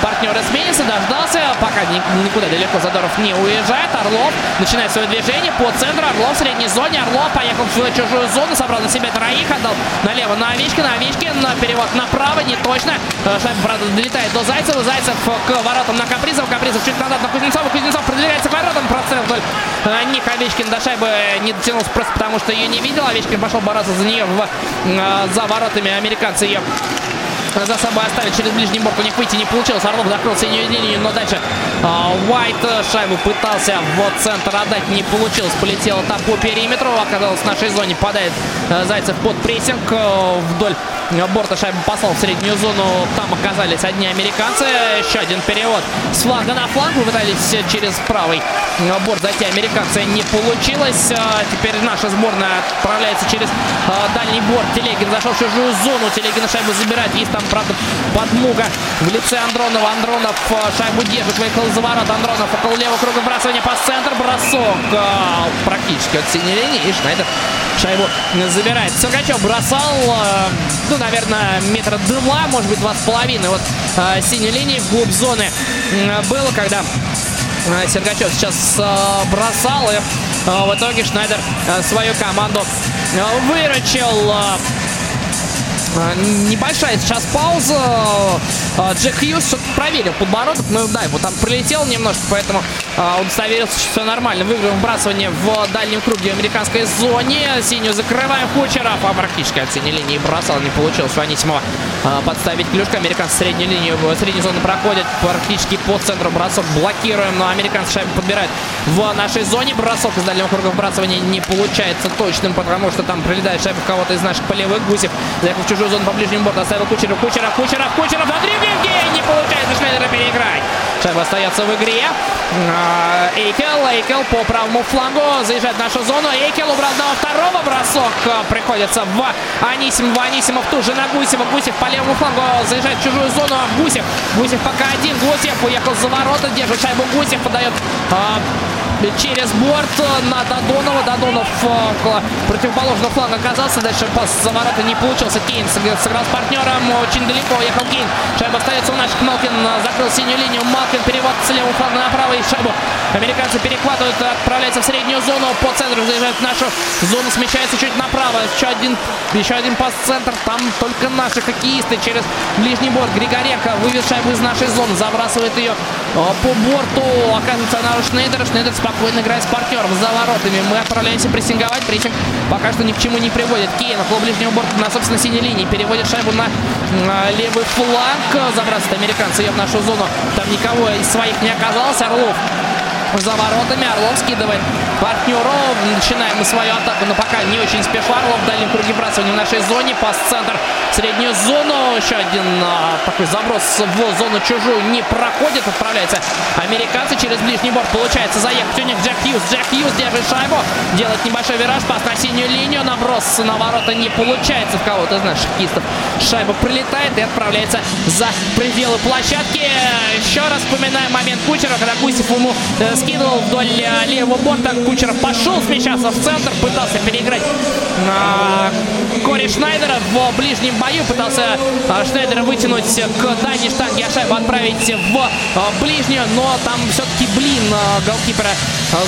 партнер сменится. Дождался. Пока никуда далеко Задоров не уезжает. Орлов начинает свое движение по центру. Орлов в средней зоне. Орлов поехал в чужую зону. Собрал на себя троих. Отдал налево на Овечкина. Овечкин на перевод направо. Не точно. Э, шайба, правда, долетает до Зайцева. Зайцев к воротам на Капризов. Капризов чуть назад на Кузнецова. Кузнецов продвигается к воротам. Прострел вдоль э, них. Овечкин до шайбы не дотянулся просто потому, что ее не видел. Овечкин пошел бороться за нее в, э, за воротами. Американцы ее за собой оставить через ближний борт. У них выйти не получилось. Орлов закрыл синюю линию, но дальше а, Уайт шайбу пытался в центр отдать. Не получилось. Полетела там по периметру. Оказалось в нашей зоне. Падает а, Зайцев под прессинг а, вдоль борта шайбу послал в среднюю зону. Там оказались одни американцы. Еще один перевод с фланга на фланг. Попытались через правый борт зайти американцы. Не получилось. Теперь наша сборная отправляется через дальний борт. Телегин зашел в чужую зону. Телегин шайбу забирает. Есть там, правда, подмуга в лице Андронова. Андронов шайбу держит. Выехал за ворот. Андронов около левого круга бросания по центр. Бросок практически от синей линии. И Шнайдер шайбу забирает. Сергачев бросал, ну, наверное, метра два, может быть, два с половиной. Вот э, синей линии вглубь зоны э, было, когда э, Сергачев сейчас э, бросал. И э, в итоге Шнайдер э, свою команду э, выручил. Э, Небольшая сейчас пауза. Джек Хьюз проверил подбородок. Ну да, его там прилетел немножко, поэтому а, удостоверился, что все нормально. Выиграем вбрасывание в дальнем круге в американской зоне. Синюю закрываем Кучеров. А практически от синей линии бросал. Не получилось у Анисимова а, подставить клюшка. Американцы среднюю линию, среднюю зону проходят. Практически по центру бросок блокируем. Но американцы шайбу подбирают в нашей зоне. Бросок из дальнего круга вбрасывания не получается точным, потому что там прилетает шайба кого-то из наших полевых гусев. Заехал в чужую зону по ближнему борту. Оставил Кучеров. Кучеров, Кучеров, Кучеров. На дрибlinге! Не получается Шнайдера переиграть. Шайба остается в игре. А, Эйкел, Эйкел по правому флангу заезжает в нашу зону. Эйкел убрал одного второго бросок. А, приходится в Анисимов. Анисимов тут же на Гусева. Гусев по левому флангу заезжает в чужую зону. Гусев. Гусев пока один. Гусев уехал за ворота. Держит шайбу Гусев. Подает а, через борт на Додонова. Додонов около противоположного фланга оказался. Дальше пас за ворота не получился. Кейн сыграл с партнером. Очень далеко уехал Кейн. Шайба остается у наших. Малкин закрыл синюю линию. Малкин перевод с левого фланга направо. И шайбу американцы перехватывают. Отправляется в среднюю зону. По центру заезжает в нашу зону. Смещается чуть направо. Еще один, еще один пас в центр. Там только наши хоккеисты через ближний борт. Григоренко вывез шайбу из нашей зоны. Забрасывает ее по борту. Оказывается на Шнейдер. Шнейдер спокойно играет с партнером за воротами. Мы отправляемся прессинговать. Прессинг пока что ни к чему не приводит. Кейн около ближнего борта на собственно синей линии. Переводит шайбу на, на левый фланг. Забрасывает американцы ее в нашу зону. Там никого из своих не оказалось. Орлов за воротами. Орлов скидывает партнеру. Начинаем мы свою атаку, но пока не очень спешу. Орлов в дальнем круге бросания в нашей зоне. Пас-центр среднюю зону. Еще один а, такой заброс в зону чужую не проходит. Отправляется американцы через ближний борт. Получается заехать у них Джек Хьюз. Джек Хьюз держит шайбу. Делает небольшой вираж. Пас на синюю линию. Наброс на ворота не получается в кого-то из наших хоккеистов. Шайба прилетает и отправляется за пределы площадки. Еще раз вспоминаем момент Кучера, когда Гусев ему э, скидывал вдоль э, левого борта. Кучеров пошел смещаться в центр, пытался переиграть на Кори Шнайдера в ближнем бою. Пытался э, Шнайдера вытянуть к дальней штанге, а шайбу отправить в э, ближнюю. Но там все-таки, блин, голкипера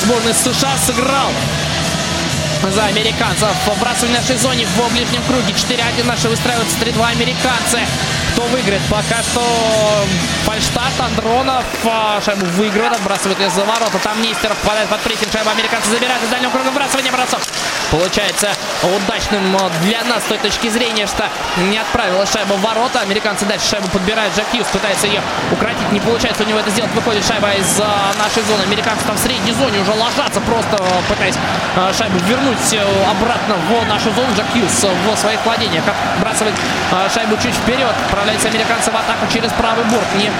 сборной США сыграл за американцев. Вбрасывание в нашей зоне в ближнем круге. 4-1 наши выстраиваются 3-2 американцы. Кто выиграет? Пока что фальштарт Андронов а, шайбу выигрывает, отбрасывает ее за ворота. Там Нестеров попадает под прессинг. Шайбу американцы забирают из дальнего круга. Вбрасывание бросок. Получается удачным для нас с той точки зрения, что не отправила шайба в ворота. Американцы дальше шайбу подбирают. Джек Хьюз пытается ее укротить. Не получается у него это сделать. Выходит шайба из а, нашей зоны. Американцы там в средней зоне уже ложатся, просто пытаясь а, шайбу вернуть э, обратно в нашу зону. Джек Хьюз в своих владениях отбрасывает а, шайбу чуть вперед. Отправляются американцы в атаку через правый борт. Не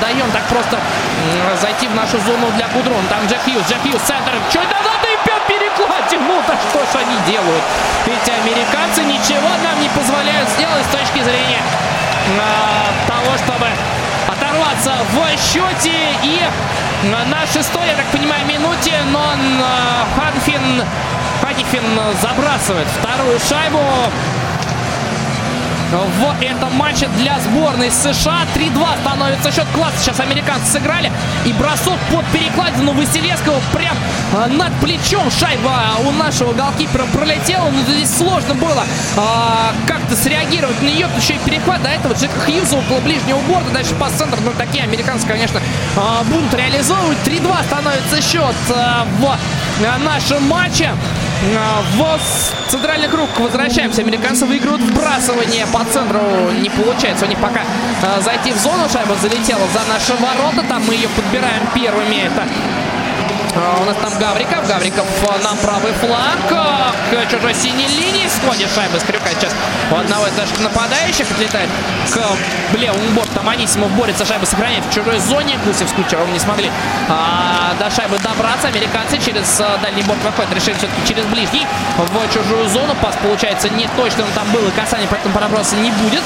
даем так просто зайти в нашу зону для Гудрон. Там Джек Хьюз. Джек Хьюз центр. Чуть назад и перекладе. Ну так что ж они делают? Эти американцы ничего нам не позволяют сделать с точки зрения того, чтобы оторваться в счете. И на шестой, я так понимаю, минуте, но Ханфин, Ханифин забрасывает вторую шайбу в этом матче для сборной США. 3-2 становится счет. Класс сейчас американцы сыграли. И бросок под перекладину Василевского прям а, над плечом. Шайба у нашего голкипера пролетела. Но здесь сложно было а, как-то среагировать на нее. Еще и перехват до этого Джека Хьюза около ближнего борта. Дальше пас центр. Ну, такие американцы, конечно, бунт реализовывают. 3-2 становится счет а, в а, нашем матче. А, в центральный круг возвращаемся. Американцы выигрывают вбрасывание по центру. Не получается у них пока а, зайти в зону. Шайба залетела за наши ворота. Там мы ее подбираем первыми. Это а, у нас там Гавриков. Гавриков на правый фланг. К чужой синей линии сходит шайба с крюка. Сейчас у одного из наших нападающих отлетает к левому борту. Там Анисимов борется. Шайба сохраняет в чужой зоне. Гусев с Кучером не смогли а, до шайбы добраться. Американцы через дальний борт выходят. Решили все-таки через ближний в чужую зону. Пас получается не точно. Там было касание, поэтому проброса не будет.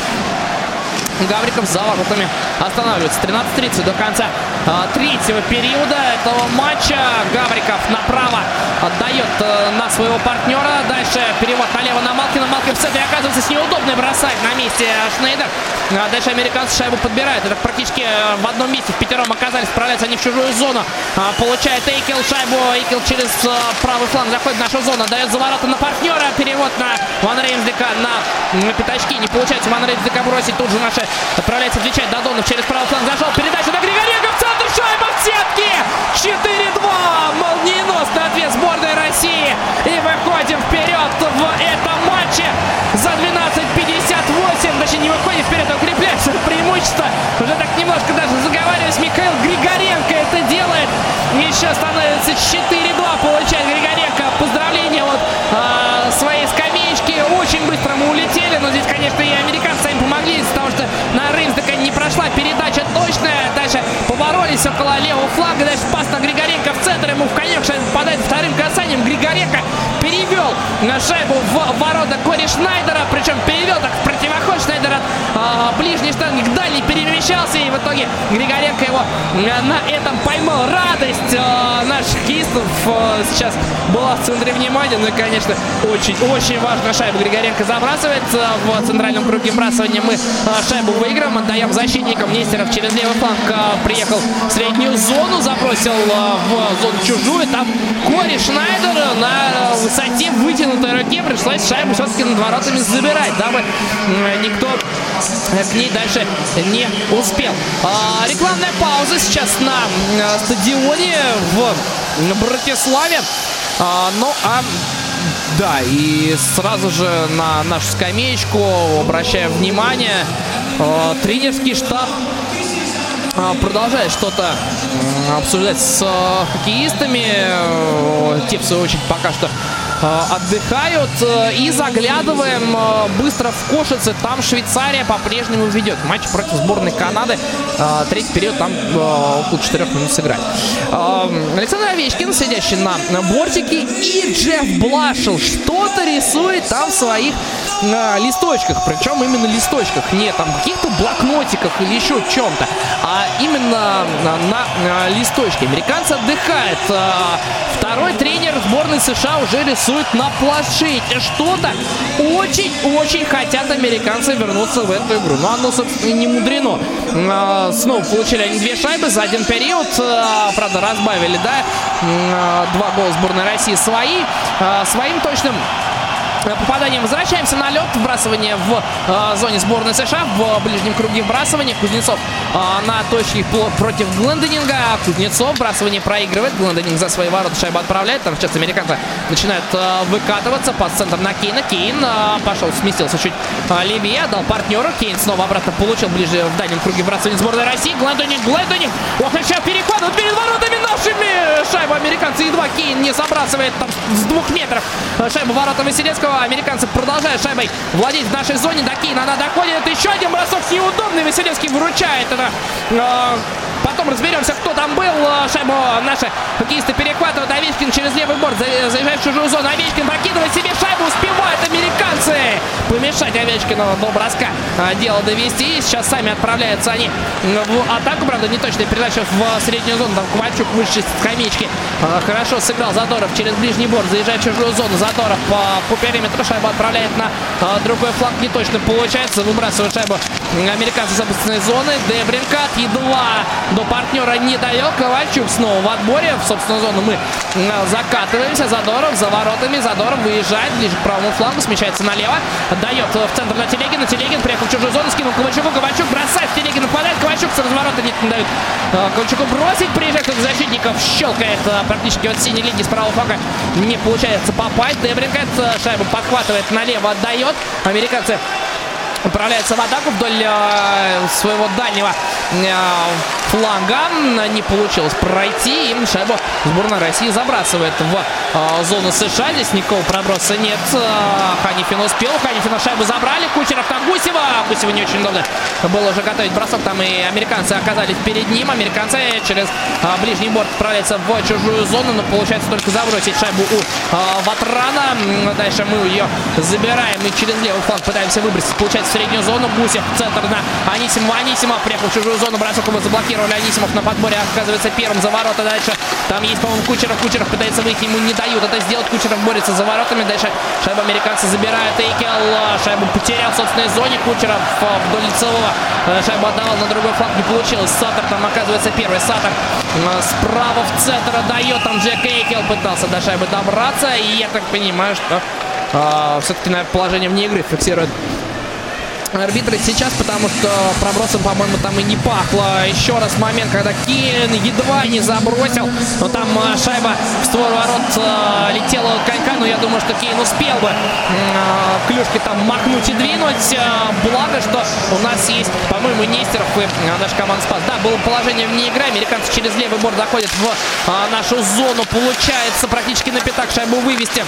Гавриков за воротами останавливается. 13.30 до конца а, третьего периода этого матча. Гавриков направо отдает а, на своего партнера. Дальше перевод налево на Малкина. Малкин в центре оказывается с неудобной бросает на месте Шнейдер. А дальше американцы шайбу подбирают. Это практически э, в одном месте в пятером оказались. Справляются они в чужую зону. А, получает Эйкел шайбу. Эйкел через а, правый фланг заходит в нашу зону. Дает за ворота на партнера. Перевод на Ван Реймсдека на, на пятачки. Не получается Ван Реймсдека бросить. Тут же наши отправляется отвечать Додонов через правый фланг. Зашел. Передача на Григоренко в центр. Шайба в сетке. 4-2. Молниеносный ответ сборной России. И выходим вперед в этом матче за 12.58. Точнее, не выходим вперед, а укрепляется преимущество. Уже так немножко даже заговариваюсь. Михаил Григоренко это делает. Еще становится 4-2. Получает Григоренко. Поздравления вот э, своей скамеечки. Очень быстро мы улетели. Но здесь, конечно, и американцы сами помогли. Потому что на Реймсдека не прошла передача точная. Дальше поборолись около левого флага. Дальше пас на Григоренко в центр. Ему в конек попадает вторым касанием. Григоренко перевел шайбу в ворота Кори Шнайдера. Причем перевел так в противоход Шнайдер от а, ближней штанги к дальней перемещался. И в итоге Григоренко его на этом поймал. Радость а, наших кистов а, сейчас была в центре внимания. Ну и, конечно, очень-очень важно шайбу Григоренко забрасывает. В центральном круге вбрасывания мы а, шайбу выиграем. Отдаем защитникам. Нестеров через левый фланг а, приехал в среднюю зону. Забросил в зону чужую. Там Кори Шнайдер на высоте вытянутой руке пришлось шайбу все-таки над воротами забирать, дабы никто к ней дальше не успел. А, рекламная пауза сейчас на стадионе в Братиславе. А, ну, а да, и сразу же на нашу скамеечку обращаем внимание, тренерский штаб продолжает что-то обсуждать с хоккеистами. Те, в свою очередь, пока что отдыхают. И заглядываем быстро в Кошице. Там Швейцария по-прежнему ведет. Матч против сборной Канады. Третий период там около 4 минут сыграть. Александр Овечкин, сидящий на бортике. И Джефф Блашел что-то рисует там в своих э, листочках, причем именно листочках, не там каких-то блокнотиках или еще чем-то, а именно на, листочке. Американцы отдыхают. Э, второй тренер сборной США уже рисует на планшете что-то. Очень-очень хотят американцы вернуться в эту игру. Но оно, собственно, не мудрено. Э, снова получили они две шайбы за один период. Э, правда, разбавили, да, э, два гола сборной России свои. Э, своим точным попаданием. Возвращаемся на лед. Вбрасывание в э, зоне сборной США. В ближнем круге вбрасывания. Кузнецов э, на точке против Гленденинга. Кузнецов вбрасывание проигрывает. Гленденинг за свои ворота шайбу отправляет. Там сейчас американцы начинают э, выкатываться. Пас центр на Кейна. Кейн э, пошел, сместился чуть э, левее. Дал партнеру. Кейн снова обратно получил ближе в дальнем круге вбрасывания сборной России. Гленденинг, Гленденинг. Ох, сейчас перехватывают перед воротами нашими. Шайбу американцы едва Кейн не забрасывает там с двух метров. Шайбу ворота Василевского. Американцы продолжают шайбой владеть в нашей зоне. До Кейна она доходит. Еще один бросок неудобный. Василевский выручает это. Э, потом разберемся, кто там был. Э, шайбу наши хоккеисты перехватывают. Овечкин через левый борт заезжает в чужую зону. Овечкин прокидывает себе шайбу. Успевают американцы помешать Овечкину до броска э, дело довести. Сейчас сами отправляются они в атаку. Правда, не точная передача в среднюю зону. Там Ковальчук выше скамеечки. Хорошо сыграл Задоров через ближний борт. Заезжает в чужую зону. Задоров по, по периметру шайбу отправляет на другой фланг. Не точно получается. Выбрасывает шайбу американцы с собственной зоны. Дебринкат едва до партнера не дает. Ковальчук снова в отборе. В собственную зону мы а, закатываемся. Задоров за воротами. Задоров выезжает ближе к правому флангу. Смещается налево. Дает в центр на Телегина. Телегин приехал в чужую зону. Скинул Ковальчуку. Ковальчук бросает. Телегин нападает. Ковальчук с разворота не, не дают а, Ковальчуку бросить. Приезжает к защитников. Щелкает практически от синей линии с правого фланга. Не получается попасть. Дебринкат шайбу подхватывает налево, отдает. Американцы Отправляется в атаку вдоль э, своего дальнего э, фланга. Не получилось пройти. И шайбу сборная России забрасывает в э, зону США. Здесь никакого проброса нет. Э, Ханифин успел. Ханифина шайбу забрали. Кучеров там Гусева. Гусева не очень удобно было уже готовить бросок. Там и американцы оказались перед ним. Американцы через э, ближний борт отправляются в чужую зону. Но получается только забросить шайбу у э, Ватрана. Дальше мы ее забираем и через левый фланг пытаемся выбросить. Получается в среднюю зону. Гусев в центр на Анисимова. Анисимов приехал в чужую зону. Бросок его заблокировали. Анисимов на подборе оказывается первым за ворота. Дальше там есть, по-моему, Кучеров. Кучеров пытается выйти. Ему не дают это сделать. Кучеров борется за воротами. Дальше шайбу американцы забирают. Эйкел шайбу потерял в собственной зоне. Кучеров вдоль лицевого шайбу отдавал на другой фланг. Не получилось. Сатор там оказывается первый. Сатор справа в центр отдает. Там Джек Эйкел пытался до шайбы добраться. И я так понимаю, что э, все-таки, наверное, положение вне игры фиксирует арбитры сейчас, потому что пробросом, по-моему, там и не пахло. Еще раз момент, когда Кейн едва не забросил, но там а, шайба в створ ворот а, летела конька, но я думаю, что Кейн успел бы а, клюшки там махнуть и двинуть. Благо, что у нас есть, по-моему, Нестеров и наша команда спас. Да, было положение вне игры, американцы через левый борт заходят в нашу зону, получается практически на пятак шайбу вывести.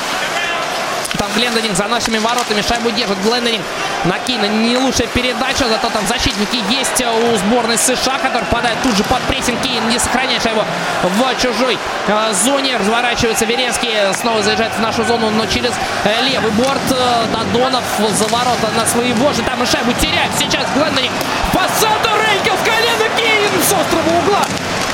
Там Глендонинг за нашими воротами шайбу держит. Глендонинг на Кейна не лучшая передача, зато там защитники есть у сборной США, который попадает тут же под прессинг. Кейн не сохраняет шайбу в чужой э, зоне. Разворачивается Веренский, снова заезжает в нашу зону, но через э, левый борт. Э, Додонов за ворота на своего же. Там и шайбу теряет сейчас Глендонинг. По центру в колено Кейн с острого угла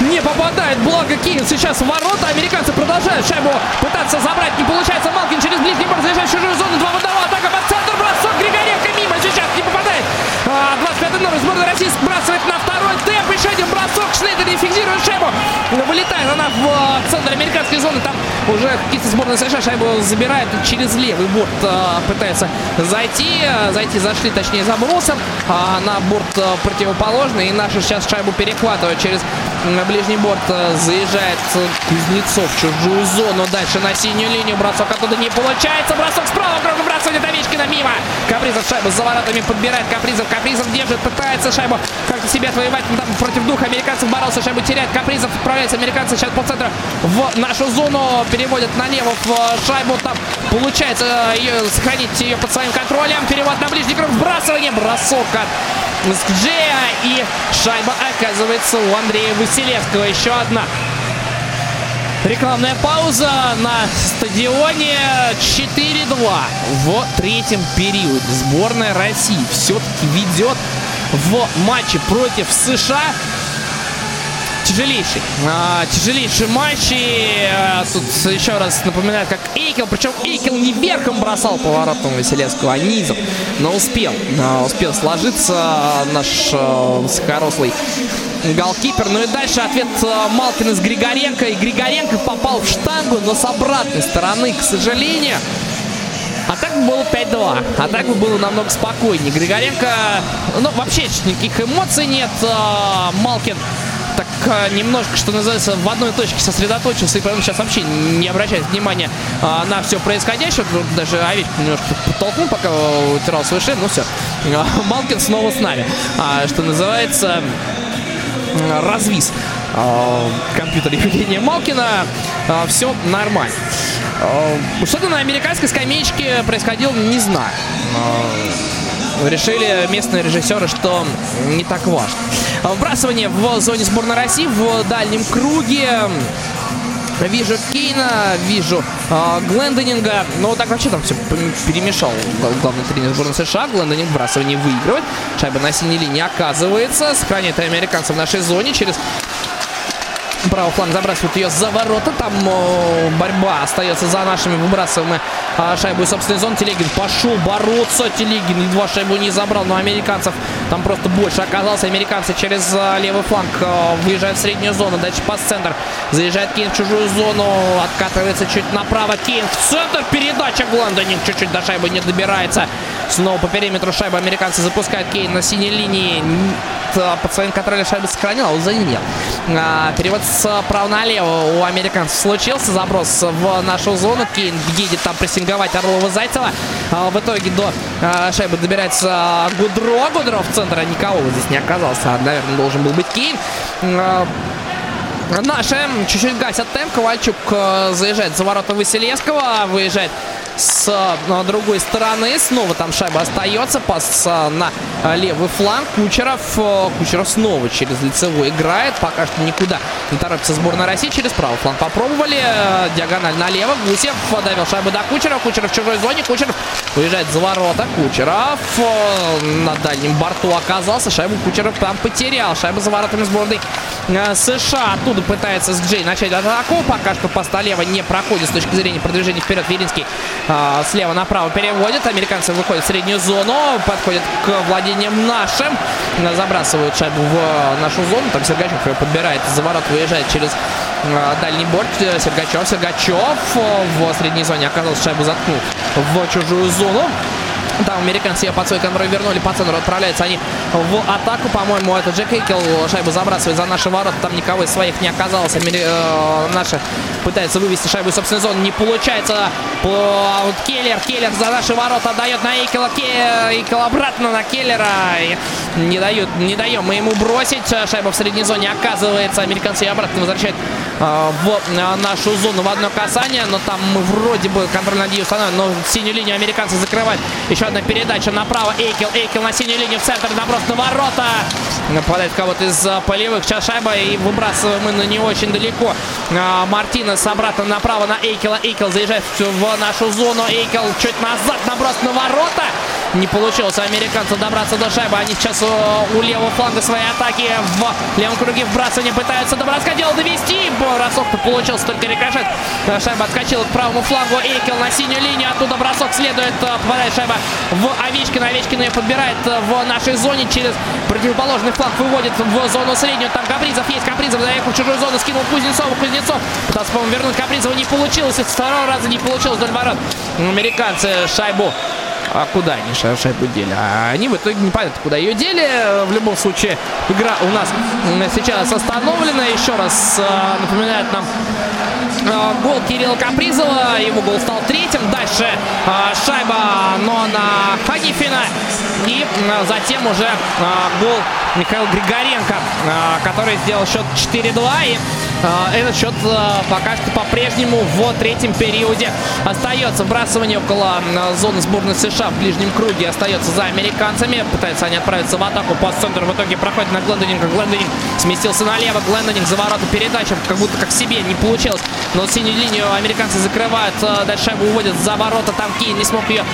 не попадает. Благо Кейн сейчас в ворота. Американцы продолжают шайбу пытаться забрать. Не получается. Малкин через ближний борт заезжает в чужую зону. Два водова. Атака под центр. Бросок Григоренко мимо. Сейчас не попадает. 25-й а, номер сборной России сбрасывает на второй темп. Еще один бросок. Шнейдер не фиксирует шайбу. Вылетает она в а, центр американской зоны. Там уже какие-то сборные США шайбу забирает через левый борт. А, пытается зайти. Зайти зашли, точнее, забросом. На борт противоположный. И наши сейчас шайбу перехватывают через ближний борт. Заезжает Кузнецов в чужую зону. Дальше на синюю линию. Бросок оттуда не получается. Бросок справа. Круг выбрасывает Овечкина мимо. Капризов шайбу за воротами подбирает Капризов. Капризов держит, пытается шайбу как-то себя отвоевать. Там против двух американцев боролся, шайбу теряет. Капризов отправляется. Американцы сейчас по центру в нашу зону. Переводят налево в шайбу. Там получается ее, сохранить ее под своим контролем. Перевод на ближний круг. Вбрасывание. Бросок от Сджея. И шайба оказывается у Андрея Василевского. Еще одна Рекламная пауза на стадионе 4-2 в третьем периоде. Сборная России все-таки ведет в матче против США тяжелейший. А, тяжелейший матч. И а, тут еще раз напоминаю, как Эйкел. Причем Эйкел не верхом бросал поворотом Василевского, а низом. Но успел. А, успел сложиться наш а, высокорослый голкипер. Ну и дальше ответ а, Малкина с Григоренко. И Григоренко попал в штангу, но с обратной стороны, к сожалению. А так бы было 5-2. А так бы было намного спокойнее. Григоренко, ну, вообще никаких эмоций нет. А, Малкин так а, немножко, что называется, в одной точке сосредоточился и поэтому сейчас вообще не обращает внимания а, на все происходящее. Даже овечку немножко подтолкнул, пока утирал свой шлем. Ну все, а, Малкин снова с нами. А, что называется, развис компьютер Евгения Малкина. А, все нормально. А, что-то на американской скамеечке происходило, не знаю. Решили местные режиссеры, что не так важно. Вбрасывание в зоне сборной России в дальнем круге. Вижу Кейна, вижу э, Глендонинга. Ну, так вообще там все перемешал главный тренер сборной США. Глендонинг вбрасывание выигрывает. Шайба на синей линии оказывается. Сохраняет американцев в нашей зоне через правый фланг забрасывают ее за ворота. Там о, борьба остается за нашими. Выбрасываем мы а, шайбу из собственной зоны. Телегин пошел бороться. Телегин едва шайбу не забрал, но американцев там просто больше оказалось. Американцы через а, левый фланг а, выезжают в среднюю зону. Дальше пас-центр. Заезжает Кейн в чужую зону. Откатывается чуть направо. Кейн в центр. Передача Гландонинг чуть-чуть до шайбы не добирается. Снова по периметру шайбы американцы запускают Кейн на синей линии. Под своим контролем шайбы сохранил, а он за ним нет. Перевод справа налево у американцев случился. Заброс в нашу зону. Кейн едет там прессинговать Орлова-Зайцева. А, в итоге до а, шайбы добирается Гудро. Гудро в центре никого здесь не оказался. Наверное, должен был быть Кейн. А, наши чуть-чуть гасят темп. Ковальчук заезжает за ворота Василевского. Выезжает с э, другой стороны. Снова там шайба остается. Пас э, на левый фланг. Кучеров. Э, Кучеров снова через лицевой играет. Пока что никуда не торопится сборная России. Через правый фланг попробовали. Диагональ налево. Гусев подавил шайбу до Кучерова. Кучеров в чужой зоне. Кучеров уезжает за ворота. Кучеров на дальнем борту оказался. Шайбу Кучеров там потерял. Шайба за воротами сборной США. Оттуда пытается с Джей начать атаку. Пока что пас налево не проходит с точки зрения продвижения вперед. Веринский а, слева направо переводит. Американцы выходят в среднюю зону. Подходят к владениям нашим. Забрасывают шайбу в нашу зону. Там Сергачев ее подбирает. За ворот выезжает через а, дальний борт. Сергачев. Сергачев в средней зоне оказался шайбу заткнул в чужую зону. Там американцы ее под свой контроль вернули. По центру отправляются они в атаку. По-моему, это Джек Эйкел шайбу забрасывает за наши ворота. Там никого из своих не оказалось. Амери... Э, наши пытаются вывести шайбу из собственной зоны. Не получается. Вот Келлер. Келлер за наши ворота дает на Эйкела. Эйкел обратно на Келлера. Не дают, не даем мы ему бросить. Шайба в средней зоне оказывается. Американцы ее обратно возвращают э, в э, нашу зону в одно касание. Но там мы вроде бы контроль над ней установим. Но синюю линию американцы закрывают. Еще одна передача направо. Эйкел. Эйкел на синюю линию в центр. Наброс на ворота. Нападает кого-то из полевых. Сейчас шайба. И выбрасываем мы на не очень далеко. А, Мартинес обратно направо на Эйкела. Эйкел заезжает в нашу зону. Эйкел чуть назад. Наброс на ворота. Не получилось у американцев добраться до шайбы. Они сейчас у левого фланга своей атаки в левом круге вбрасывания пытаются до броска дело довести. Бросок-то получился только рикошет. Шайба отскочила к правому флангу. Эйкел на синюю линию. Оттуда бросок следует. Попадает шайба в Овечкина. Овечкина ее подбирает в нашей зоне. Через противоположный фланг выводит в зону среднюю. Там Капризов есть. Капризов заехал в чужую зону. Скинул Кузнецову. Кузнецов пытался, по-моему, вернуть Капризова. Не получилось. И с второго раза не получилось. До ворот. Американцы шайбу а куда они шайбу дели? А они в итоге не понятно, куда ее дели. В любом случае, игра у нас сейчас остановлена. Еще раз э, напоминает нам э, гол Кирилла Капризова. Его гол стал третьим. Дальше э, шайба, но на Ханифина. И затем уже гол Михаила Григоренко, который сделал счет 4-2. И Этот счет пока что по-прежнему в третьем периоде остается. Вбрасывание около зоны сборной США в ближнем круге остается за американцами. Пытаются они отправиться в атаку. по центру в итоге проходит на Глендонинга. Глендонинг сместился налево. Глендонинг за ворота передача. Как будто как себе не получилось. Но синюю линию американцы закрывают. Дальше уводят за ворота. Там Кейн не смог ее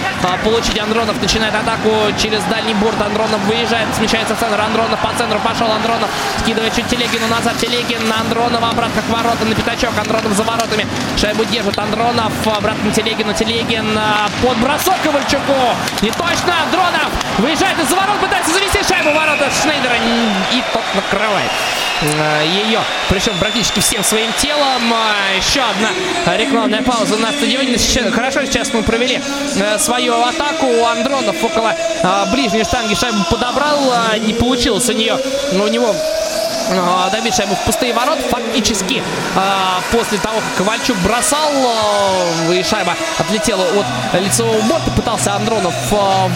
получить. Андронов начинает атаку через дальний борт. Андронов выезжает. Смещается центр. Андронов по центру пошел. Андронов скидывает чуть Телегину назад. Телегин на Андронова. Обратно к воротам на пятачок. Андронов за воротами. Шайбу держит Андронов. Обратно Телегину. Телегин под бросок Ковальчуку. Не точно. Андронов выезжает из-за ворот. Пытается завести шайбу ворота Шнейдера. И тот накрывает ее. Причем практически всем своим телом. Еще одна рекламная пауза на стадионе. Хорошо сейчас мы провели свою атаку. Андронов около ближней штанги шайбу подобрал. Не получилось у нее. У него а, добить шайбу в пустые ворот. Фактически а, после того, как Ковальчук бросал, а, и шайба отлетела от лицевого борта, пытался Андронов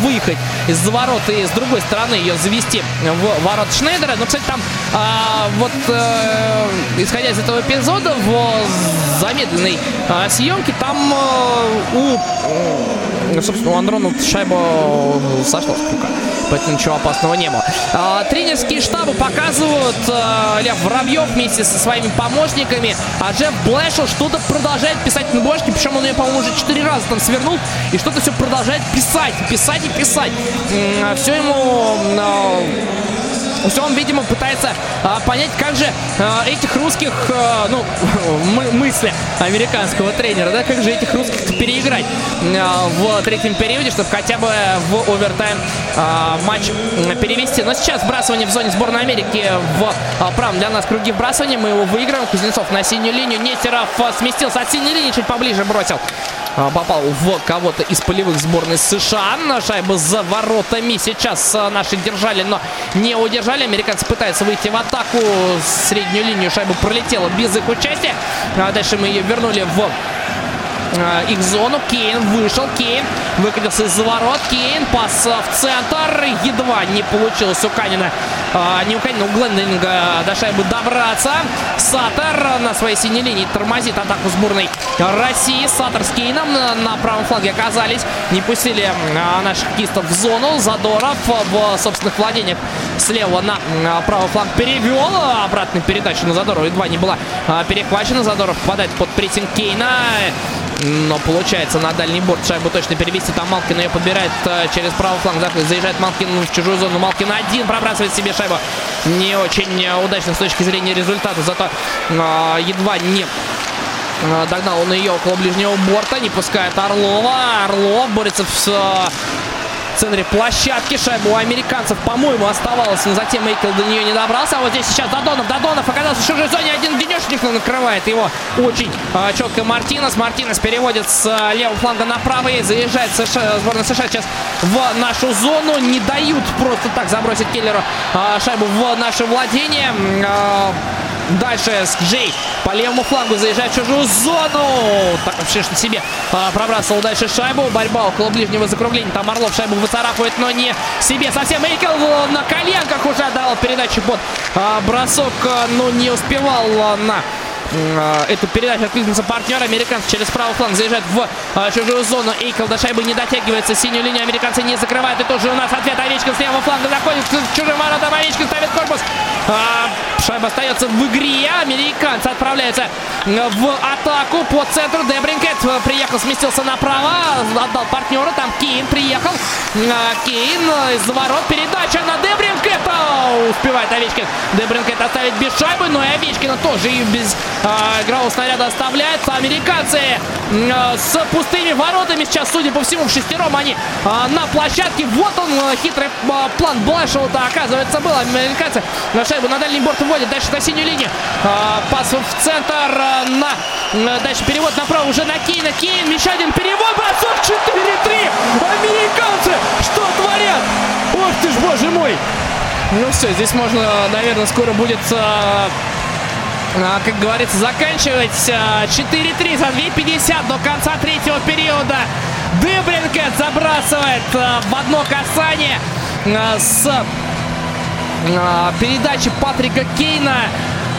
выехать из-за ворот и с другой стороны ее завести в ворот Шнейдера. Но, кстати, там вот э, исходя из этого эпизода в замедленной съемке там у собственно, у Андронова шайба сошла с пука. Поэтому ничего опасного не было. Тренерские штабы показывают э, Лев Воробьев вместе со своими помощниками. А Джефф Блэшел что-то продолжает писать на бумажке. Причем он ее, по-моему, уже четыре раза там свернул. И что-то все продолжает писать, писать и писать. Все ему... Все он, видимо, пытается а, понять, как же а, этих русских, а, ну, (laughs) мы, мысли американского тренера, да, как же этих русских переиграть а, в третьем периоде, чтобы хотя бы в овертайм а, матч перевести. Но сейчас вбрасывание в зоне сборной Америки в а, правом для нас круги вбрасывания. Мы его выиграем. Кузнецов на синюю линию. Нестеров а, сместился от синей линии, чуть поближе бросил. А, попал в кого-то из полевых сборной США. На шайбу за воротами сейчас а, наши держали, но не удержали. Американцы пытаются выйти в атаку. Среднюю линию шайбу пролетела без их участия. А дальше мы ее вернули в их зону. Кейн вышел. Кейн выкатился из-за ворот. Кейн пас в центр. Едва не получилось у Канина. А, не у Канина, у Глендинга до шайбы добраться. Саттер на своей синей линии тормозит атаку сборной России. Саттер с Кейном на, на правом флаге оказались. Не пустили а, наших кистов в зону. Задоров в собственных владениях слева на а, правый фланг перевел. Обратную передачу на Задорова едва не была перехвачена. Задоров попадает под прессинг Кейна. Но получается на дальний борт шайбу точно перевести. Там Малкин ее подбирает э, через правый фланг. Заезжает Малкин в чужую зону. Малкин один пробрасывает себе шайбу. Не очень э, удачно с точки зрения результата. Зато э, едва не Догнал он ее около ближнего борта. Не пускает Орлова. Орлов борется с в центре площадки. Шайба у американцев, по-моему, оставалась, но затем Эйкл до нее не добрался. А вот здесь сейчас Додонов. Додонов оказался в чужой зоне. Один денешник накрывает его очень э, четко Мартинес. Мартинес переводит с э, левого фланга на правый. Заезжает США, сборная США сейчас в нашу зону. Не дают просто так забросить Келлеру э, шайбу в наше владение. Э, Дальше Джей по левому флангу заезжает в чужую зону. Так вообще что себе а, пробрасывал дальше шайбу. Борьба около ближнего закругления. Там Орлов шайбу выцарапывает, но не себе. Совсем Эйкел на коленках уже отдал передачу под а, бросок, но не успевал на а, эту передачу откликнется партнер. Американцы через правый фланг заезжают в а, чужую зону. Эйкл до шайбы не дотягивается. Синюю линию американцы не закрывают. И тут же у нас ответ. Овечкин с левого фланга заходит к чужим воротам. Овечкин ставит корпус. А, шайба остается в игре. Американцы отправляются в атаку по центру. Дебринкет приехал, сместился направо. Отдал партнеру. Там Кейн приехал. Кейн из ворот. Передача на Дебринкета. Успевает Овечкин. Дебринкет оставить без шайбы. Но и Овечкина тоже и без а, игрового снаряда оставляется. Американцы а, с пустыми воротами сейчас, судя по всему, в шестером они а, на площадке. Вот он, хитрый план Блэшева-то, оказывается, был. Американцы на шайбу на дальний борт вводят. Дальше на синюю линию. Пас в центр на... Дальше перевод направо уже на Кейна. Кейн, еще один перевод. Бросок 4-3. Американцы что творят? Ох ты ж, боже мой. Ну все, здесь можно, наверное, скоро будет а, как говорится, заканчивать 4-3 а, за 2.50 до конца третьего периода. Дыбринкет забрасывает а, в одно касание с передачи Патрика Кейна.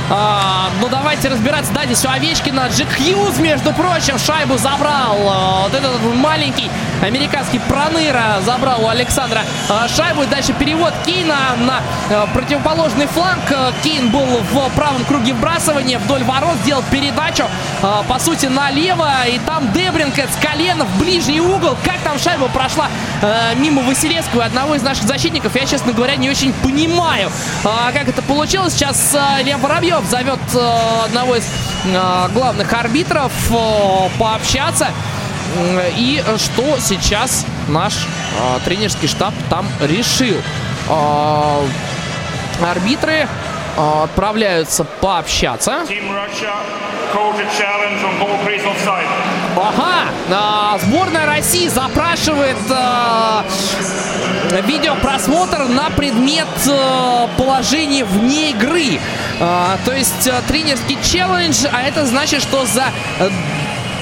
А, ну давайте разбираться. Да, здесь у Овечкина Джек Хьюз, между прочим, шайбу забрал. А, вот этот маленький американский проныра забрал у Александра а, шайбу. И дальше перевод Кейна на а, противоположный фланг. Кейн был в правом круге вбрасывания вдоль ворот, сделал передачу, по сути, налево. И там Дебринкет с колена в ближний угол. Как там шайба прошла а, мимо Василевского, одного из наших защитников, я, честно говоря, не очень понимаю, как это получилось. Сейчас а, Лев Воробьев зовет а, одного из а, главных арбитров а, пообщаться. И что сейчас наш тренерский штаб там решил? Арбитры отправляются пообщаться. Team Russia Ага, а, сборная России запрашивает а, видеопросмотр на предмет а, положения вне игры. То есть тренерский челлендж, а это значит, что за а,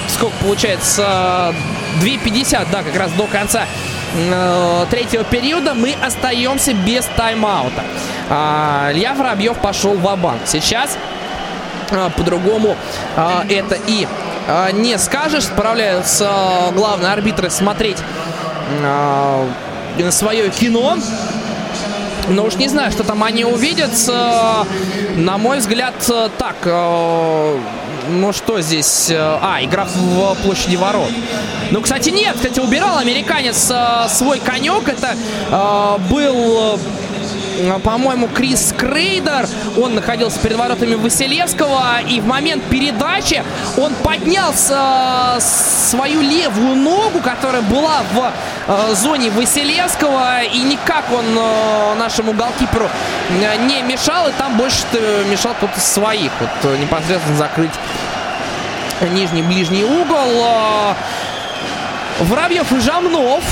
сколько получается 2.50, да, как раз до конца э, третьего периода мы остаемся без тайм-аута. А, Илья Воробьев пошел в банк Сейчас а, по-другому а, это и не скажешь. Справляются а, главные арбитры смотреть а, свое кино. Но уж не знаю, что там они увидят. А, На мой взгляд, а, так. а, Ну что здесь? а, А, игра в площади ворот. Ну, кстати, нет. Кстати, убирал американец а, свой конек. Это а, был а, по-моему, Крис Крейдер. Он находился перед воротами Василевского. И в момент передачи он поднял а, свою левую ногу, которая была в а, зоне Василевского. И никак он а, нашему голкиперу не мешал. И там больше мешал кто-то своих. Вот непосредственно закрыть нижний ближний угол. А, Воробьев и Жамнов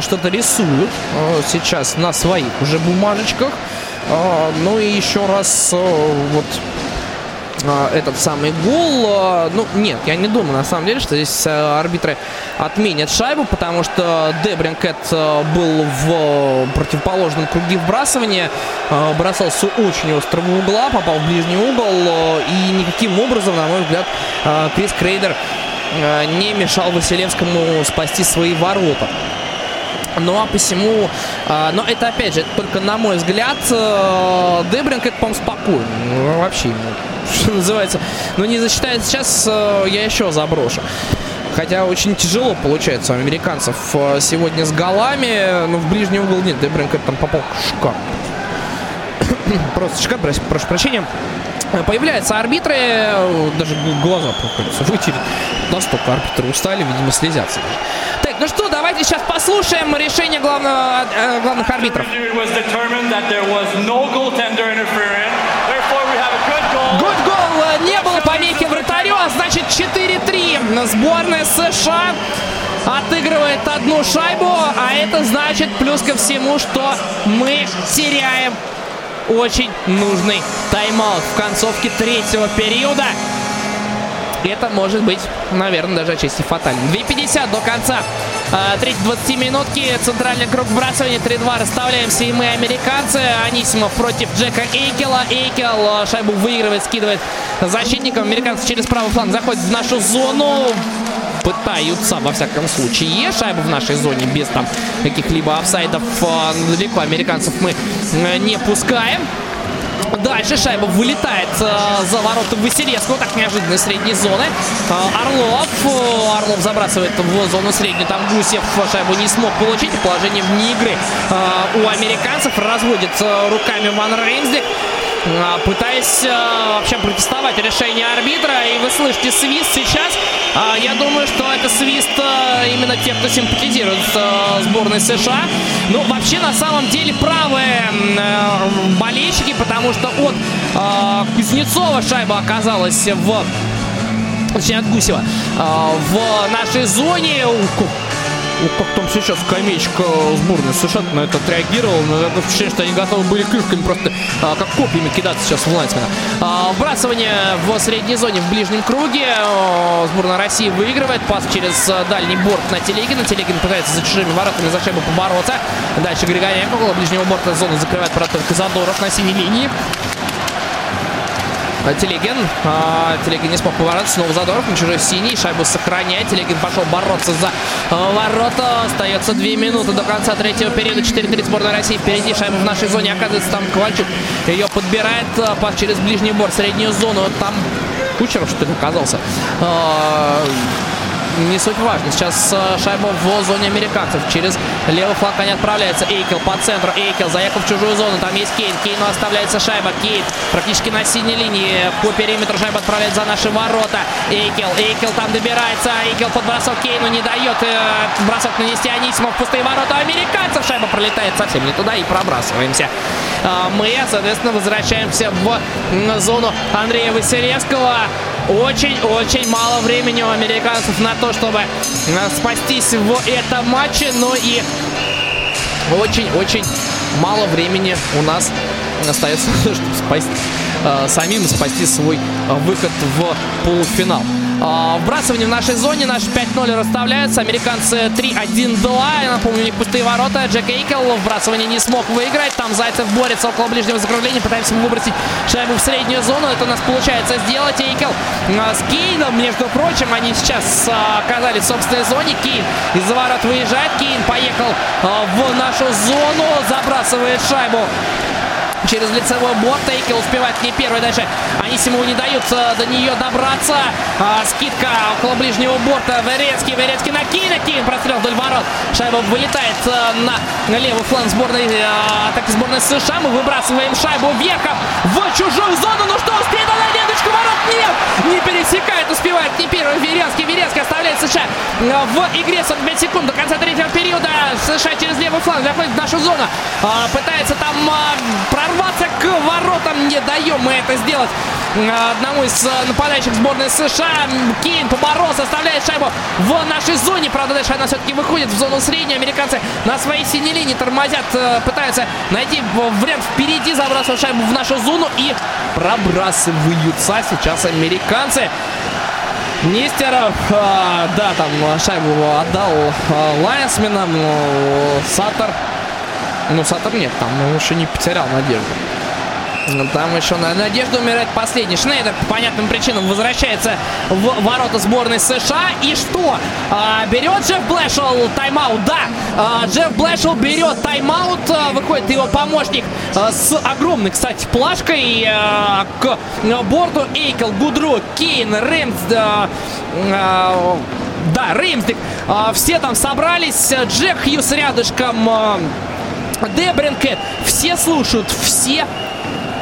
что-то рисуют сейчас на своих уже бумажечках. Ну и еще раз вот э, этот самый гол. Э, ну, нет, я не думаю, на самом деле, что здесь э, арбитры отменят шайбу, потому что Дебринкет был в противоположном круге вбрасывания. Бросал с очень острого угла, попал в ближний угол. и никаким образом, на мой взгляд, Крис Крейдер не мешал Василевскому спасти свои ворота. Ну а посему, э, но это опять же это только на мой взгляд, э, Дебринг это, по-моему, спокойно. Ну, вообще, ему, (laughs) что называется. Но не засчитает сейчас, э, я еще заброшу. Хотя очень тяжело получается у американцев э, сегодня с голами. Но в ближний угол нет. Дебринг там попал шикарно. (coughs) Просто шикарно, прошу прощения. Появляются арбитры, э, даже глаза приходится вытереть. Настолько арбитры устали, видимо, слезятся. Так, ну что, давайте сейчас послушаем решение главного, э, главных арбитров. Гуд гол э, не было помехи вратарю, а значит 4-3. Сборная США отыгрывает одну шайбу, а это значит плюс ко всему, что мы теряем очень нужный тайм-аут в концовке третьего периода. Это может быть, наверное, даже отчасти фатально. 2.50 до конца э, третьей 20 минутки. Центральный круг вбрасывания. 3-2 расставляемся и мы, американцы. Анисимов против Джека Эйкела. Эйкел э, шайбу выигрывает, скидывает защитникам. Американцы через правый фланг заходят в нашу зону. Пытаются, во всяком случае, шайбу в нашей зоне без там каких-либо офсайдов э, далеко американцев мы э, не пускаем. Дальше шайба вылетает э, за ворота Василевского. Так неожиданно из средней зоны. Э, Орлов. э, Орлов забрасывает в зону среднюю. Там Гусев шайбу не смог получить. Положение вне игры э, у американцев. Разводит э, руками Ван Рейнсдик. э, Пытаясь э, вообще протестовать решение арбитра. И вы слышите свист сейчас. А, Я думаю, что это свист э, именно тех, кто симпатизирует э, сборной США. Ну, вообще, на самом деле, правые э, болельщики, потому что от Кузнецова шайба оказалась в... Точнее, от Гусева. в нашей зоне. У, ку- у, как там сейчас скамеечка сборной США на это отреагировал. Но такое впечатление, что они готовы были клюшками просто а, как копьями кидаться сейчас в Лансмена. А, вбрасывание в средней зоне в ближнем круге. А, Сборная России выигрывает. Пас через а, дальний борт на Телегина. Телегин пытается за чужими воротами за шайбу побороться. Дальше Григоренко около ближнего борта зону закрывает только Задоров на синей линии. Телегин. А, Телегин не смог поворотиться. Снова Задоров на чужой синий. Шайбу сохраняет. Телегин пошел бороться за ворота. Остается две минуты до конца третьего периода. 4-3 сборная России впереди. Шайба в нашей зоне. Оказывается, там Ковальчук ее подбирает. Пас через ближний борт, среднюю зону. Там Кучеров, что ли, оказался. Не суть важно. Сейчас э, шайба в зоне американцев. Через левый фланг они отправляются. Эйкел по центру. Эйкел заехал в чужую зону. Там есть Кейн. Кейну оставляется шайба. Кейн практически на синей линии. По периметру шайба отправляет за наши ворота. Эйкел. Эйкел там добирается. Эйкел под бросок Кейну не дает. Э, бросок нанести Анисимов. Пустые ворота американцев. Шайба пролетает совсем не туда и пробрасываемся. А, мы, соответственно, возвращаемся в зону Андрея Василевского. Очень-очень мало времени у американцев на то, чтобы э, спастись в этом матче. Но и очень-очень мало времени у нас остается, (laughs) чтобы спасти, э, самим спасти свой выход в полуфинал. А, вбрасывание в нашей зоне. Наши 5-0 расставляются. Американцы 3-1-2. Я напомню, у них пустые ворота. Джек Эйкел вбрасывание не смог выиграть. Там Зайцев борется около ближнего закругления. Пытаемся выбросить шайбу в среднюю зону. Это у нас получается сделать. Эйкел а, с Кейном, между прочим, они сейчас а, оказались в собственной зоне. Кейн из-за ворот выезжает. Кейн поехал в нашу зону. Забрасывает шайбу через лицевой борт. Эйкел успевает не первый. Дальше Анисимову не дают э, до нее добраться. А, скидка около ближнего борта. Верецкий. Верецкий на Кейна. Кейн прострел вдоль ворот. Шайба вылетает э, на левый фланг сборной э, атаки сборной США. Мы выбрасываем шайбу вверхом в чужую зону. Ну что, успеет она ленточку ворот? Нет! Не пересекает, успевает не первый Верецкий. Верецкий оставляет США в игре 45 секунд до конца третьего периода. США через левый фланг заходит в нашу зону. А, пытается там прорваться прорваться к воротам. Не даем мы это сделать одному из э, нападающих сборной США. Кейн поборолся, оставляет шайбу в нашей зоне. Правда, дальше она все-таки выходит в зону средней. Американцы на своей синей линии тормозят, э, пытаются найти вариант впереди, забрасывают шайбу в нашу зону и пробрасываются сейчас американцы. Нестеров, э, да, там шайбу отдал Лайнсменам, Саттер ну, Сатор нет, там он еще не потерял надежду. Там еще на надежду умирает последний. Шнейдер по понятным причинам возвращается в ворота сборной США. И что? А, берет Джефф Блэшел тайм-аут? Да, а, Джефф Блэшел берет тайм-аут. А, выходит его помощник а, с огромной, кстати, плашкой а, к борту. Эйкл, Гудро, Кейн, Рэмс... Да, Реймсдик. А, все там собрались. Джек Хьюс рядышком. Дебринкет. Все слушают, все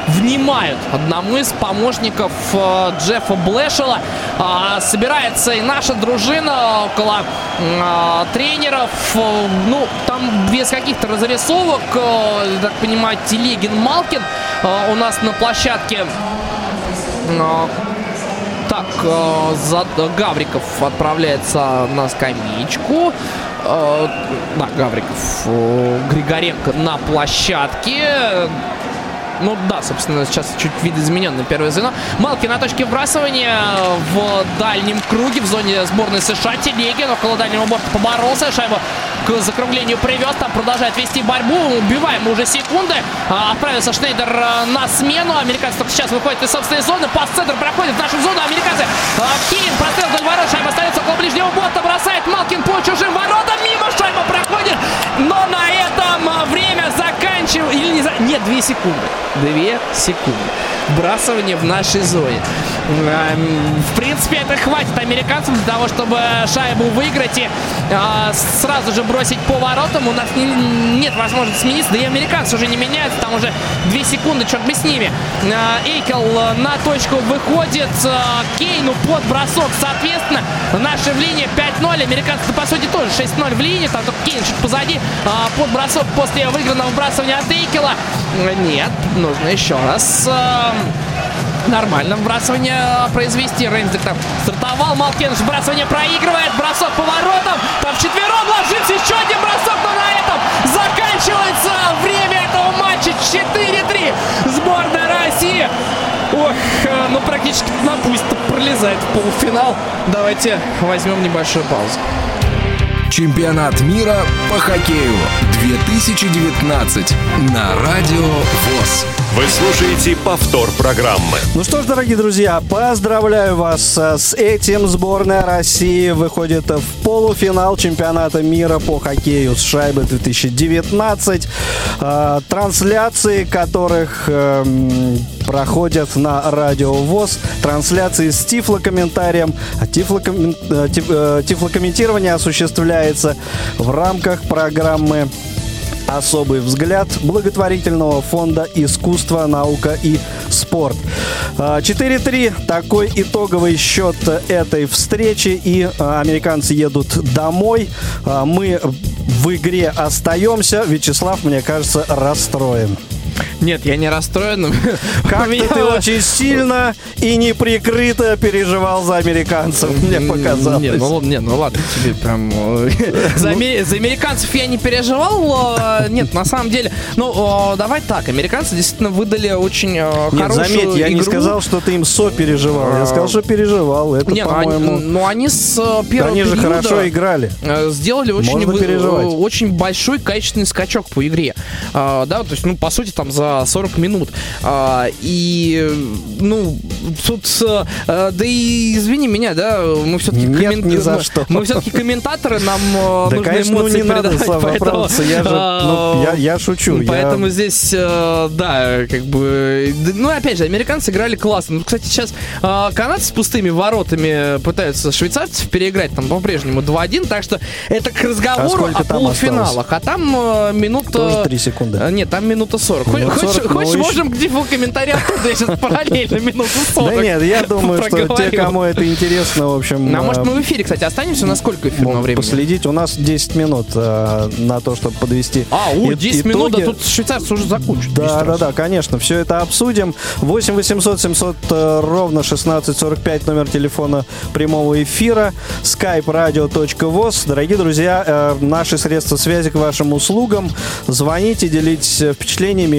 внимают одному из помощников э, Джеффа Блэшела. Э, собирается и наша дружина около э, тренеров. Э, ну, там без каких-то разрисовок, э, так понимаю, Телегин Малкин э, у нас на площадке. Э, так, э, за, Гавриков отправляется на скамеечку. Да, Гавриков. Э, Григоренко на площадке. Ну да, собственно, сейчас чуть видоизмененное первое звено. Малки на точке вбрасывания в дальнем круге в зоне сборной США. Телегин около дальнего борта поборолся. Шайбу к закруглению привез. Там продолжает вести борьбу. Убиваем уже секунды. А, отправился Шнейдер э, на смену. Американцы только сейчас выходят из собственной зоны. Пас-центр проходит в нашу зону. Американцы. А, Кейн прострел вдоль ворот. Шайба остается около ближнего борта. Бросает Малкин по чужим воротам. Мимо шайба проходит. Но на этом время заканчивается. Или не за... Нет, 2 секунды. 2 секунды. Вбрасывание в нашей зоне. Эм, в принципе, это хватит американцам для того, чтобы шайбу выиграть и э, сразу же бросить по воротам. У нас не, нет возможности смениться. Да и американцы уже не меняются. Там уже 2 секунды, черт бы с ними. Э, Эйкел на точку выходит. Э, Кейну под бросок. Соответственно, наши в линии 5-0. Американцы, по сути, тоже 6-0 в линии. Там только Кейн чуть позади. Э, под бросок после выигранного вбрасывания Эйкела. Нет, нужно еще раз э, нормально вбрасывание произвести. Рейнсдек там стартовал, Малкин вбрасывание проигрывает, бросок по воротам, там вчетвером ложится еще один бросок, но на этом заканчивается время этого матча 4-3. Сборная России Ох, э, ну практически на пусть пролезает в полуфинал. Давайте возьмем небольшую паузу. Чемпионат мира по хоккею 2019 на Радио ВОЗ. Вы слушаете повтор программы. Ну что ж, дорогие друзья, поздравляю вас э, с этим. Сборная России выходит в полуфинал чемпионата мира по хоккею с шайбы 2019. Э, Трансляции которых эм, проходят на Радио ВОЗ. Трансляции с тифлокомментарием. А э, Тифлокомментирование осуществляется в рамках программы Особый взгляд благотворительного фонда «Искусство, наука и спорт». А, 4-3. Такой итоговый счет этой встречи. И а, американцы едут домой. А, Мы в игре остаемся. Вячеслав, мне кажется, расстроен. Нет, я не расстроен. У (laughs) Как-то меня- ты очень сильно и неприкрыто переживал за американцев, мне показалось. Не, ну, не, ну ладно, тебе прям... (laughs) За, аме- за американцев я не переживал. Нет, на самом деле... Ну, давай так. Американцы действительно выдали очень э, Нет, хорошую заметь, я не игру. сказал, что ты им сопереживал. Я сказал, что переживал. Это, Не, ну они, по-моему... ну, они с э, первого Они же хорошо играли. э, сделали очень, Можно переживать. очень большой качественный скачок по игре. А, да, то есть, ну, по сути, там за 40 минут. А, и, э, ну, тут, э, э, да и извини меня, да, мы все-таки Нет, ни за что. мы все-таки комментаторы, нам э, Да, нужно конечно, ну эмоции не надо, передавать, Слава, поэтому. Я же, ну, я, я шучу. я- Поэтому здесь, э, да, как бы... Ну, опять же, американцы играли классно. Ну, кстати, сейчас э, канадцы с пустыми воротами пытаются швейцарцев переиграть там по-прежнему 2-1, так что это к разговору А о полуфиналах. А там э, минута... Тоже 3 секунды. Э, Нет, там минута 40. Минут Хочешь, 40, ну, хочешь, еще- можем где в комментариях я сейчас параллельно минуту 40 Да нет, я думаю, что те, кому это интересно, в общем... Ну, а может э, мы в эфире, кстати, останемся? На сколько эфирного могут времени? последить. У нас 10 минут э, на то, чтобы подвести А, и- 10 минут, да тут швейцарцы уже закончат. Да, да, да, конечно, все это обсудим. 8 800 700 э, ровно 1645 номер телефона прямого эфира. skype radio.voz. Дорогие друзья, э, наши средства связи к вашим услугам. Звоните, делитесь э,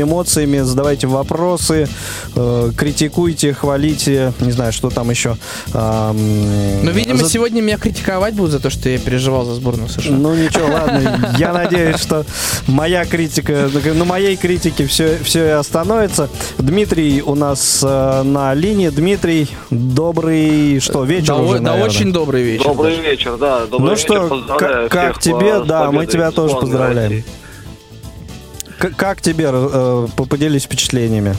эмоциями, задавайте вопросы, э, критикуйте, хвалите, не знаю, что там еще. Ам, Ну, видимо, за- сегодня меня критиковать будут за то, что я переживал за сборную США. ну ничего, ладно. Я (laughs) надеюсь, что моя критика, на моей критике все, все и остановится. Дмитрий у нас э, на линии. Дмитрий, добрый, что, вечер да, уже, да, наверное. очень добрый вечер. Добрый вечер, да. Добрый Ну вечер. что, как, как тебе? э, Да, мы тебя тоже поздравляем. России. Как тебе? э, по- Поделись впечатлениями.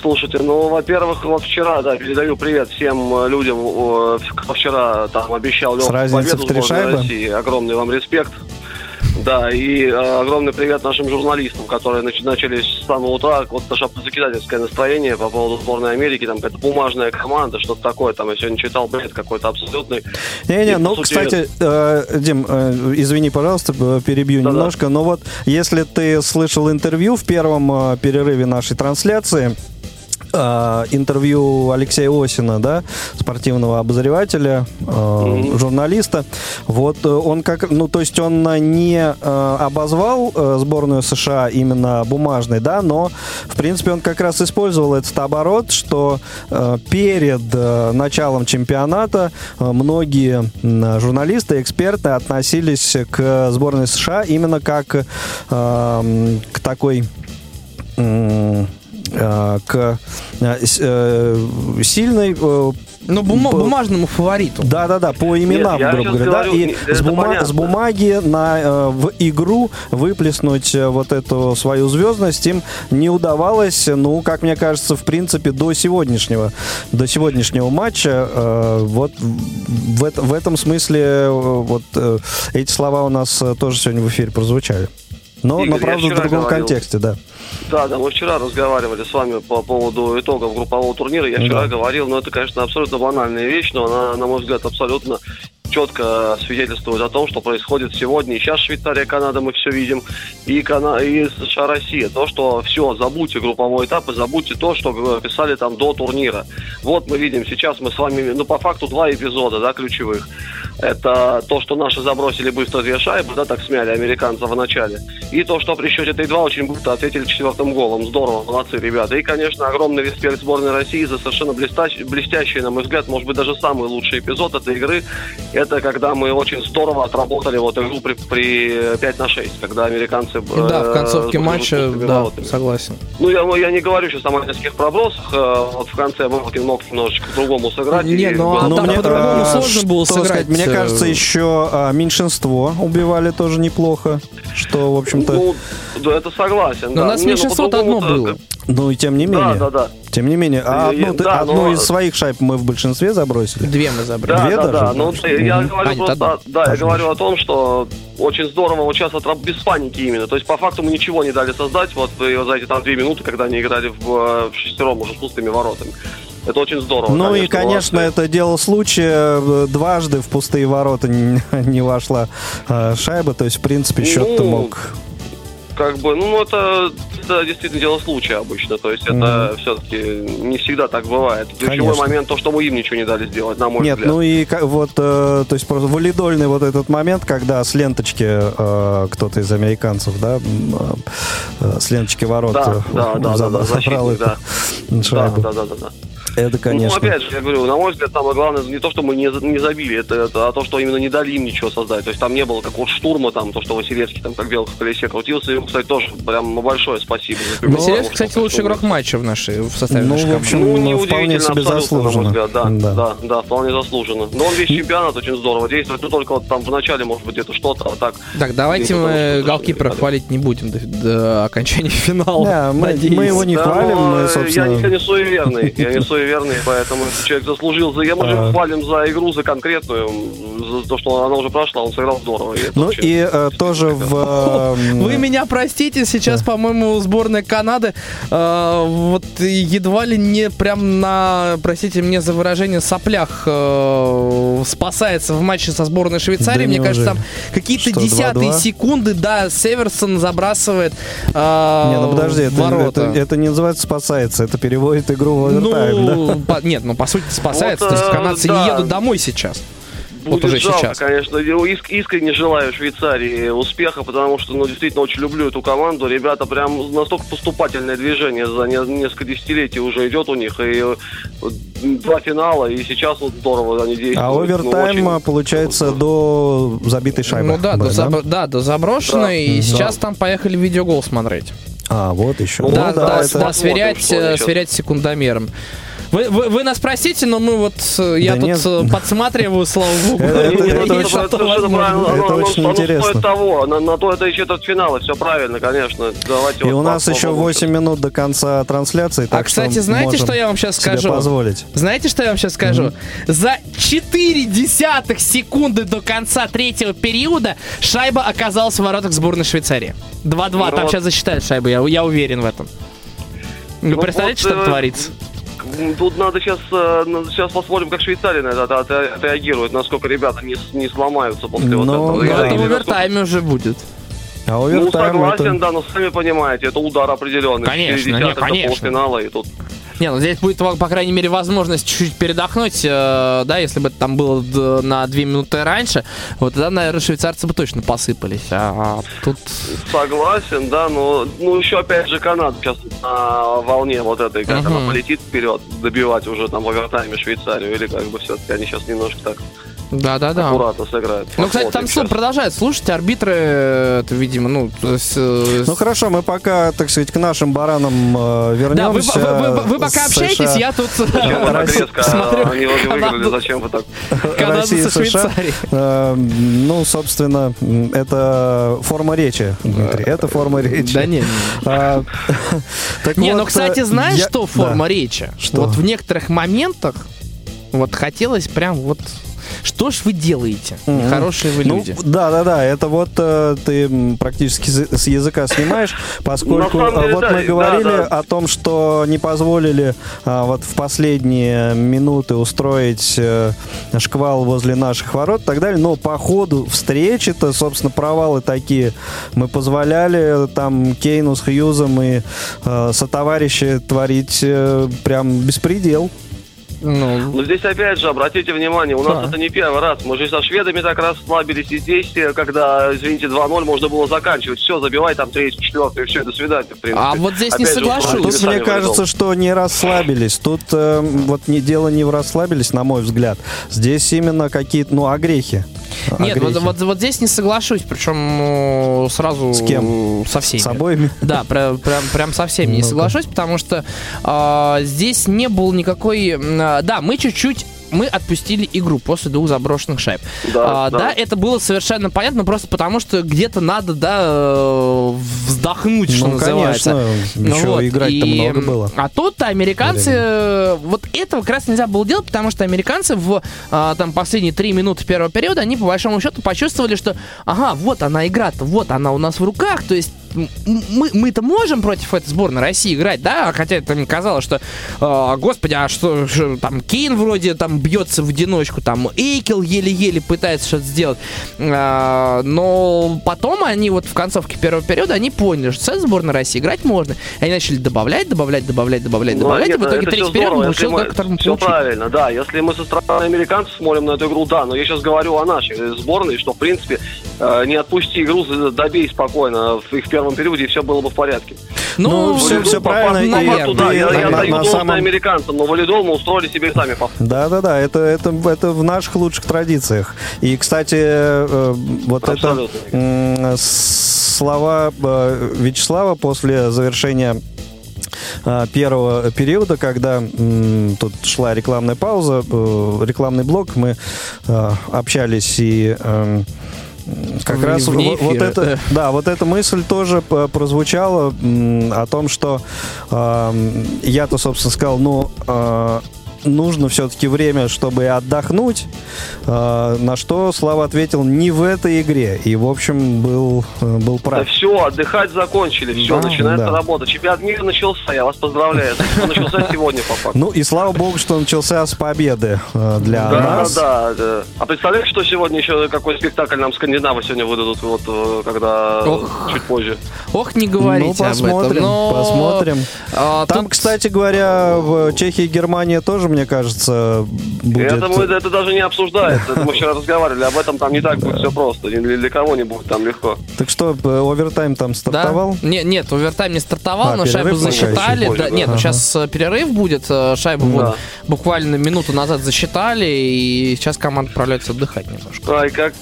Слушайте, ну, во-первых, вот вчера, да, передаю привет всем э, людям, э, кто вчера там обещал разницей победу в шайбы? России. Огромный вам респект. Да, и э, огромный привет нашим журналистам, которые нач- начали с самого утра, вот закидательское настроение по поводу сборной Америки, там какая-то бумажная команда, что-то такое, там я сегодня читал бред какой-то абсолютный. Не-не, ну, сути, кстати, э, Дим, э, извини, пожалуйста, перебью Да-да. немножко, но вот если ты слышал интервью в первом э, перерыве нашей трансляции, э, интервью Алексея Осина, да, спортивного обозревателя, э, журналиста. Вот э, он как, ну, то есть он э, не э, обозвал э, сборную США именно бумажной, да, но, в принципе, он как раз использовал этот оборот, что э, перед э, началом чемпионата э, многие м, журналисты, эксперты относились к сборной США именно как э, к такой э, к э, э, сильной э, Ну, бума- Б- бумажному фавориту. да-да-да, по именам, Нет, грубо говоря, да, говорю, и не- с, бума- понятно. с бумаги на, э, в игру выплеснуть э, вот эту свою звездность им не удавалось, ну, как мне кажется, в принципе, до сегодняшнего, до сегодняшнего матча. Э, вот в, это- в этом смысле э, вот э, эти слова у нас э, тоже сегодня в эфире прозвучали. Но, Игорь, но правда, в другом говорил. контексте, да. Да, да, мы вчера разговаривали с вами по поводу итогов группового турнира. Я вчера Да. говорил, ну это, конечно, абсолютно банальная вещь, но она, на мой взгляд, абсолютно четко свидетельствует о том, что происходит сегодня. И сейчас Швейцария, Канада, мы все видим, и, Кана... и США, Россия. То, что все, забудьте групповой этап и забудьте то, что писали там до турнира. Вот мы видим, сейчас мы с вами, ну по факту два эпизода, да, ключевых. Это то, что наши забросили быстро две шайбы, да, так смяли американцев в начале. И то, что при счете 3-2 очень быстро ответили четвертым голом. Здорово, молодцы ребята. И, конечно, огромный респект сборной России за совершенно блестящий, блестящий, на мой взгляд, может быть, даже самый лучший эпизод этой игры. Это когда мы очень здорово отработали вот игру при, при 5 на 6, когда американцы... Да, в концовке э, матча, да, воротами. согласен. Ну, я, я не говорю сейчас о майдерских пробросах. э, Вот в конце Малкин мог немножечко по-другому сыграть. Не, и ну, было а Ну, там мне, по-другому э, сложно было сыграть, сказать, Мне э, кажется, еще а, меньшинство убивали тоже неплохо, что, в общем-то, Ну, да, это согласен. Но да. у нас Не, ну, меньшинство-то одно было. ну и тем не менее. Да, да, да. Тем не менее, а Э, одну, ты- да, одну но- из своих шайб мы в большинстве забросили. Две мы забрали. Да, Две да, даже? да. Ну, я Мгм. говорю А, просто, одну. да, я говорю о том, что очень здорово вот сейчас отраб- без паники именно. То есть, по факту, мы ничего не дали создать вот э, за эти там две минуты, когда они играли в, э, в шестером уже с пустыми воротами. Это очень здорово. Ну и, конечно, молодцы. это дело случая. Дважды в пустые ворота не, (laughs) не вошла э, шайба. То есть, в принципе, счет-то Ну, мог... Как бы, ну, это, это действительно дело случая обычно. То есть, это все-таки не всегда так бывает. Ключевой Конечно. момент то, что мы им ничего не дали сделать, на мой Нет, взгляд. ну и ка- вот, э, то есть просто валидольный вот этот момент, когда с ленточки э, кто-то из американцев, да, э, с ленточки ворот Да, э, да, да, да, (laughs) забрал да, защитник, эту да. Да, шайбу. да, да, да, да. Это, конечно. Ну, опять же, я говорю, на мой взгляд, самое главное не то, что мы не, не забили, это, это, а то, что именно не дали им ничего создать. То есть там не было какого-то штурма, там, то, что Василевский там как белка в колесе крутился. Ему, кстати, тоже прям большое спасибо. за игру, Василевский, кстати, лучший игрок матча в нашей в составе Ну, нашей в команды. общем, Ну, вполне неудивительно, себе абсолютно, на заслуженно. мой взгляд, да, Да. да, да, вполне заслуженно. Но он весь чемпионат очень здорово действует, ну только вот там в начале, может быть, где-то что-то, а так... Так, давайте Ну, мы что- голкипера хвалить не будем до, до окончания (laughs) финала. Да, мы, мы его не Да, хвалим, но, мы, собственно... Я, не- я не суеверный, я не суеверный, поэтому если человек заслужил за... Я, может, А. хвалим за игру, за конкретную, за то, что она уже прошла, он сыграл здорово. и Ну и э, тоже в... э, (laughs) Вы меня простите, сейчас, по-моему, сборная Канады э, вот едва ли не прям на, простите мне за выражение, соплях э, спасается в матче со сборной Швейцарии. Да Мне кажется, там какие-то Что, десятые 2-2? секунды, да, Северсон забрасывает э, Не, ну подожди, это, это, это не называется спасается, это переводит игру в овертайм, да? Ну, по- нет, ну по сути спасается. Вот, То есть э, канадцы не да. едут домой сейчас. Будет вот уже жалко, сейчас. конечно. Иск- искренне желаю Швейцарии успеха, потому что, ну, действительно очень люблю эту команду. Ребята прям настолько поступательное движение за не- несколько десятилетий уже идет у них. И э, два финала, и сейчас вот здорово они действуют. А Ну, овертайм очень- получается до забитой шайбы. Ну да, был, до, заб- да, до заброшенной. Да. И Мгм. сейчас там поехали видеогол смотреть. А, вот еще. Ну, Ну да, да, да, это- сверять, э, сверять секундомером. Вы, вы, вы нас простите, но мы вот, э, я Да тут нет. э, подсматриваю, слава богу. Это- очень- интересно. того. На, то это и четвертьфинал, и все правильно, конечно. Давайте И у нас еще 8 минут до конца трансляции. А, так что кстати, знаете, что я вам сейчас скажу? позволить. Знаете, что я вам сейчас скажу? За 4 десятых секунды до конца третьего периода шайба оказалась в воротах сборной Швейцарии. 2-2, Ну там сейчас засчитают шайбу, я, уверен в этом. Вы Ну представляете, что там э, творится? М, Тут надо сейчас, э, сейчас посмотрим, как Швейцария на это от- от- отреагирует, насколько ребята не, с- не сломаются после вот Ну, этого. Ну, это в овертайме уже будет. А Ну, овертайм согласен, это... да, но сами понимаете, это удар определенный. Конечно, Четыре не, десятых до конечно. полуфинала, и тут Не, ну здесь будет, по крайней мере, возможность чуть-чуть передохнуть, э, да, если бы это там было на две минуты раньше, вот тогда, наверное, швейцарцы бы точно посыпались, а тут... согласен, да, но ну еще опять же Канада сейчас на волне вот этой, как Мгм. она полетит вперед, добивать уже там в овертайме Швейцарию, или как бы все-таки они сейчас немножко так Да-да-да. аккуратно сыграют. Ну, кстати, там щас. слу- продолжают слушать арбитры, э, это, видимо, ну, то есть, э, Ну хорошо, мы пока, так сказать, к нашим баранам э, да, вы, вернемся. вы- вы- вы пока США. общаетесь, я тут Россия- резко смотрю они вроде выиграли, зачем вы так? Канада Россия, США. Швейцарией. Э, Ну, собственно, это форма речи, Дмитрий. Это форма речи. Да не, А, Не, ну, кстати, э, знаешь, что да. форма речи? Что? Вот в некоторых моментах вот хотелось прям вот... Что ж вы делаете? Мгм. Хорошие вы Ну, люди. да, да, да. Это вот э, ты практически с с языка снимаешь, (laughs) поскольку э, деле, вот да, мы да, говорили да. о том, что не позволили а, вот в последние минуты устроить э, шквал возле наших ворот и так далее. Но по ходу встречи-то, собственно, провалы такие мы позволяли там Кейну с Хьюзом и э, сотоварищи творить э, прям беспредел. Ну, Но здесь опять же, обратите внимание, у нас Да. это не первый раз. Мы же со шведами так расслабились, и здесь, э, когда, извините, 2-0, можно было заканчивать. Все, забивай там третий, четвертый, все, до свидания, в принципе. А вот здесь не Опять же, соглашусь. Тут мне кажется, что не расслабились. Тут э, вот не, дело не в расслабились, на мой взгляд. Здесь именно какие-то, ну, огрехи. Нет, вот, вот, вот здесь не соглашусь, причем ну, сразу С кем? со всеми. С обоими? Да, прям, прям, прям со всеми не соглашусь, потому что а, здесь не было никакой... а, Да, мы чуть-чуть мы отпустили игру после двух заброшенных шайб. Да, А, да. это было совершенно понятно, просто потому что где-то надо, да, э, вздохнуть, что Ну, называется. конечно, еще Вот, играть-то и, много было. А тут американцы... э, Вот этого как раз нельзя было делать, потому что американцы в а, там последние три минуты первого периода, они по большому счету почувствовали, что ага, вот она игра-то, вот она у нас в руках, то есть мы, мы-то можем против этой сборной России играть, да, хотя это мне казалось, что, э, господи, а что, что там Кейн вроде там бьется в одиночку, там Эйкел еле-еле пытается что-то сделать, А, но потом они вот в концовке первого периода, они поняли, что с этой сборной России играть можно, и они начали добавлять, добавлять, добавлять, добавлять, Ну, добавлять, нет, и в итоге это третий период получил, если да, мы- который мы Все получили. правильно, да. Если мы со стороны американцев смотрим на эту игру, да. Но я сейчас говорю о нашей э, сборной, что, в принципе, э, не отпусти игру, добей спокойно их первом периоде, и все было бы в порядке. Ну, Валидол всё по правильно, факту, и- по факту, да, и я, я на- даю на должное самом- американцам, но валидол мы устроили себе сами по факту. Да, да, да, это, это, это в наших лучших традициях. И, кстати, э, вот Абсолютно. это слова э, Вячеслава после завершения э, первого периода, когда м, тут шла рекламная пауза, э, рекламный блок, мы э, общались и эм, как В- раз вне вот, вот это, да, вот эта мысль тоже прозвучала о том, что эм, я-то, собственно, сказал, ну, э, нужно все-таки время, чтобы отдохнуть, э, на что Слава ответил, не в этой игре. И, в общем, был, э, был Да прав. все, отдыхать закончили, все, Да, начинается да. работа. Чемпионат мира начался, я вас поздравляю. Он начался сегодня по факту. Ну, и слава богу, что начался с победы э, для Да, нас. да, да. А представляешь, что сегодня еще какой спектакль нам скандинавы сегодня выдадут, вот э, когда Ох. чуть позже. Ох, не говорите ну, посмотрим, об этом. но, посмотрим. а, Там, тут- кстати говоря, в Чехии и Германии тоже, мне кажется, будет... Это, мы- это даже не обсуждается. Это мы (laughs) вчера разговаривали об этом. Там не так будет все просто. Для, для кого не будет там легко. Так что, э, овертайм там Да? стартовал? Не, нет, овертайм не стартовал, А, но шайбу засчитали. позже, Да, да. нет, ну сейчас перерыв будет. э, Шайбу вот Да. буквально минуту назад засчитали, и сейчас команда отправляется отдыхать немножко. Ай, как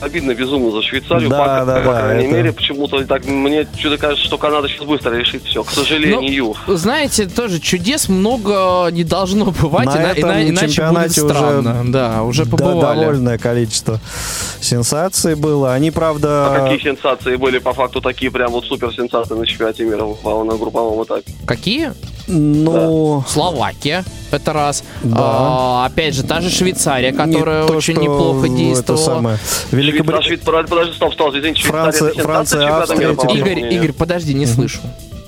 обидно безумно за Швейцарию. Да, пока, да, по да, крайней это- мере, почему-то так мне что-то кажется, что Канада сейчас быстро решит все. К сожалению. Ну, знаете, тоже чудес много не должно бывать, На ина- этом ина- иначе будет чемпионате уже странно. да, уже Да, побывали. довольное количество сенсаций было. Они, А правда... какие сенсации были по факту такие прям вот супер сенсации на чемпионате мира в- на групповом этапе? Какие? Ну, Словакия, это раз. Да. А, опять же, та же Швейцария, которая не то, очень что неплохо Это действовала. самое. Швейцар- Великобритания... Швейцар- Подожди, стоп, стоп, извините, Франция- Швейцария это Франция, Австрия, по Игорь? Игорь, подожди, не слышу.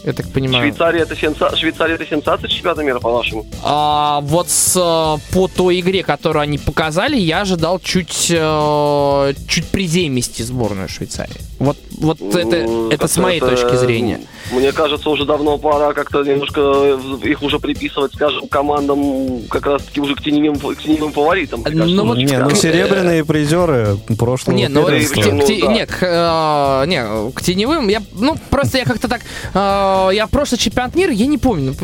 Я так понимаю. Швейцария это, сенса... Швейцария это сенсация чемпионата мира, по-вашему? А, вот с, э, по той игре, которую они показали, я ожидал чуть, э, чуть приземисти сборную Швейцарии. Вот, вот это, Ну, это с как-то моей это, точки зрения. Мне кажется, уже давно пора как-то немножко их уже приписывать, скажем, командам как раз-таки уже к теневым, к теневым фаворитам. Ну вот Не, ну серебряные призеры прошлого Не, ну, к, первенства. те- к те- Ну, да. не, к, э, не, к теневым, я, ну, просто я как-то так, э, я прошлый чемпионат мира, я не помню,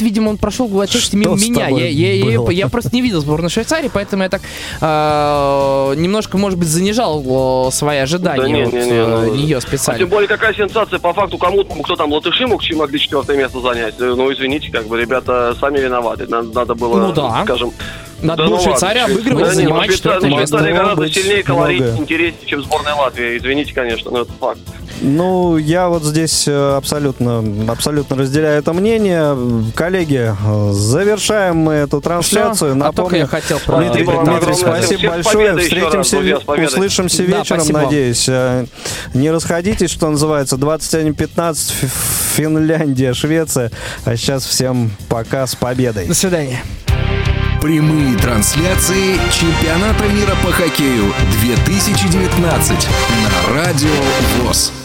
видимо, он прошел в отчасти мимо меня, я, я- я- я просто не видел сборную Швейцарии, поэтому я так э, немножко, может быть, занижал э, свои ожидания Да не, от не, не, э, ну, нее А специально. тем более, какая сенсация по факту кому-то, кто там, латыши мог, чем могли четвертое место занять. Э, Ну, извините, как бы, ребята сами виноваты. Надо, надо было, Ну да. скажем... Надо да было ну ладно, Швейцарию Швей- обыгрывать, да занимать четвертое место. Швейцария гораздо сильнее, колоритнее, интереснее, чем сборная Латвии. Извините, конечно, но это факт. Ну, я вот здесь э, абсолютно, абсолютно разделяю это мнение. Коллеги, э, завершаем мы эту трансляцию. Всё, а только я Напомню, хотел Дмитрий, Спасибо вам Дмитрий, огромное. спасибо большое. еще раз, Встретимся, друзья, услышимся Да, вечером, спасибо. надеюсь. Э, Не расходитесь, что называется. 21.15, Ф- Финляндия, Швеция. А сейчас всем пока, с победой. До свидания. Прямые трансляции чемпионата мира по хоккею 2019 на Радио ВОЗ.